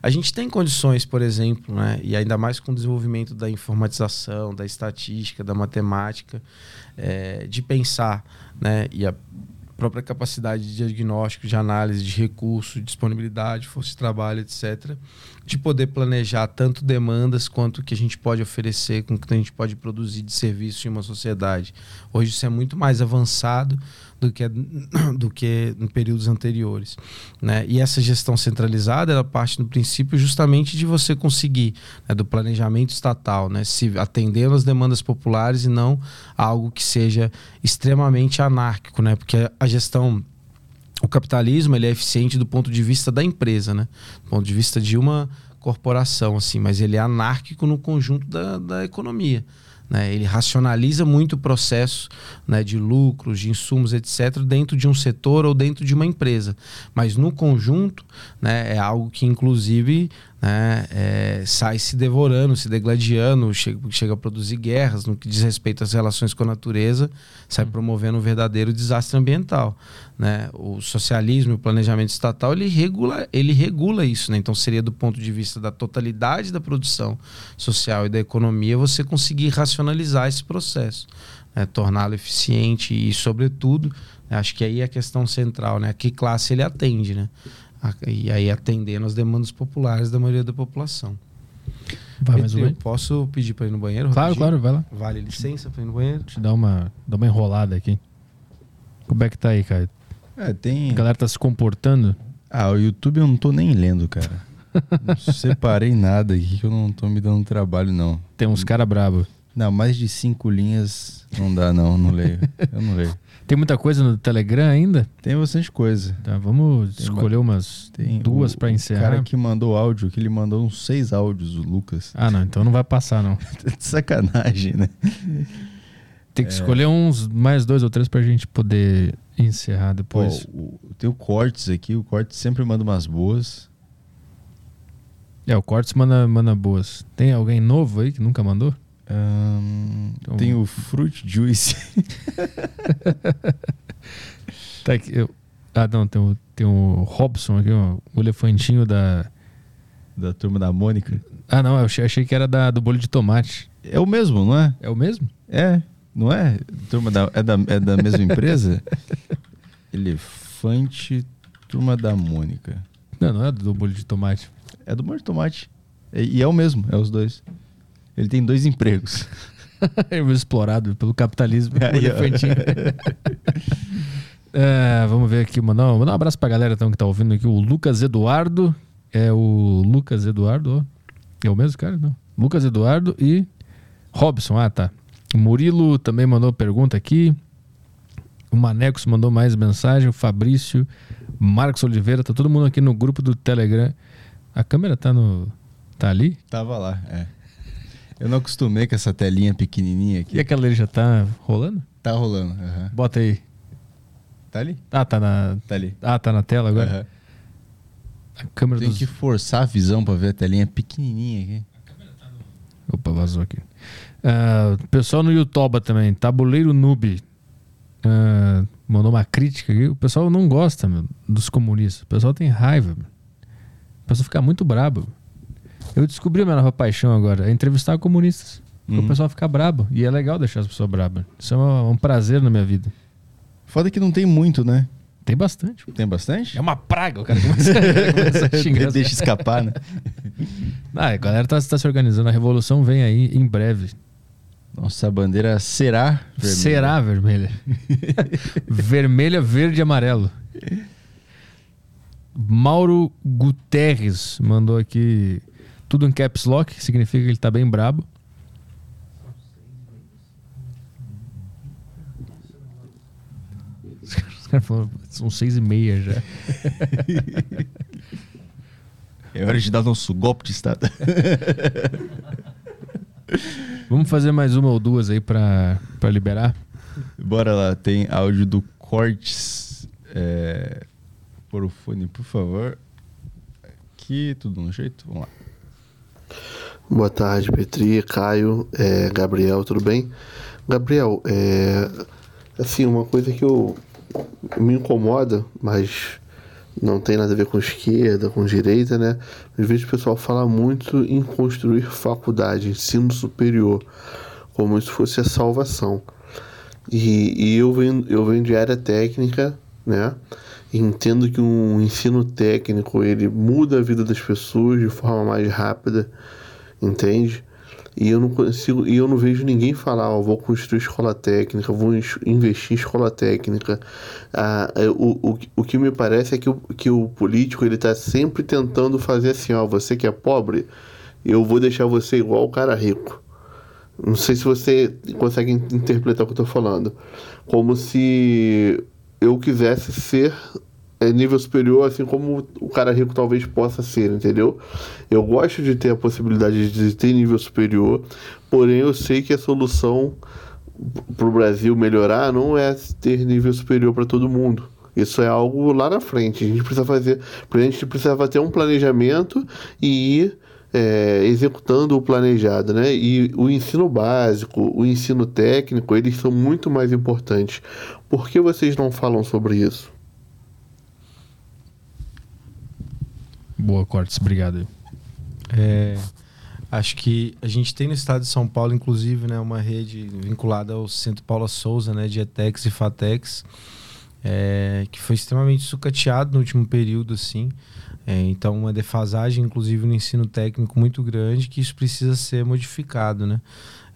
A gente tem condições, por exemplo, né, e ainda mais com o desenvolvimento da informatização, da estatística, da matemática, é, de pensar, né, e a própria capacidade de diagnóstico, de análise de recurso, disponibilidade, força de trabalho, etc., de poder planejar tanto demandas quanto o que a gente pode oferecer, com o que a gente pode produzir de serviço em uma sociedade. Hoje isso é muito mais avançado do que, do que em períodos anteriores. Né? E essa gestão centralizada ela parte do princípio justamente de você conseguir, né, do planejamento estatal, né, se atendendo às demandas populares e não algo que seja extremamente anárquico, né? porque a gestão o capitalismo ele é eficiente do ponto de vista da empresa, né? Do ponto de vista de uma corporação, assim, mas ele é anárquico no conjunto da, da economia. Né? Ele racionaliza muito o processo né, de lucros, de insumos, etc., dentro de um setor ou dentro de uma empresa. Mas no conjunto, né, é algo que, inclusive, né, é, sai se devorando, se degladiando, chega, chega a produzir guerras no que diz respeito às relações com a natureza, sai hum. promovendo um verdadeiro desastre ambiental. Né? O socialismo e o planejamento estatal ele regula, ele regula isso. Né? Então seria do ponto de vista da totalidade da produção social e da economia você conseguir racionalizar esse processo, né? torná-lo eficiente e, sobretudo, né? acho que aí é a questão central, né? A que classe ele atende, né? E aí atendendo às demandas populares da maioria da população. Vai mais um Posso pedir para ir no banheiro? Claro, claro, vai lá. Vale licença para ir no banheiro? Te dar uma, dar uma enrolada aqui. Como é que tá aí, cara? É, tem... A galera tá se comportando? Ah, o YouTube eu não tô nem lendo, cara. não separei nada aqui que eu não tô me dando trabalho, não. Tem uns cara brabo. Não, mais de cinco linhas não dá, não. Não leio. Eu não leio. Tem muita coisa no Telegram ainda? Tem bastante coisa. Tá, vamos tem escolher umas tem duas para encerrar. O cara que mandou áudio, que ele mandou uns seis áudios, o Lucas. Ah, não, então não vai passar, não. sacanagem, né? Tem que é... escolher uns mais dois ou três pra gente poder encerrar depois. Pô, o, tem o Cortes aqui, o Cortes sempre manda umas boas. É, o Cortes manda, manda boas. Tem alguém novo aí que nunca mandou? Então, tem o Fruit Juice. tá aqui, eu, ah, não, tem o, tem o Robson aqui, ó, o elefantinho da. Da turma da Mônica. Ah, não, eu achei, achei que era da, do bolho de tomate. É o mesmo, não é? É o mesmo? É, não é? Turma da, é, da, é da mesma empresa? Elefante, turma da Mônica. Não, não é do bolho de tomate. É do molho de tomate. E, e é o mesmo, é os dois. Ele tem dois empregos. é explorado pelo capitalismo. é, vamos ver aqui, mandar, mandar um abraço pra galera então, que tá ouvindo aqui. O Lucas Eduardo. É o Lucas Eduardo. É o mesmo cara? Não. Lucas Eduardo e Robson. Ah, tá. O Murilo também mandou pergunta aqui. O Manecos mandou mais mensagem. O Fabrício, Marcos Oliveira, tá todo mundo aqui no grupo do Telegram. A câmera tá no. tá ali? Tava lá, é. Eu não acostumei com essa telinha pequenininha aqui. E aquela ali já tá rolando? Tá rolando, uhum. Bota aí. Tá ali? Ah, tá na. Tá ali. Ah, tá na tela agora? Uhum. A câmera Tem dos... que forçar a visão pra ver a telinha pequenininha aqui. Opa, vazou aqui. Uh, pessoal no YouTube também, Tabuleiro Noob. Uh, mandou uma crítica aqui. O pessoal não gosta meu, dos comunistas. O pessoal tem raiva. Meu. pessoa fica muito brabo. Eu descobri a minha nova paixão agora, é entrevistar comunistas. Uhum. O pessoal fica brabo. E é legal deixar as pessoas brabas. Isso é um, um prazer na minha vida. Foda que não tem muito, né? Tem bastante. Tem bastante? É uma praga, o cara começa, começa a xingar. Deixa escapar, né? ah, a galera tá, tá, se organizando. A revolução vem aí em breve. Nossa, a bandeira será vermelha. Será vermelha. vermelha, verde e amarelo. Mauro Guterres mandou aqui tudo em caps lock, significa que ele tá bem brabo. Os caras falaram, são seis e meia já. é hora de dar nosso golpe de Estado. Vamos fazer mais uma ou duas aí pra, pra liberar? Bora lá, tem áudio do Cortes. É... Por o fone, por favor. Aqui, tudo no jeito? Vamos lá. Boa tarde, Petri, Caio, é, Gabriel, tudo bem? Gabriel, é, assim, uma coisa que eu me incomoda, mas não tem nada a ver com esquerda, com direita, né? Às vezes o pessoal fala muito em construir faculdade, ensino superior, como se fosse a salvação. E, e eu, venho, eu venho de área técnica, né? Entendo que um ensino técnico ele muda a vida das pessoas de forma mais rápida, entende? E eu não consigo, e eu não vejo ninguém falar, ó, vou construir escola técnica, vou investir em escola técnica. Ah, é, o, o, o que me parece é que o, que o político ele está sempre tentando fazer assim, ó, você que é pobre, eu vou deixar você igual o cara rico. Não sei se você consegue interpretar o que eu estou falando. Como se eu quisesse ser é, nível superior, assim como o cara rico talvez possa ser, entendeu? Eu gosto de ter a possibilidade de ter nível superior, porém eu sei que a solução para o Brasil melhorar não é ter nível superior para todo mundo. Isso é algo lá na frente. A gente precisa fazer, a gente precisa ter um planejamento e ir é, executando o planejado, né? E o ensino básico, o ensino técnico, eles são muito mais importantes. Por que vocês não falam sobre isso? Boa, Cortes, obrigado. É, acho que a gente tem no estado de São Paulo, inclusive, né, uma rede vinculada ao Centro Paula Souza, né, de ETEX e FATEX, é, que foi extremamente sucateado no último período, assim. É, então, uma defasagem, inclusive, no ensino técnico muito grande, que isso precisa ser modificado, né?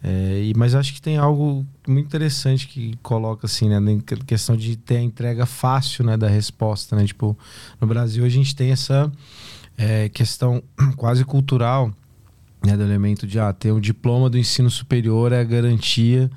É, e, mas acho que tem algo muito interessante que coloca assim, né, na questão de ter a entrega fácil, né, da resposta, né? Tipo, no Brasil a gente tem essa é, questão quase cultural, né, do elemento de ah, ter um diploma do ensino superior é a garantia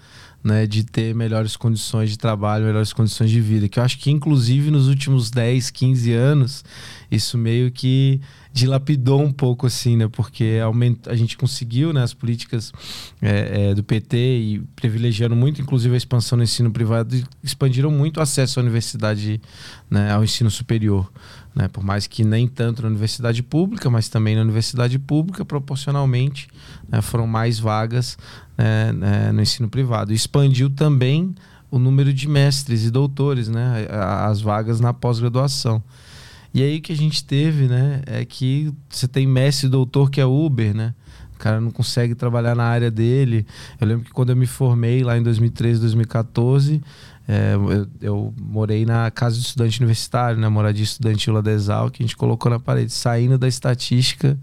né, de ter melhores condições de trabalho, melhores condições de vida. Que eu acho que, inclusive, nos últimos 10, 15 anos, isso meio que dilapidou um pouco, assim, né? Porque aumenta, a gente conseguiu, né, as políticas é, é, do PT e privilegiando muito, inclusive, a expansão do ensino privado, expandiram muito o acesso à universidade, né, ao ensino superior. Né? Por mais que nem tanto na universidade pública, mas também na universidade pública, proporcionalmente, né, foram mais vagas né, né, no ensino privado. Expandiu também o número de mestres e doutores, né, as vagas na pós-graduação. E aí que a gente teve, né, é que você tem mestre e doutor que é Uber, né? O cara não consegue trabalhar na área dele. Eu lembro que quando eu me formei lá em 2013, 2014, é, eu, eu, morei na casa de estudante universitário, né? Moradia estudantil lá da Exal, que a gente colocou na parede, saindo da estatística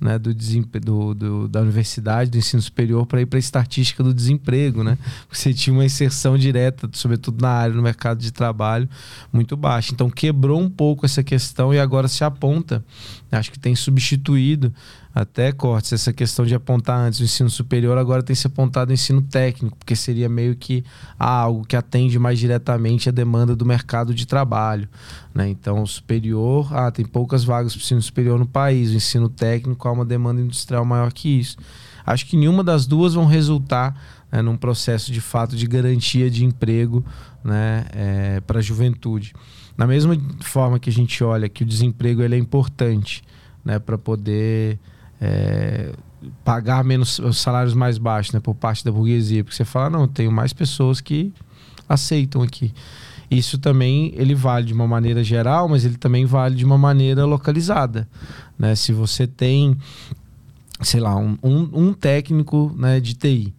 né, do, do, do, da universidade, do ensino superior, para ir para a estatística do desemprego, né? Você tinha uma inserção direta, sobretudo na área, no mercado de trabalho, muito baixa. Então quebrou um pouco essa questão e agora se aponta, acho que tem substituído até cortes, essa questão de apontar antes o ensino superior, agora tem se apontado o ensino técnico, porque seria meio que ah, algo que atende mais diretamente a demanda do mercado de trabalho. Né? Então, o superior, ah, tem poucas vagas para o ensino superior no país, o ensino técnico há uma demanda industrial maior que isso. Acho que nenhuma das duas vão resultar né, num processo de fato de garantia de emprego né, é, para a juventude. Da mesma forma que a gente olha que o desemprego ele é importante né, para poder é, pagar menos os salários mais baixos né, por parte da burguesia, porque você fala, não, tenho mais pessoas que aceitam aqui. Isso também ele vale de uma maneira geral, mas ele também vale de uma maneira localizada. Né? Se você tem, sei lá, um, um, um técnico né, de TI,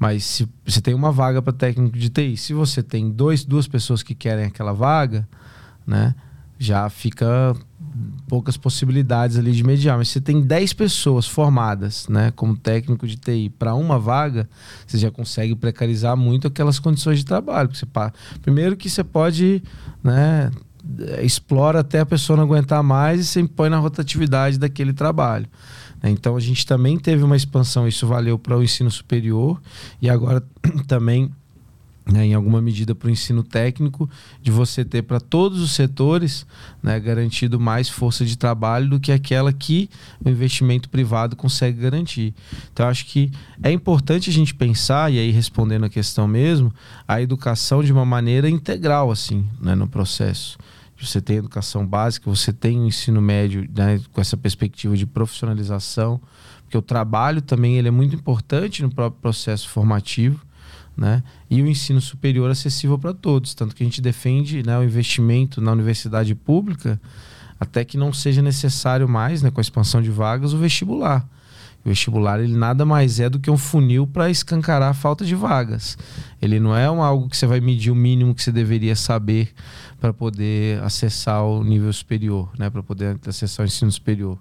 mas se você tem uma vaga para técnico de TI, se você tem dois, duas pessoas que querem aquela vaga, né, já fica poucas possibilidades ali de mediar. Mas você tem 10 pessoas formadas, né, como técnico de TI para uma vaga, você já consegue precarizar muito aquelas condições de trabalho. Você, primeiro que você pode, né, explora até a pessoa não aguentar mais e você impõe na rotatividade daquele trabalho. Então a gente também teve uma expansão, isso valeu para o ensino superior e agora também né, em alguma medida para o ensino técnico, de você ter para todos os setores né, garantido mais força de trabalho do que aquela que o investimento privado consegue garantir. Então, acho que é importante a gente pensar, e aí respondendo a questão mesmo, a educação de uma maneira integral assim, né, no processo. Você tem educação básica, você tem o ensino médio né, com essa perspectiva de profissionalização, porque o trabalho também ele é muito importante no próprio processo formativo. Né? E o ensino superior acessível para todos, tanto que a gente defende né, o investimento na universidade pública até que não seja necessário mais, né, com a expansão de vagas, o vestibular. O vestibular ele nada mais é do que um funil para escancarar a falta de vagas. Ele não é um, algo que você vai medir o mínimo que você deveria saber para poder acessar o nível superior, né, para poder acessar o ensino superior.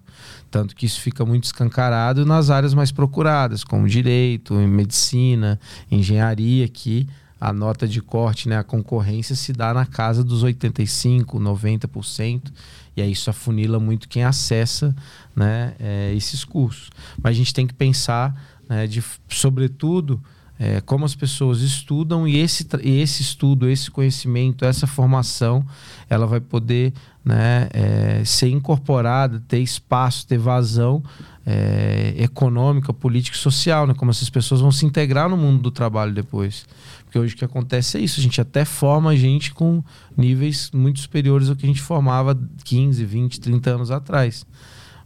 Tanto que isso fica muito escancarado nas áreas mais procuradas, como direito, medicina, engenharia, que a nota de corte, né, a concorrência se dá na casa dos 85, 90%, e aí isso afunila muito quem acessa né, é, esses cursos. Mas a gente tem que pensar, né, de, sobretudo, é, como as pessoas estudam e esse, esse estudo, esse conhecimento, essa formação, ela vai poder né, é, ser incorporada, ter espaço, ter vazão é, econômica, política e social, né, como essas pessoas vão se integrar no mundo do trabalho depois. Porque hoje o que acontece é isso, a gente até forma gente com níveis muito superiores ao que a gente formava 15, 20, 30 anos atrás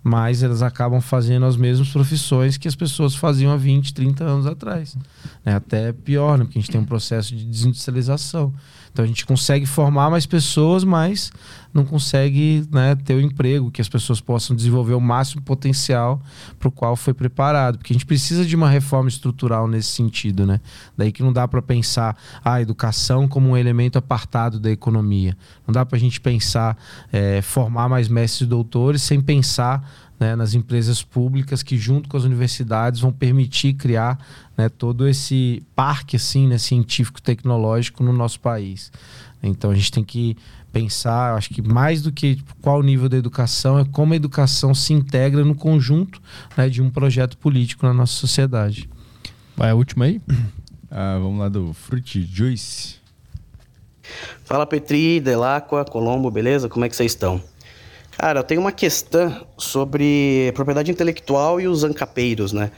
mas elas acabam fazendo as mesmas profissões que as pessoas faziam há 20, 30 anos atrás. Né? Até pior, né? porque a gente tem um processo de desindustrialização. Então a gente consegue formar mais pessoas, mas não consegue né, ter o emprego, que as pessoas possam desenvolver o máximo potencial para o qual foi preparado. Porque a gente precisa de uma reforma estrutural nesse sentido. Né? Daí que não dá para pensar a educação como um elemento apartado da economia. Não dá para a gente pensar é, formar mais mestres e doutores sem pensar né, nas empresas públicas que, junto com as universidades, vão permitir criar né, todo esse parque assim, né, científico-tecnológico no nosso país. Então a gente tem que pensar, acho que mais do que tipo, qual o nível da educação, é como a educação se integra no conjunto né, de um projeto político na nossa sociedade. Vai a última aí? Ah, vamos lá do Fruit Juice. Fala Petri, Delacqua, Colombo, beleza? Como é que vocês estão? Cara, eu tenho uma questão sobre propriedade intelectual e os ancapeiros, né?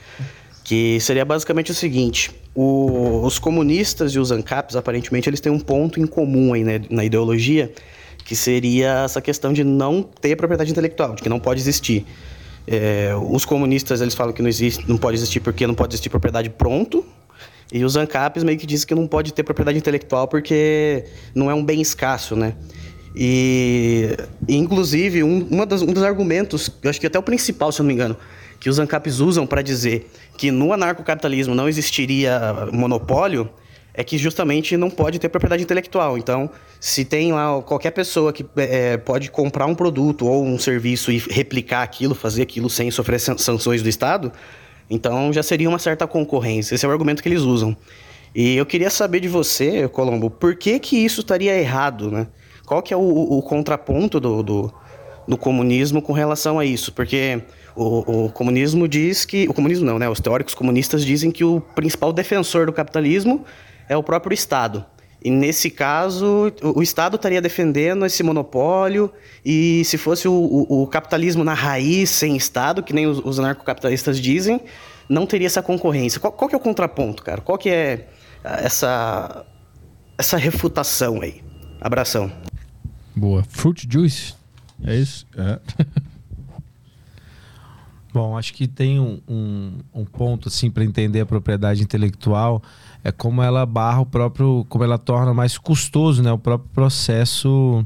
Que seria basicamente o seguinte: o, os comunistas e os ANCAPs, aparentemente, eles têm um ponto em comum aí né, na ideologia, que seria essa questão de não ter propriedade intelectual, de que não pode existir. É, os comunistas eles falam que não existe, não pode existir porque não pode existir propriedade pronto, e os ANCAPs meio que dizem que não pode ter propriedade intelectual porque não é um bem escasso, né? E, inclusive, um, uma das, um dos argumentos, eu acho que até o principal, se eu não me engano, que os ANCAPs usam para dizer que no anarcocapitalismo não existiria monopólio, é que justamente não pode ter propriedade intelectual. Então, se tem lá qualquer pessoa que é, pode comprar um produto ou um serviço e replicar aquilo, fazer aquilo sem sofrer sanções do Estado, então já seria uma certa concorrência. Esse é o argumento que eles usam. E eu queria saber de você, Colombo, por que que isso estaria errado, né? Qual que é o, o contraponto do, do, do, comunismo com relação a isso? Porque o, o, comunismo diz que... O comunismo não, né? Os teóricos comunistas dizem que o principal defensor do capitalismo é o próprio Estado. E nesse caso, o, o Estado estaria defendendo esse monopólio e se fosse o, o, capitalismo na raiz, sem Estado, que nem os, os anarcocapitalistas dizem, não teria essa concorrência. Qual, qual que é o contraponto, cara? Qual que é essa, essa refutação aí? Abração. Boa. Fruit juice. É isso? É. Bom, acho que tem um, um, um ponto assim para entender a propriedade intelectual é como ela barra o próprio, como ela torna mais custoso, né, o próprio processo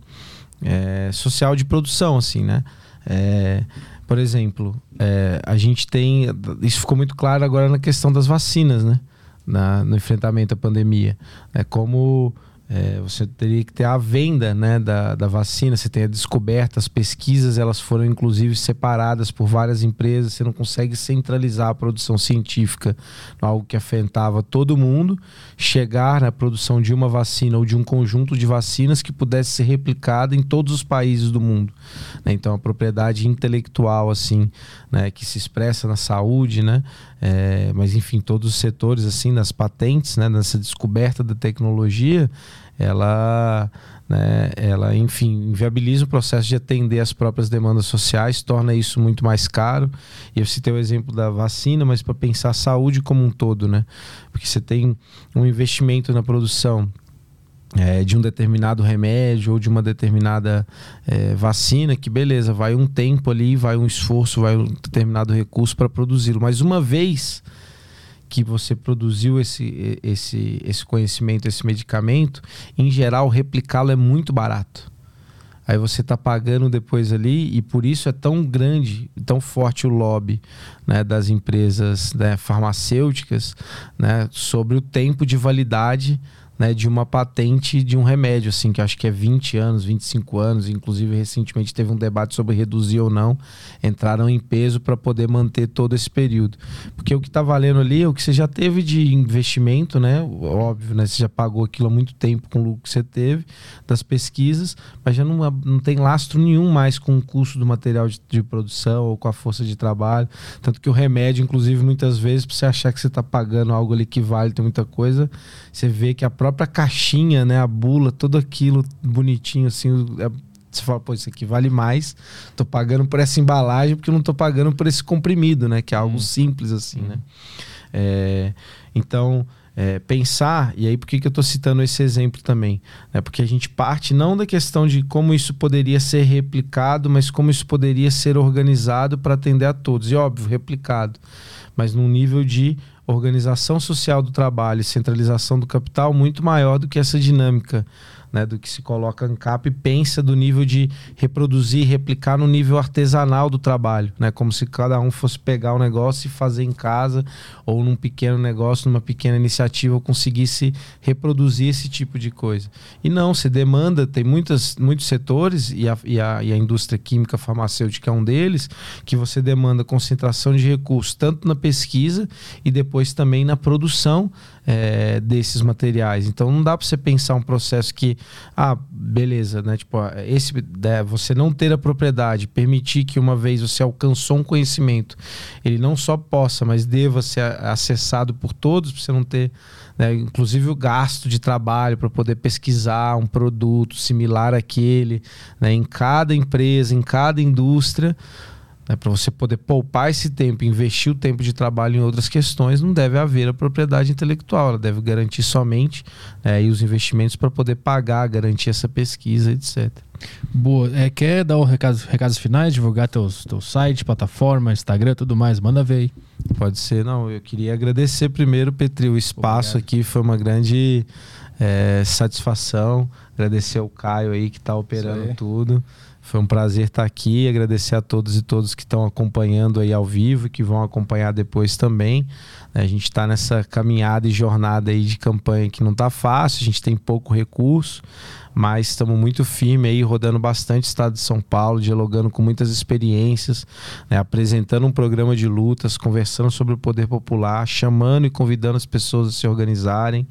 é, social de produção, assim, né? É, por exemplo, é, a gente tem. Isso ficou muito claro agora na questão das vacinas, né? Na, no enfrentamento à pandemia. É como é, você teria que ter a venda né, da, da vacina, você tem a descoberta, as pesquisas elas foram inclusive separadas por várias empresas, você não consegue centralizar a produção científica, algo que afetava todo mundo, chegar na produção de uma vacina ou de um conjunto de vacinas que pudesse ser replicada em todos os países do mundo. Né? Então a propriedade intelectual assim, né, que se expressa na saúde, né, é, mas enfim todos os setores assim, nas patentes, né, nessa descoberta da tecnologia ela, né, ela, enfim, inviabiliza o processo de atender as próprias demandas sociais, torna isso muito mais caro. E eu citei o exemplo da vacina, mas para pensar a saúde como um todo, né? Porque você tem um investimento na produção é, de um determinado remédio ou de uma determinada é, vacina, que beleza, vai um tempo ali, vai um esforço, vai um determinado recurso para produzi-lo. Mas uma vez que você produziu esse, esse, esse conhecimento, esse medicamento, em geral, replicá-lo é muito barato. Aí você está pagando depois ali, e por isso é tão grande, tão forte o lobby né, das empresas né, farmacêuticas né, sobre o tempo de validade né, de uma patente de um remédio, assim, que acho que é 20 anos, 25 anos, inclusive recentemente teve um debate sobre reduzir ou não, entraram em peso para poder manter todo esse período. Porque o que está valendo ali é o que você já teve de investimento, né? Óbvio, né? Você já pagou aquilo há muito tempo com o lucro que você teve das pesquisas, mas já não, não tem lastro nenhum mais com o custo do material de, de produção ou com a força de trabalho. Tanto que o remédio, inclusive, muitas vezes, para você achar que você está pagando algo ali que vale, tem muita coisa, você vê que a própria caixinha, né? A bula, tudo aquilo bonitinho, assim. É, você fala, pô, isso aqui vale mais. Tô pagando por essa embalagem porque eu não tô pagando por esse comprimido, né? Que é algo hum. simples, assim, hum. né? É, então, é, pensar, e aí por que, que eu estou citando esse exemplo também? É porque a gente parte não da questão de como isso poderia ser replicado, mas como isso poderia ser organizado para atender a todos. E óbvio, replicado, mas num nível de organização social do trabalho e centralização do capital muito maior do que essa dinâmica né, do que se coloca ANCAP pensa do nível de reproduzir, replicar no nível artesanal do trabalho, né, como se cada um fosse pegar o um negócio e fazer em casa ou num pequeno negócio, numa pequena iniciativa, conseguisse reproduzir esse tipo de coisa. E não, se demanda, tem muitas, muitos setores, e a, e, a, e a indústria química farmacêutica é um deles, que você demanda concentração de recursos, tanto na pesquisa e depois também na produção é, desses materiais. Então não dá para você pensar um processo que, ah, beleza, né? Tipo, esse, né, você não ter a propriedade, permitir que uma vez você alcançou um conhecimento, ele não só possa, mas deva ser acessado por todos, para você não ter, né, inclusive o gasto de trabalho para poder pesquisar um produto similar àquele, né, em cada empresa, em cada indústria né, para você poder poupar esse tempo, investir o tempo de trabalho em outras questões, não deve haver a propriedade intelectual. Ela deve garantir somente né, os investimentos para poder pagar, garantir essa pesquisa, etc. Boa. É, quer dar os recados, recados finais, divulgar teus, teu site, plataforma, Instagram, tudo mais? Manda ver aí. Pode ser. Não, eu queria agradecer primeiro, Petri, o espaço Obrigado. aqui foi uma grande é, satisfação. Agradecer ao Caio aí que está operando tudo. Foi um prazer estar aqui, agradecer a todos e todos que estão acompanhando aí ao vivo e que vão acompanhar depois também. A gente está nessa caminhada e jornada aí de campanha que não está fácil, a gente tem pouco recurso, mas estamos muito firmes aí, rodando bastante o estado de São Paulo, dialogando com muitas experiências, né, apresentando um programa de lutas, conversando sobre o poder popular, chamando e convidando as pessoas a se organizarem.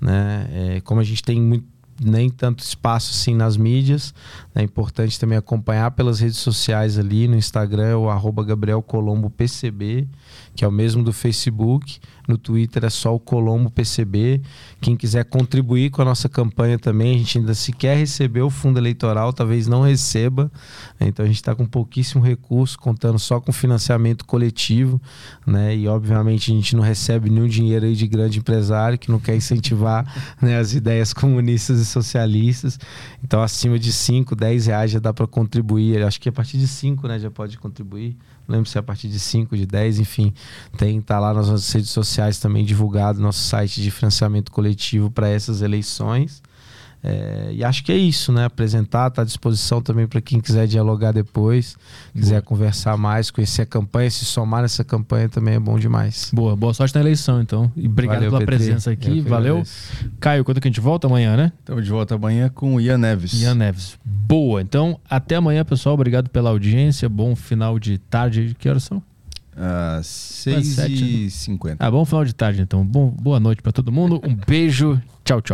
Né, é, como a gente tem muito nem tanto espaço assim nas mídias. É importante também acompanhar pelas redes sociais ali no Instagram, o arroba Gabriel Colombo PCB, que é o mesmo do Facebook. No Twitter é só o Colombo PCB. Quem quiser contribuir com a nossa campanha também, a gente ainda sequer recebeu o fundo eleitoral, talvez não receba. Né? Então a gente está com pouquíssimo recurso, contando só com financiamento coletivo. Né? E obviamente a gente não recebe nenhum dinheiro aí de grande empresário que não quer incentivar né, as ideias comunistas e socialistas. Então acima de 5, 10 reais já dá para contribuir. Eu acho que a partir de 5 né, já pode contribuir lembro se é a partir de 5, de 10, enfim, tem tá lá nas nossas redes sociais também divulgado nosso site de financiamento coletivo para essas eleições. É, e acho que é isso, né? Apresentar, tá à disposição também para quem quiser dialogar depois, quiser boa. conversar mais, conhecer a campanha, se somar nessa campanha também é bom demais. Boa, boa sorte na eleição, então. E obrigado Valeu, pela Petri. presença aqui. Valeu. Caio, quando que a gente volta amanhã, né? Estamos de volta amanhã com o Ian Neves. Ian Neves. Boa. Então, até amanhã, pessoal. Obrigado pela audiência. Bom final de tarde. Que horas são? Uh, 6 e 50 Ah, bom final de tarde, então. Bom, boa noite para todo mundo. Um beijo. Tchau, tchau.